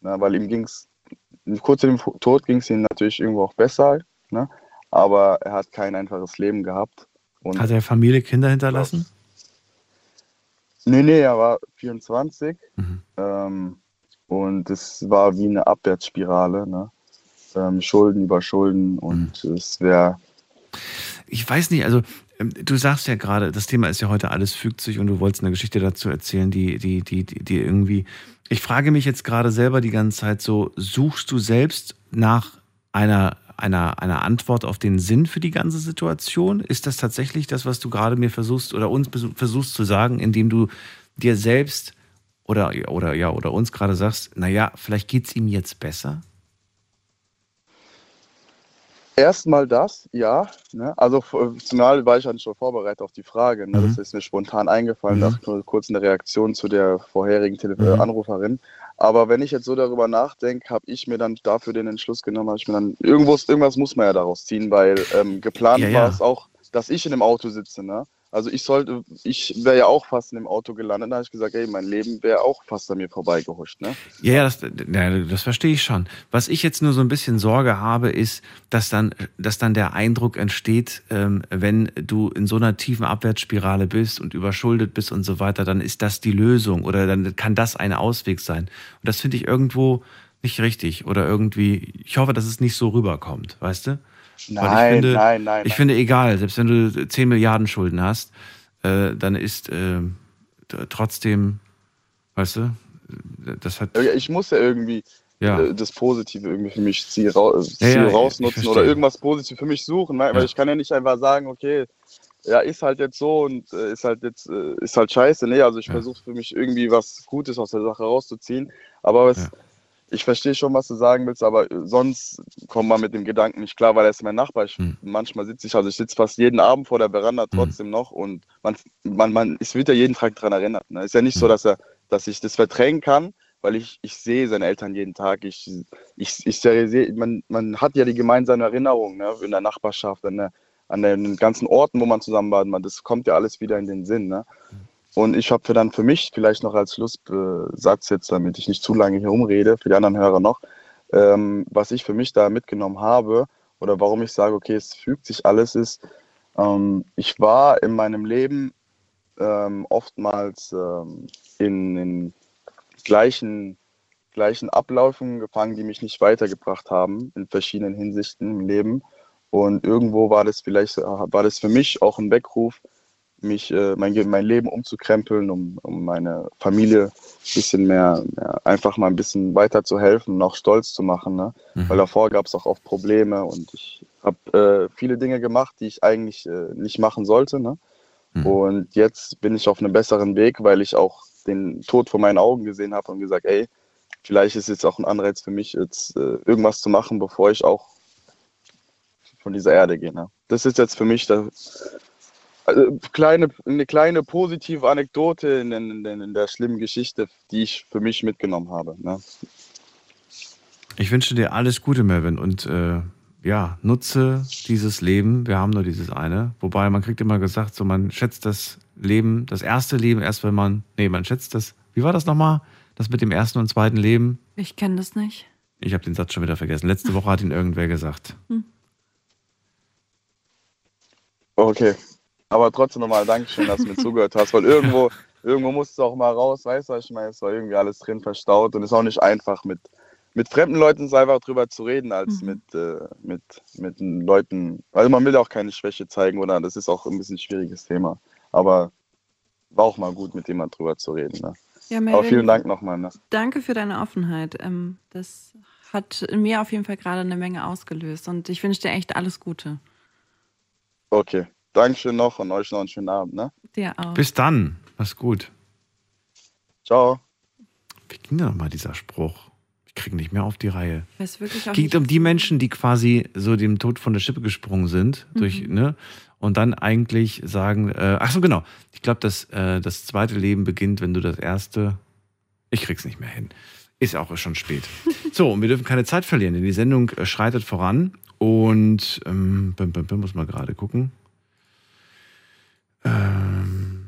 Na, weil ihm ging es, kurz vor dem Tod ging es ihm natürlich irgendwo auch besser. Ne? Aber er hat kein einfaches Leben gehabt. Und Hat er Familie, Kinder hinterlassen? Nee, nee, er war 24. Mhm. Ähm, und es war wie eine Abwärtsspirale. Ne? Ähm, Schulden über Schulden und Mhm. es wäre. Ich weiß nicht, also ähm, du sagst ja gerade, das Thema ist ja heute alles fügt sich und du wolltest eine Geschichte dazu erzählen, die, die, die, die, die irgendwie. Ich frage mich jetzt gerade selber die ganze Zeit so, suchst du selbst nach einer, einer, einer Antwort auf den Sinn für die ganze Situation? Ist das tatsächlich das, was du gerade mir versuchst oder uns versuchst zu sagen, indem du dir selbst oder, oder, ja, oder uns gerade sagst, naja, vielleicht geht es ihm jetzt besser? Erstmal das, ja. Ne? Also f- zumal war ich ja schon vorbereitet auf die Frage. Ne? Das ist mir spontan eingefallen, Mhm. nach nur kurz eine Reaktion zu der vorherigen Tele Mhm. äh, Anruferin. Aber wenn ich jetzt so darüber nachdenke, habe ich mir dann dafür den Entschluss genommen, habe ich mir dann irgendwo irgendwas muss man ja daraus ziehen, weil ähm, geplant Ja, ja. war es auch, dass ich in dem Auto sitze. Ne? Also ich sollte, ich wäre ja auch fast in dem Auto gelandet. Da habe ich gesagt, ey, mein Leben wäre auch fast an mir vorbeigehuscht. Ne? Ja, das, ja, das verstehe ich schon. Was ich jetzt nur so ein bisschen Sorge habe, ist, dass dann, dass dann der Eindruck entsteht, ähm, wenn du in so einer tiefen Abwärtsspirale bist und überschuldet bist und so weiter, dann ist das die Lösung oder dann kann das ein Ausweg sein. Und das finde ich irgendwo nicht richtig oder irgendwie, ich hoffe, dass es nicht so rüberkommt, weißt du? Nein, finde, nein, nein, Ich nein. finde, egal, selbst wenn du 10 Milliarden Schulden hast, äh, dann ist äh, trotzdem, weißt du, das hat. Ja, Ich muss ja irgendwie Ja. äh, das Positive irgendwie für mich ziel, ra Ja, Ziel ja, ich rausnutzen oder irgendwas Positives für mich suchen. Ne? Weil Ja. ich kann ja nicht einfach sagen, okay, ja, ist halt jetzt so und äh, ist halt jetzt, äh, ist halt scheiße. Nee, also ich versuche für mich irgendwie was Gutes aus der Sache rauszuziehen. Aber es, ich verstehe schon, was du sagen willst, aber äh, sonst kommt man mit dem Gedanken nicht klar, weil er ist mein Nachbar. Ich, Hm. Manchmal sitze ich, also ich sitze fast jeden Abend vor der Veranda trotzdem noch und man, man, man, es wird ja jeden Tag daran erinnert. Ne? Ist ja nicht Hm. so, dass er, dass ich das verdrängen kann, weil ich, ich sehe seine Eltern jeden Tag. Ich, ich, ich sehe, man, man hat ja die gemeinsamen Erinnerungen ne? in der Nachbarschaft, an, der, an den ganzen Orten, wo man zusammen war. Man, das kommt ja alles wieder in den Sinn. Ne? Und ich habe dann für mich vielleicht noch als Schlusssatz jetzt, damit ich nicht zu lange hier rumrede, für die anderen Hörer noch, ähm, was ich für mich da mitgenommen habe oder warum ich sage, okay, es fügt sich alles, ist, ähm, ich war in meinem Leben ähm, oftmals ähm, in, in gleichen, gleichen Abläufen gefangen, die mich nicht weitergebracht haben in verschiedenen Hinsichten im Leben. Und irgendwo war das vielleicht, war das für mich auch ein Weckruf, mich, äh, mein, mein Leben umzukrempeln, um, um meine Familie ein bisschen mehr, mehr, einfach mal ein bisschen weiter zu helfen und auch stolz zu machen. Ne? Weil davor gab es auch oft Probleme und ich habe äh, viele Dinge gemacht, die ich eigentlich äh, nicht machen sollte. Ne? Und jetzt bin ich auf einem besseren Weg, weil ich auch den Tod vor meinen Augen gesehen habe und gesagt, ey, vielleicht ist jetzt auch ein Anreiz für mich, jetzt äh, irgendwas zu machen, bevor ich auch von dieser Erde gehe. Ne? Das ist jetzt für mich das, also kleine, eine kleine positive Anekdote in, in, in, der schlimmen Geschichte, die ich für mich mitgenommen habe. Ne? Ich wünsche dir alles Gute, Melvin. Und äh, ja, nutze dieses Leben. Wir haben nur dieses eine. Wobei man kriegt immer gesagt, so man schätzt das Leben, das erste Leben erst, wenn man. Nee, man schätzt das. Wie war das nochmal? Das mit dem ersten und zweiten Leben? Ich kenne das nicht. Ich habe den Satz schon wieder vergessen. Letzte Woche hat ihn irgendwer gesagt. Okay. Aber trotzdem nochmal Dankeschön, dass du mir zugehört hast, weil irgendwo, irgendwo musst du auch mal raus, weißt du, was ich meine? Es war irgendwie alles drin verstaut und es ist auch nicht einfach mit, mit fremden Leuten ist einfach drüber zu reden, als mit, äh, mit, mit Leuten. Also man will auch keine Schwäche zeigen, oder? Das ist auch ein bisschen ein schwieriges Thema. Aber war auch mal gut, mit jemand drüber zu reden. Ne? Ja, Aber Melvin, vielen Dank nochmal. Ne? Danke für deine Offenheit. Ähm, das hat in mir auf jeden Fall gerade eine Menge ausgelöst und ich wünsche dir echt alles Gute. Okay. Dankeschön noch und euch noch einen schönen Abend. Ne? Dir auch. Bis dann. Mach's gut. Ciao. Wie ging denn nochmal dieser Spruch? Ich kriege nicht mehr auf die Reihe. Ich weiß wirklich auch geht nicht. um die Menschen, die quasi so dem Tod von der Schippe gesprungen sind, durch, Mhm. ne? Und dann eigentlich sagen, äh, ach so, genau. Ich glaube, dass äh, das zweite Leben beginnt, wenn du das erste. Ich krieg's nicht mehr hin. Ist ja auch schon spät. <laughs> So, und wir dürfen keine Zeit verlieren, denn die Sendung äh, schreitet voran. Und ähm, bim, bim, bim, muss mal gerade gucken. Ähm,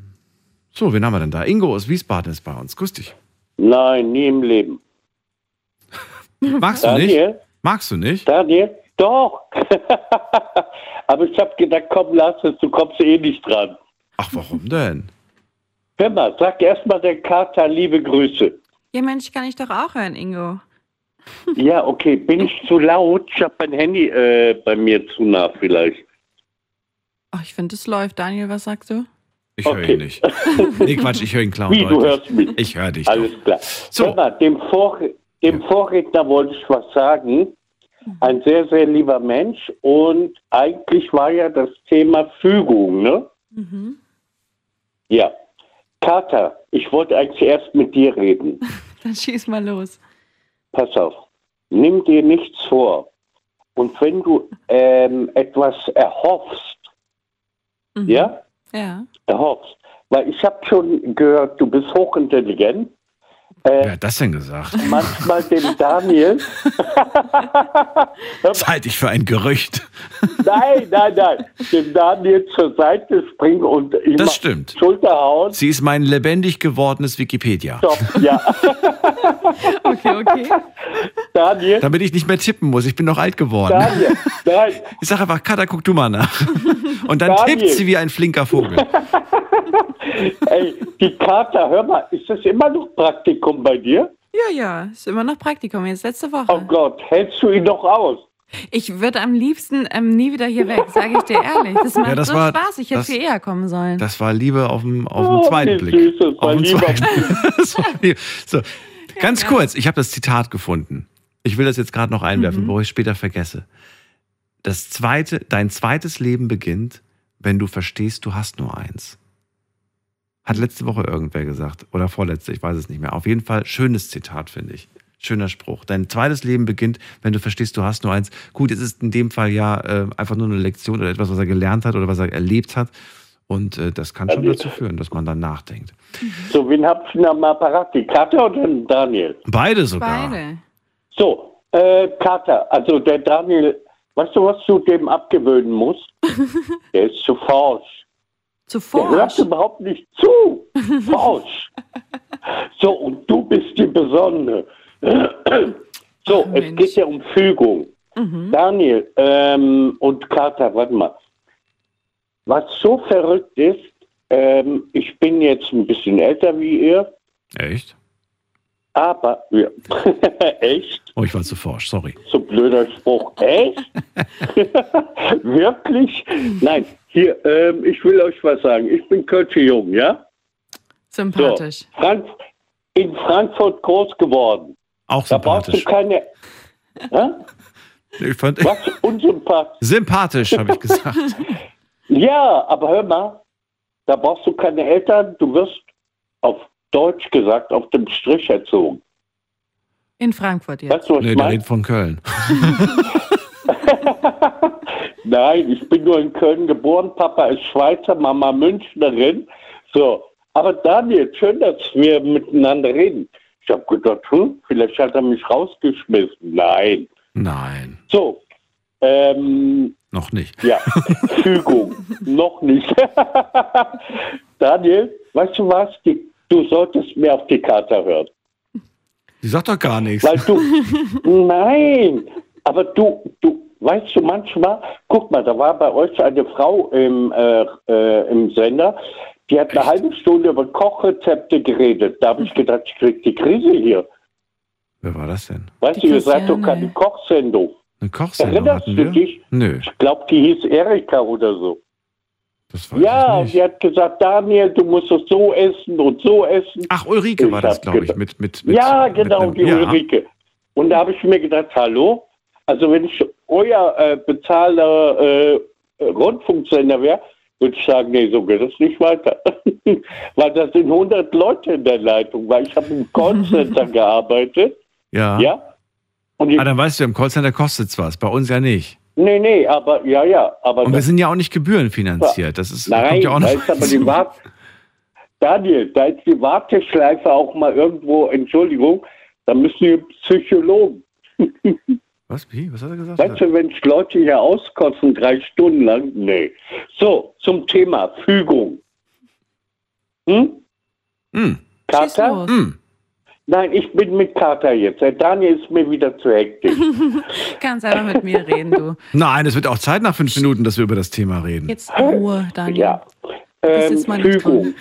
so, wen haben wir denn da? Ingo aus Wiesbaden ist bei uns. Grüß dich. Nein, nie im Leben. <laughs> Magst du nicht? Daniel? Magst du nicht? Daniel? Doch. <laughs> Aber ich habe gedacht, komm, lass es, du kommst eh nicht dran. Ach, warum denn? Hör mal, sag erstmal der Kater liebe Grüße. Ja, Mensch, kann ich doch auch hören, Ingo. Ja, okay, bin ich zu laut? Ich habe mein Handy äh, bei mir zu nah vielleicht. Oh, ich finde, es läuft. Daniel, was sagst du? Ich höre ihn nicht. Nee, Quatsch, ich höre ihn klar und Wie, du deutlich. hörst mich? Ich höre dich. Alles klar. Hör mal, dem, Vor dem Vorredner wollte ich was sagen. Ein sehr, sehr lieber Mensch und eigentlich war ja das Thema Fügung, ne? Mhm. Ja. Kater, ich wollte eigentlich erst mit dir reden. <laughs> Dann schieß mal los. Pass auf, nimm dir nichts vor. Und wenn du ähm, etwas erhoffst, ja, Ja. erhoffst, weil ich habe schon gehört, du bist hochintelligent. Äh, Wer hat das denn gesagt? manchmal dem Daniel. <laughs> Das halte ich für ein Gerücht. <laughs> Nein, nein, nein. Dem Daniel zur Seite springen und ihm Das stimmt. Schulter hauen. Sie ist mein lebendig gewordenes Wikipedia. Stopp, ja. <laughs> Okay, okay. Daniel, Damit ich nicht mehr tippen muss. Ich bin noch alt geworden. Daniel, nein. Ich sage einfach, Katha, guck du mal nach. Und dann Daniel. tippt sie wie ein flinker Vogel. <laughs> Ey, die Kater, hör mal, ist das immer noch Praktikum bei dir? Ja, ja, ist immer noch Praktikum, jetzt letzte Woche. Oh Gott, hältst du ihn doch aus? Ich würde am liebsten ähm, nie wieder hier weg, sage ich dir ehrlich. Das <laughs> macht Ja, das so war- Spaß, ich hätte das- viel eher kommen sollen. Das war Liebe auf dem, auf dem Oh, zweiten Blick. süß, das auf Liebe zweiten. <laughs> So, ganz kurz, ich habe das Zitat gefunden. Ich will das jetzt gerade noch einwerfen, Mhm. bevor ich es später vergesse. Das zweite, dein zweites Leben beginnt, wenn du verstehst, du hast nur eins. Hat letzte Woche irgendwer gesagt. Oder vorletzte, ich weiß es nicht mehr. Auf jeden Fall schönes Zitat, finde ich. Schöner Spruch. Dein zweites Leben beginnt, wenn du verstehst, du hast nur eins. Gut, es ist in dem Fall ja äh, einfach nur eine Lektion oder etwas, was er gelernt hat oder was er erlebt hat. Und äh, das kann schon dazu führen, dass man dann nachdenkt. So, wen habt ihr am Apparat? Die Katja oder den Daniel? Beide sogar. Beide. So, äh, Katja, also der Daniel, weißt du, was du dem abgewöhnen musst? <laughs> der ist zu forsch. Zu Der hört überhaupt nicht zu. <laughs> Forsch. so, und du bist die Besondere. <clears throat> so, es geht ja um Fügung. Daniel ähm, und Katja, warte mal. Was so verrückt ist, ähm, ich bin jetzt ein bisschen älter wie ihr, Echt? aber ja. <laughs> echt? Oh, ich war zu forsch, sorry. So blöder Spruch. Echt? <laughs> Wirklich? Nein, hier, ähm, ich will euch was sagen. Ich bin Kölsche Jung, ja? Sympathisch. So, Frank in Frankfurt groß geworden. Auch Da brauchst du sympathisch. keine. <laughs> Ich fand, Was? Unsympathisch. sympathisch, habe ich <laughs> gesagt. Ja, aber hör mal, da brauchst du keine Eltern. Du wirst auf Deutsch gesagt auf dem Strich erzogen. In Frankfurt jetzt. Weißt du, was Nee, ich der redet von Köln. <laughs> Nein, ich bin nur in Köln geboren. Papa ist Schweizer, Mama Münchnerin. So, aber Daniel, schön, dass wir miteinander reden. Ich habe gedacht, hm, vielleicht hat er mich rausgeschmissen. Nein. Nein, So, ähm, noch nicht. ja, <laughs> Fügung, noch nicht. <laughs> Daniel, weißt du was? Du solltest mehr auf die Karte hören. Die sagt doch gar nichts. Weil du, <laughs> nein, aber du, du, weißt du, manchmal, guck mal, da war bei euch eine Frau im, äh, äh, im Sender, die hat eine halbe Stunde über Kochrezepte geredet. Da habe ich gedacht, ich krieg die Krise hier. Wer war das denn? Weißt Die du, ihr seid doch keine Kochsendung. Eine Kochsendung Erinnerst hatten du wir? dich? Nö, Ich glaube, die hieß Erika oder so. das weiß Ja, sie hat gesagt, Daniel, du musst es so essen und so essen. Ach, Ulrike war Ich das, hab glaube ich, mit, mit, mit ja, mit genau, einem- die ja. Ulrike. Und da habe ich mir gedacht, hallo, also wenn ich euer äh, bezahlter äh, Rundfunksender wäre, würde ich sagen, nee, so geht es nicht weiter. <laughs> weil da sind 100 Leute in der Leitung, weil ich habe im Callcenter <laughs> gearbeitet. Ja. Ja. Und Ah, dann weißt du, im Callcenter kostet es was, bei uns ja nicht. nee, nee, aber, ja, ja, aber. Und wir das- sind ja auch nicht gebührenfinanziert. Das ist, Nein, kommt ja auch da noch ist aber die Wart Daniel, da ist die Warteschleife auch mal irgendwo, Entschuldigung, da müssen die Psychologen. <laughs> Was, wie? Was hat er gesagt? Weißt du, wenn sich Leute hier auskotzen, drei Stunden lang? Nee. So, zum Thema Fügung. Hm? Hm. Kater? Hm. Nein, ich bin mit Kater jetzt. Der Daniel ist mir wieder zu hektisch. <laughs> Kannst einfach mit mir reden, du. Nein, es wird auch Zeit nach fünf Minuten, dass wir über das Thema reden. Jetzt Ruhe, Daniel. Ja. Das Ähm, ist mal nicht Fügung.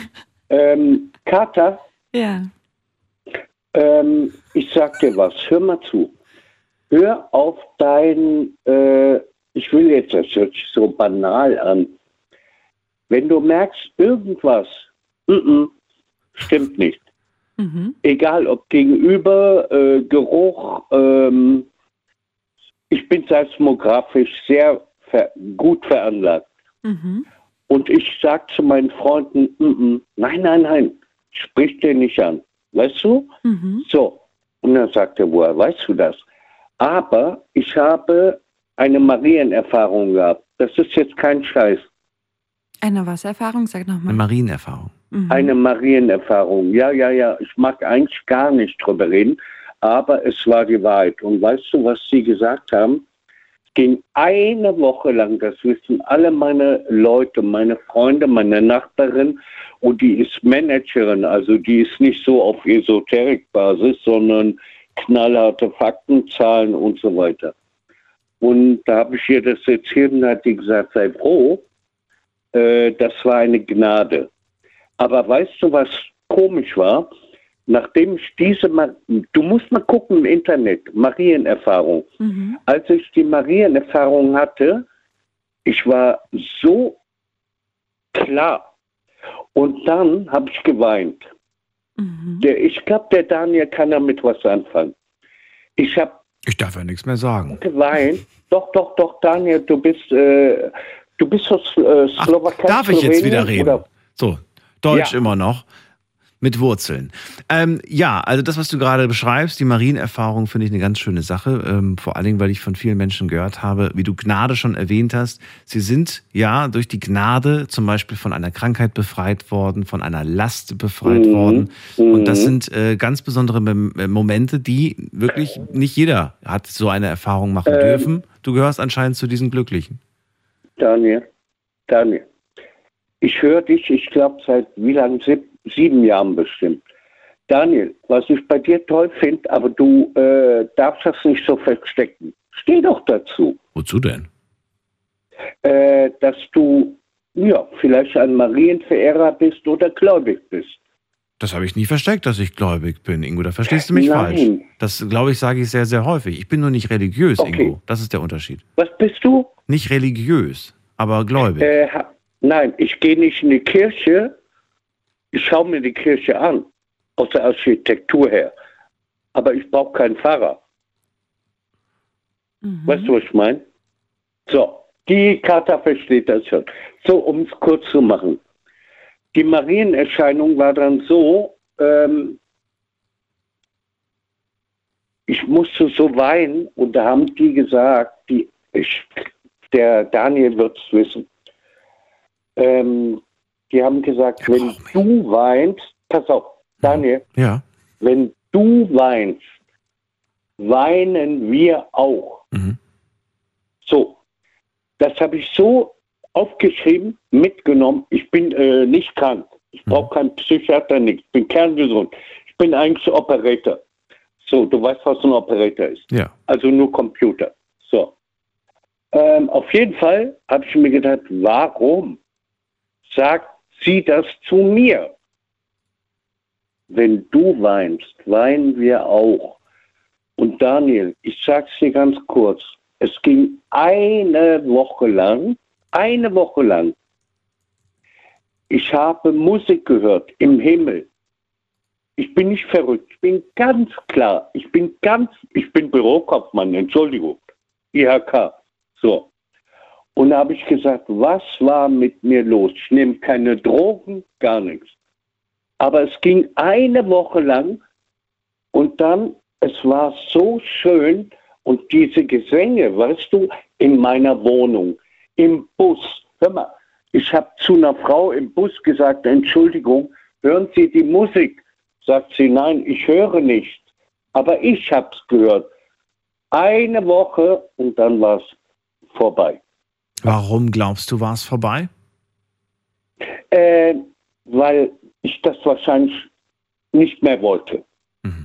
<laughs> ähm, Kater, Ja. Ähm, ich sag dir was, hör mal zu. Hör auf dein, äh, ich will jetzt, das hört sich so banal an. Wenn du merkst, irgendwas, mm -mm, stimmt nicht. Mhm. Egal ob gegenüber, äh, Geruch, ähm, ich bin seismografisch sehr ver gut veranlagt. Mhm. Und ich sag zu meinen Freunden, mm nein, nein, nein, sprich dir nicht an. Weißt du? Mhm. So. Und dann sagt er, woher weißt du das? Aber ich habe eine Marienerfahrung gehabt. Das ist jetzt kein Scheiß. Eine Wassererfahrung, sag Eine nochmal. Marienerfahrung. Mhm. Eine Marienerfahrung. Ja, ja, ja. Ich mag eigentlich gar nicht drüber reden, aber es war die Wahrheit. Und weißt du, was sie gesagt haben? Es ging eine Woche lang, das wissen alle meine Leute, meine Freunde, meine Nachbarin, und die ist Managerin, also die ist nicht so auf Esoterikbasis, sondern knallharte Fakten, Zahlen und so weiter. Und da habe ich ihr das erzählt und hat die gesagt, sei froh, äh, das war eine Gnade. Aber weißt du, was komisch war? Nachdem ich diese, Ma du musst mal gucken im Internet, Marienerfahrung. Mhm. Als ich die Marienerfahrung hatte, ich war so klar. Und dann habe ich geweint. Mhm. Der, ich glaube, der Daniel kann damit was anfangen. Ich habe Ich darf ja nichts mehr sagen. geweint. Doch, doch, doch, Daniel, du bist, äh, du bist aus äh, Ach, Slowakei. darf ich jetzt wieder reden? Oder? So, Deutsch Ja. immer noch. Mit Wurzeln. Ähm, ja, also das, was du gerade beschreibst, die Marienerfahrung, finde ich eine ganz schöne Sache. Ähm, vor allen Dingen, weil ich von vielen Menschen gehört habe, wie du Gnade schon erwähnt hast. Sie sind ja durch die Gnade zum Beispiel von einer Krankheit befreit worden, von einer Last befreit Mhm. worden. Und das Mhm. sind äh, ganz besondere Mem- äh, Momente, die wirklich nicht jeder hat so eine Erfahrung machen Ähm. dürfen. Du gehörst anscheinend zu diesen Glücklichen. Daniel, Daniel, ich höre dich, ich glaube, seit wie lange? Sieb, sieben Jahren bestimmt. Daniel, was ich bei dir toll finde, aber du äh, darfst das nicht so verstecken. Steh doch dazu, Wozu denn? äh, dass du ja vielleicht ein Marienverehrer bist oder gläubig bist. Das habe ich nie versteckt, dass ich gläubig bin, Ingo. Da verstehst du mich Nein. falsch. Das, glaube ich, sage ich sehr, sehr häufig. Ich bin nur nicht religiös, Okay. Ingo. Das ist der Unterschied. Was bist du? Nicht religiös, aber gläubig. Äh, nein, ich gehe nicht in die Kirche. Ich schaue mir die Kirche an, aus der Architektur her. Aber ich brauche keinen Pfarrer. Weißt du, was ich meine? So, die Kata versteht das schon. So, um es kurz zu machen. Die Marienerscheinung war dann so, ähm, ich musste so weinen und da haben die gesagt, die, ich, der Daniel wird es wissen, ähm, die haben gesagt, wenn du weinst, pass auf, Daniel, Ja. wenn du weinst, weinen wir auch. So, das habe ich so aufgeschrieben, mitgenommen. Ich bin äh, nicht krank. Ich brauche keinen Psychiater, nichts. Ich bin kerngesund. Ich bin eigentlich Operator. So, du weißt, was ein Operator ist. Ja. Also nur Computer. So. Ähm, auf jeden Fall habe ich mir gedacht, warum sagt sie das zu mir? Wenn du weinst, weinen wir auch. Und Daniel, ich sag's dir ganz kurz, es ging eine Woche lang, eine Woche lang. Ich habe Musik gehört im Himmel. Ich bin nicht verrückt, ich bin ganz klar, ich bin ganz, ich bin Bürokaufmann, Entschuldigung, IHK. So. Und da habe ich gesagt, was war mit mir los? Ich nehme keine Drogen, gar nichts. Aber es ging eine Woche lang und dann, es war so schön und diese Gesänge, weißt du, in meiner Wohnung, im Bus. Hör mal, ich habe zu einer Frau im Bus gesagt, Entschuldigung, hören Sie die Musik? Sagt sie, nein, ich höre nicht. Aber ich habe es gehört. Eine Woche und dann war es vorbei. Warum glaubst du, war es vorbei? Äh, weil ich das wahrscheinlich nicht mehr wollte.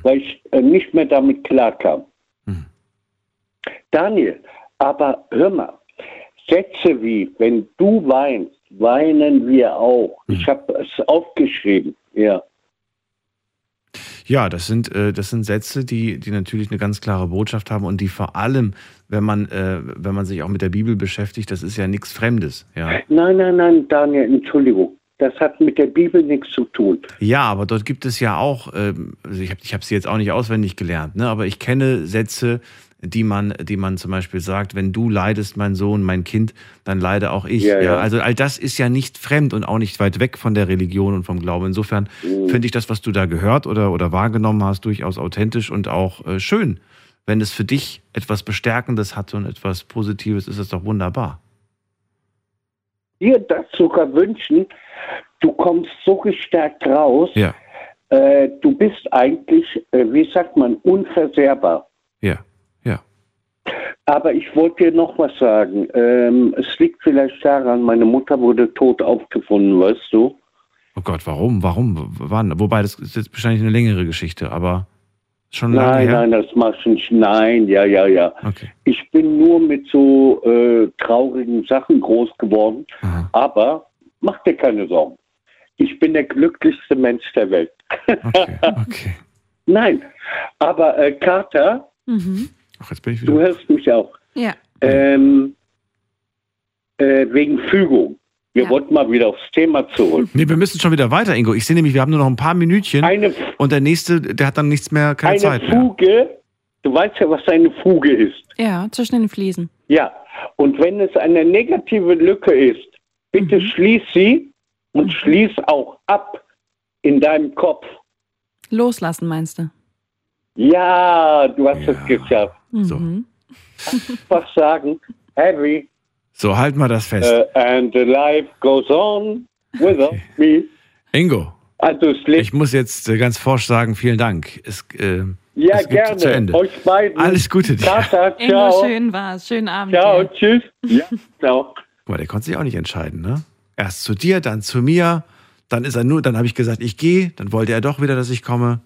Weil ich äh, nicht mehr damit klarkam. Daniel, aber hör mal, Sätze wie, wenn du weinst, weinen wir auch. Ich habe es aufgeschrieben, ja. Ja, das sind, äh, das sind Sätze, die, die natürlich eine ganz klare Botschaft haben und die vor allem, wenn man, äh, wenn man sich auch mit der Bibel beschäftigt, das ist ja nichts Fremdes. Ja, Nein, nein, nein, Daniel, Entschuldigung. Das hat mit der Bibel nichts zu tun. ja aber dort gibt es ja auch, ähm, also ich habe ich hab sie jetzt auch nicht auswendig gelernt, ne, aber ich kenne Sätze, die man, die man zum Beispiel sagt, wenn du leidest, mein Sohn, mein Kind, dann leide auch ich. Ja, Ja. Also all das ist ja nicht fremd und auch nicht weit weg von der Religion und vom Glauben. Insofern Mhm. finde ich das, was du da gehört oder, oder wahrgenommen hast, durchaus authentisch und auch äh, schön. Wenn es für dich etwas Bestärkendes hat und etwas Positives, ist es doch wunderbar. Dir das sogar wünschen, du kommst so gestärkt raus. Ja. Äh, du bist eigentlich, äh, wie sagt man, unversehrbar. Ja. Aber ich wollte dir noch was sagen. Ähm, es liegt vielleicht daran, meine Mutter wurde tot aufgefunden, weißt du? Oh Gott, warum? Warum? Wann? Wobei, das ist jetzt wahrscheinlich eine längere Geschichte, aber schon lange Nein, her. nein, das machst du nicht. Nein, ja, ja, ja. Okay. Ich bin nur mit so äh, traurigen Sachen groß geworden. Aber mach dir keine Sorgen. Ich bin der glücklichste Mensch der Welt. Okay, <laughs> okay. Nein, aber äh, Kater, Mhm. Ach, jetzt bin ich du wieder. hörst mich auch. Ja. Ähm, äh, wegen Fügung. Wir wollten mal wieder aufs Thema zurück. Nee, wir müssen schon wieder weiter, Ingo. Ich sehe nämlich, wir haben nur noch ein paar Minütchen. und der nächste, der hat dann nichts mehr, keine Eine Zeit mehr. Fuge, du weißt ja, was eine Fuge ist. Ja, zwischen den Fliesen. Ja, und wenn es eine negative Lücke ist, bitte schließ sie und schließ auch ab. in deinem Kopf. Loslassen meinst du? Ja, du hast es geschafft. So. Mhm. <laughs> Was sagen? Heavy. So, halt mal das fest. Uh, and the life goes on without <laughs> me. Ingo, Also ich muss jetzt äh, ganz forsch sagen, vielen Dank. Es, äh, Ja, es geht zu gerne. Ende. Euch beiden. Alles Gute dir. Tata, <laughs> Ingo, schön war's. Schönen Abend. Ciao, dir. tschüss. Ja, ciao. Guck mal, der konnte sich auch nicht entscheiden, ne? Erst zu dir, dann zu mir, dann ist er nur, dann habe ich gesagt, ich gehe, dann wollte er doch wieder, dass ich komme.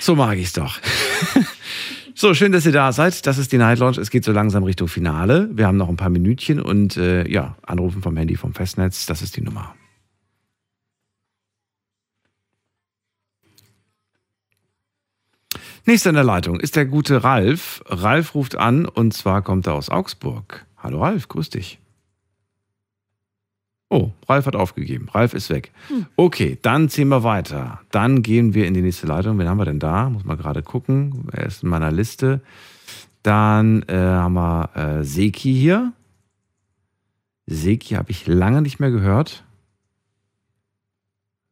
So mag ich's doch. So, schön, dass ihr da seid. Das ist die Night Lounge. Es geht so langsam Richtung Finale. Wir haben noch ein paar Minütchen und äh, ja, anrufen vom Handy vom Festnetz. Das ist die Nummer. Nächster in der Leitung ist der gute Ralf. Ralf ruft an und zwar kommt er aus Augsburg. Hallo Ralf, grüß dich. Oh, Ralf hat aufgegeben. Ralf ist weg. Okay, dann ziehen wir weiter. Dann gehen wir in die nächste Leitung. Wen haben wir denn da? Muss mal gerade gucken. Er ist in meiner Liste. Dann äh, haben wir äh, Seki hier. Seki habe ich lange nicht mehr gehört.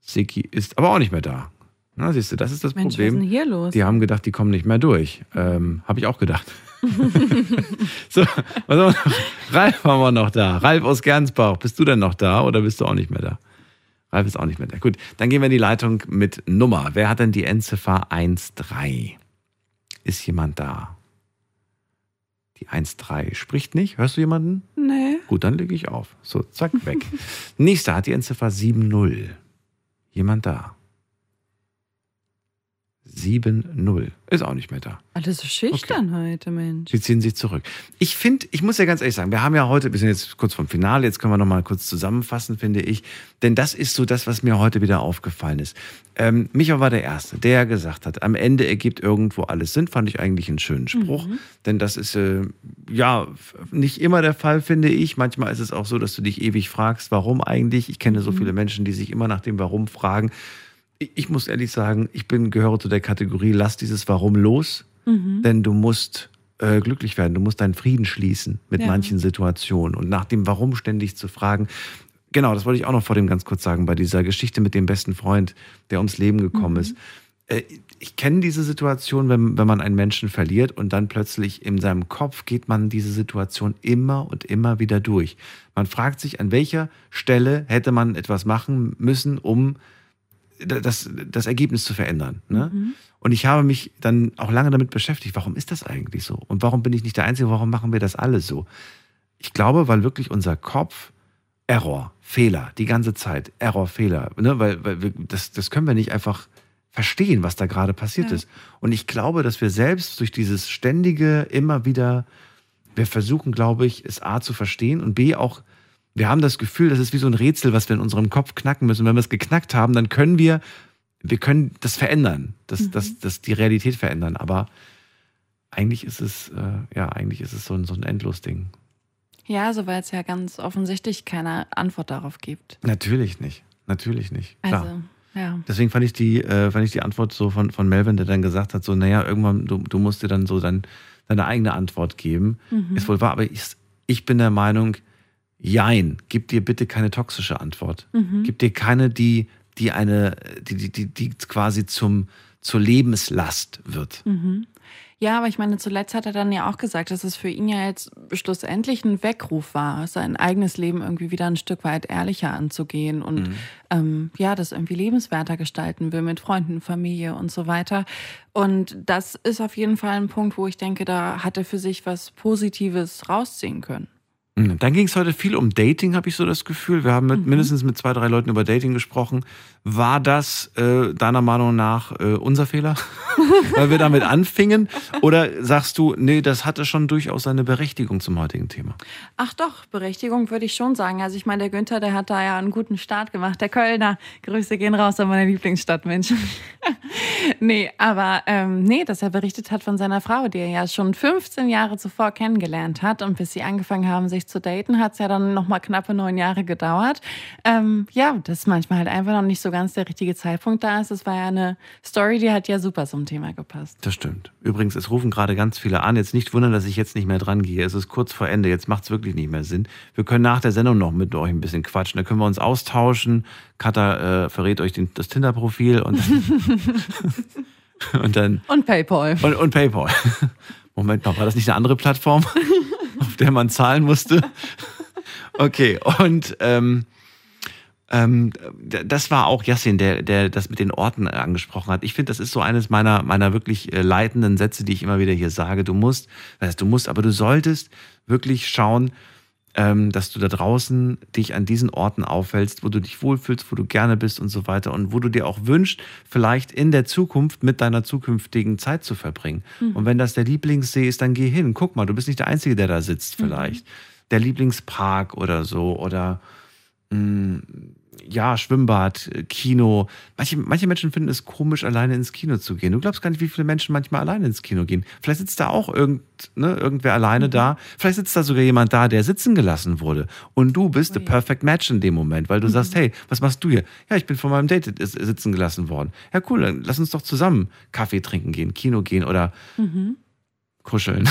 Seki ist aber auch nicht mehr da. Na, siehst du, das ist das Mensch, was ist Problem. denn hier los? Die haben gedacht, die kommen nicht mehr durch. Ähm, habe ich auch gedacht. <laughs> so, was haben wir noch? Ralf haben wir noch da. Ralf aus Gernsbach. Bist du denn noch da oder bist du auch nicht mehr da? Ralf ist auch nicht mehr da. Gut, dann gehen wir in die Leitung mit Nummer. Wer hat denn die Endziffer 13? Ist jemand da? Die 13 spricht nicht. Hörst du jemanden? Nee. Gut, dann lege ich auf. So, zack, weg. Nächster hat die Endziffer 7-0. Jemand da? 7-0. Ist auch nicht mehr da. Alles so schüchtern heute, Mensch. Sie ziehen sich zurück. Ich finde, ich muss ja ganz ehrlich sagen, wir haben ja heute, wir sind jetzt kurz vom Finale, jetzt können wir noch mal kurz zusammenfassen, finde ich. Denn das ist so das, was mir heute wieder aufgefallen ist. Ähm, Micha war der Erste, der gesagt hat, am Ende ergibt irgendwo alles Sinn, fand ich eigentlich einen schönen Spruch. Mhm. Denn das ist äh, ja nicht immer der Fall, finde ich. Manchmal ist es auch so, dass du dich ewig fragst, warum eigentlich. Ich kenne so Mhm. viele Menschen, die sich immer nach dem Warum fragen. Ich, muss ehrlich sagen, ich bin, gehöre zu der Kategorie, lass dieses Warum los. Mhm. Denn du musst äh, glücklich werden, du musst deinen Frieden schließen mit Ja. manchen Situationen. Und nach dem Warum ständig zu fragen, genau, das wollte ich auch noch vor dem ganz kurz sagen, bei dieser Geschichte mit dem besten Freund, der ums Leben gekommen Mhm. ist. Äh, ich kenne diese Situation, wenn, wenn man einen Menschen verliert und dann plötzlich in seinem Kopf geht man diese Situation immer und immer wieder durch. Man fragt sich, an welcher Stelle hätte man etwas machen müssen, um das, das Ergebnis zu verändern. Ne? Mhm. Und ich habe mich dann auch lange damit beschäftigt, warum ist das eigentlich so? Und warum bin ich nicht der Einzige? Warum machen wir das alle so? Ich glaube, weil wirklich unser Kopf Error, Fehler, die ganze Zeit, Error, Fehler, ne? weil, weil wir, das, das können wir nicht einfach verstehen, was da gerade passiert Ja. ist. Und ich glaube, dass wir selbst durch dieses ständige, immer wieder, wir versuchen, glaube ich, es A zu verstehen und B auch, wir haben das Gefühl, das ist wie so ein Rätsel, was wir in unserem Kopf knacken müssen. Wenn wir es geknackt haben, dann können wir, wir können das verändern, das, Mhm. das, das die Realität verändern. Aber eigentlich ist es, äh, ja, eigentlich ist es so ein, so ein Endlos-Ding. Ja, so weil es ja ganz offensichtlich keine Antwort darauf gibt. Natürlich nicht. Natürlich nicht. Klar. Also, ja. Deswegen fand ich die, äh, fand ich die Antwort so von, von Melvin, der dann gesagt hat, so, naja, irgendwann, du, du musst dir dann so dein, deine eigene Antwort geben. Mhm. Ist wohl wahr, aber ich, ich bin der Meinung, jein, gib dir bitte keine toxische Antwort. Mhm. Gib dir keine, die, die eine, die, die, die, die quasi zum, zur Lebenslast wird. Mhm. Ja, aber ich meine, zuletzt hat er dann ja auch gesagt, dass es für ihn ja jetzt schlussendlich ein Weckruf war, sein eigenes Leben irgendwie wieder ein Stück weit ehrlicher anzugehen und Mhm. ähm, ja, das irgendwie lebenswerter gestalten will mit Freunden, Familie und so weiter. Und das ist auf jeden Fall ein Punkt, wo ich denke, da hat er für sich was Positives rausziehen können. Mhm. Dann ging es heute viel um Dating, habe ich so das Gefühl. Wir haben mit, mindestens mit zwei, drei Leuten über Dating gesprochen. War das äh, deiner Meinung nach äh, unser Fehler, <laughs> weil wir damit anfingen? Oder sagst du, nee, das hatte schon durchaus seine Berechtigung zum heutigen Thema? Ach doch, Berechtigung würde ich schon sagen. Also ich meine, der Günther, der hat da ja einen guten Start gemacht. Der Kölner, Grüße gehen raus an meine Lieblingsstadt, Mensch. <laughs> nee, aber ähm, nee, dass er berichtet hat von seiner Frau, die er ja schon 15 Jahre zuvor kennengelernt hat. Und bis sie angefangen haben, sich zu daten, hat es ja dann nochmal knappe neun Jahre gedauert. Ähm, ja, dass manchmal halt einfach noch nicht so ganz der richtige Zeitpunkt da ist. Das war ja eine Story, die hat ja super zum Thema gepasst. Das stimmt. Übrigens, es rufen gerade ganz viele an. Jetzt nicht wundern, dass ich jetzt nicht mehr dran gehe. Es ist kurz vor Ende. Jetzt macht es wirklich nicht mehr Sinn. Wir können nach der Sendung noch mit euch ein bisschen quatschen. Da können wir uns austauschen. Katha äh, verrät euch den, das Tinder-Profil und, <laughs> <laughs> und dann. Und PayPal. Und, und PayPal. Moment mal, war das nicht eine andere Plattform, <laughs> auf der man zahlen musste? Okay, und ähm, ähm, das war auch Yassin, der, der das mit den Orten angesprochen hat. Ich finde, das ist so eines meiner, meiner wirklich äh, leitenden Sätze, die ich immer wieder hier sage. Du musst, das heißt, du musst, aber du solltest wirklich schauen, dass du da draußen dich an diesen Orten aufhältst, wo du dich wohlfühlst, wo du gerne bist und so weiter und wo du dir auch wünschst, vielleicht in der Zukunft mit deiner zukünftigen Zeit zu verbringen. Mhm. Und wenn das der Lieblingssee ist, dann geh hin. Guck mal, du bist nicht der Einzige, der da sitzt mhm. vielleicht. Mhm. Der Lieblingspark oder so oder mh, mm, ja, Schwimmbad, Kino. Manche, manche Menschen finden es komisch, alleine ins Kino zu gehen. Du glaubst gar nicht, wie viele Menschen manchmal alleine ins Kino gehen. Vielleicht sitzt da auch irgend, ne, irgendwer alleine mhm. da. Vielleicht sitzt da sogar jemand da, der sitzen gelassen wurde. Und du bist oh, the perfect match in dem Moment, weil du mhm. sagst, hey, was machst du hier? Ja, ich bin von meinem Date sitzen gelassen worden. Ja, cool, dann lass uns doch zusammen Kaffee trinken gehen, Kino gehen oder mhm kuscheln.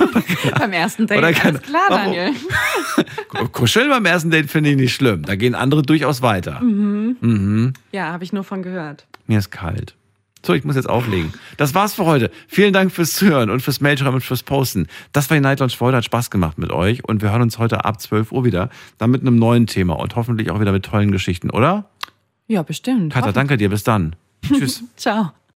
<laughs> beim ersten Date, Oder kann, alles klar, Daniel. kuscheln beim ersten Date finde ich nicht schlimm. Da gehen andere durchaus weiter. Mhm. Mhm. Ja, habe ich nur von gehört. Mir ist kalt. So, ich muss jetzt auflegen. Das war's für heute. Vielen Dank fürs Zuhören und fürs Mailschreiben und fürs Posten. Das war die Night Lounge Freude, hat Spaß gemacht mit euch und wir hören uns heute ab 12 Uhr wieder, dann mit einem neuen Thema und hoffentlich auch wieder mit tollen Geschichten, oder? Ja, bestimmt. Katha, danke dir. Bis dann. <laughs> Tschüss. Ciao.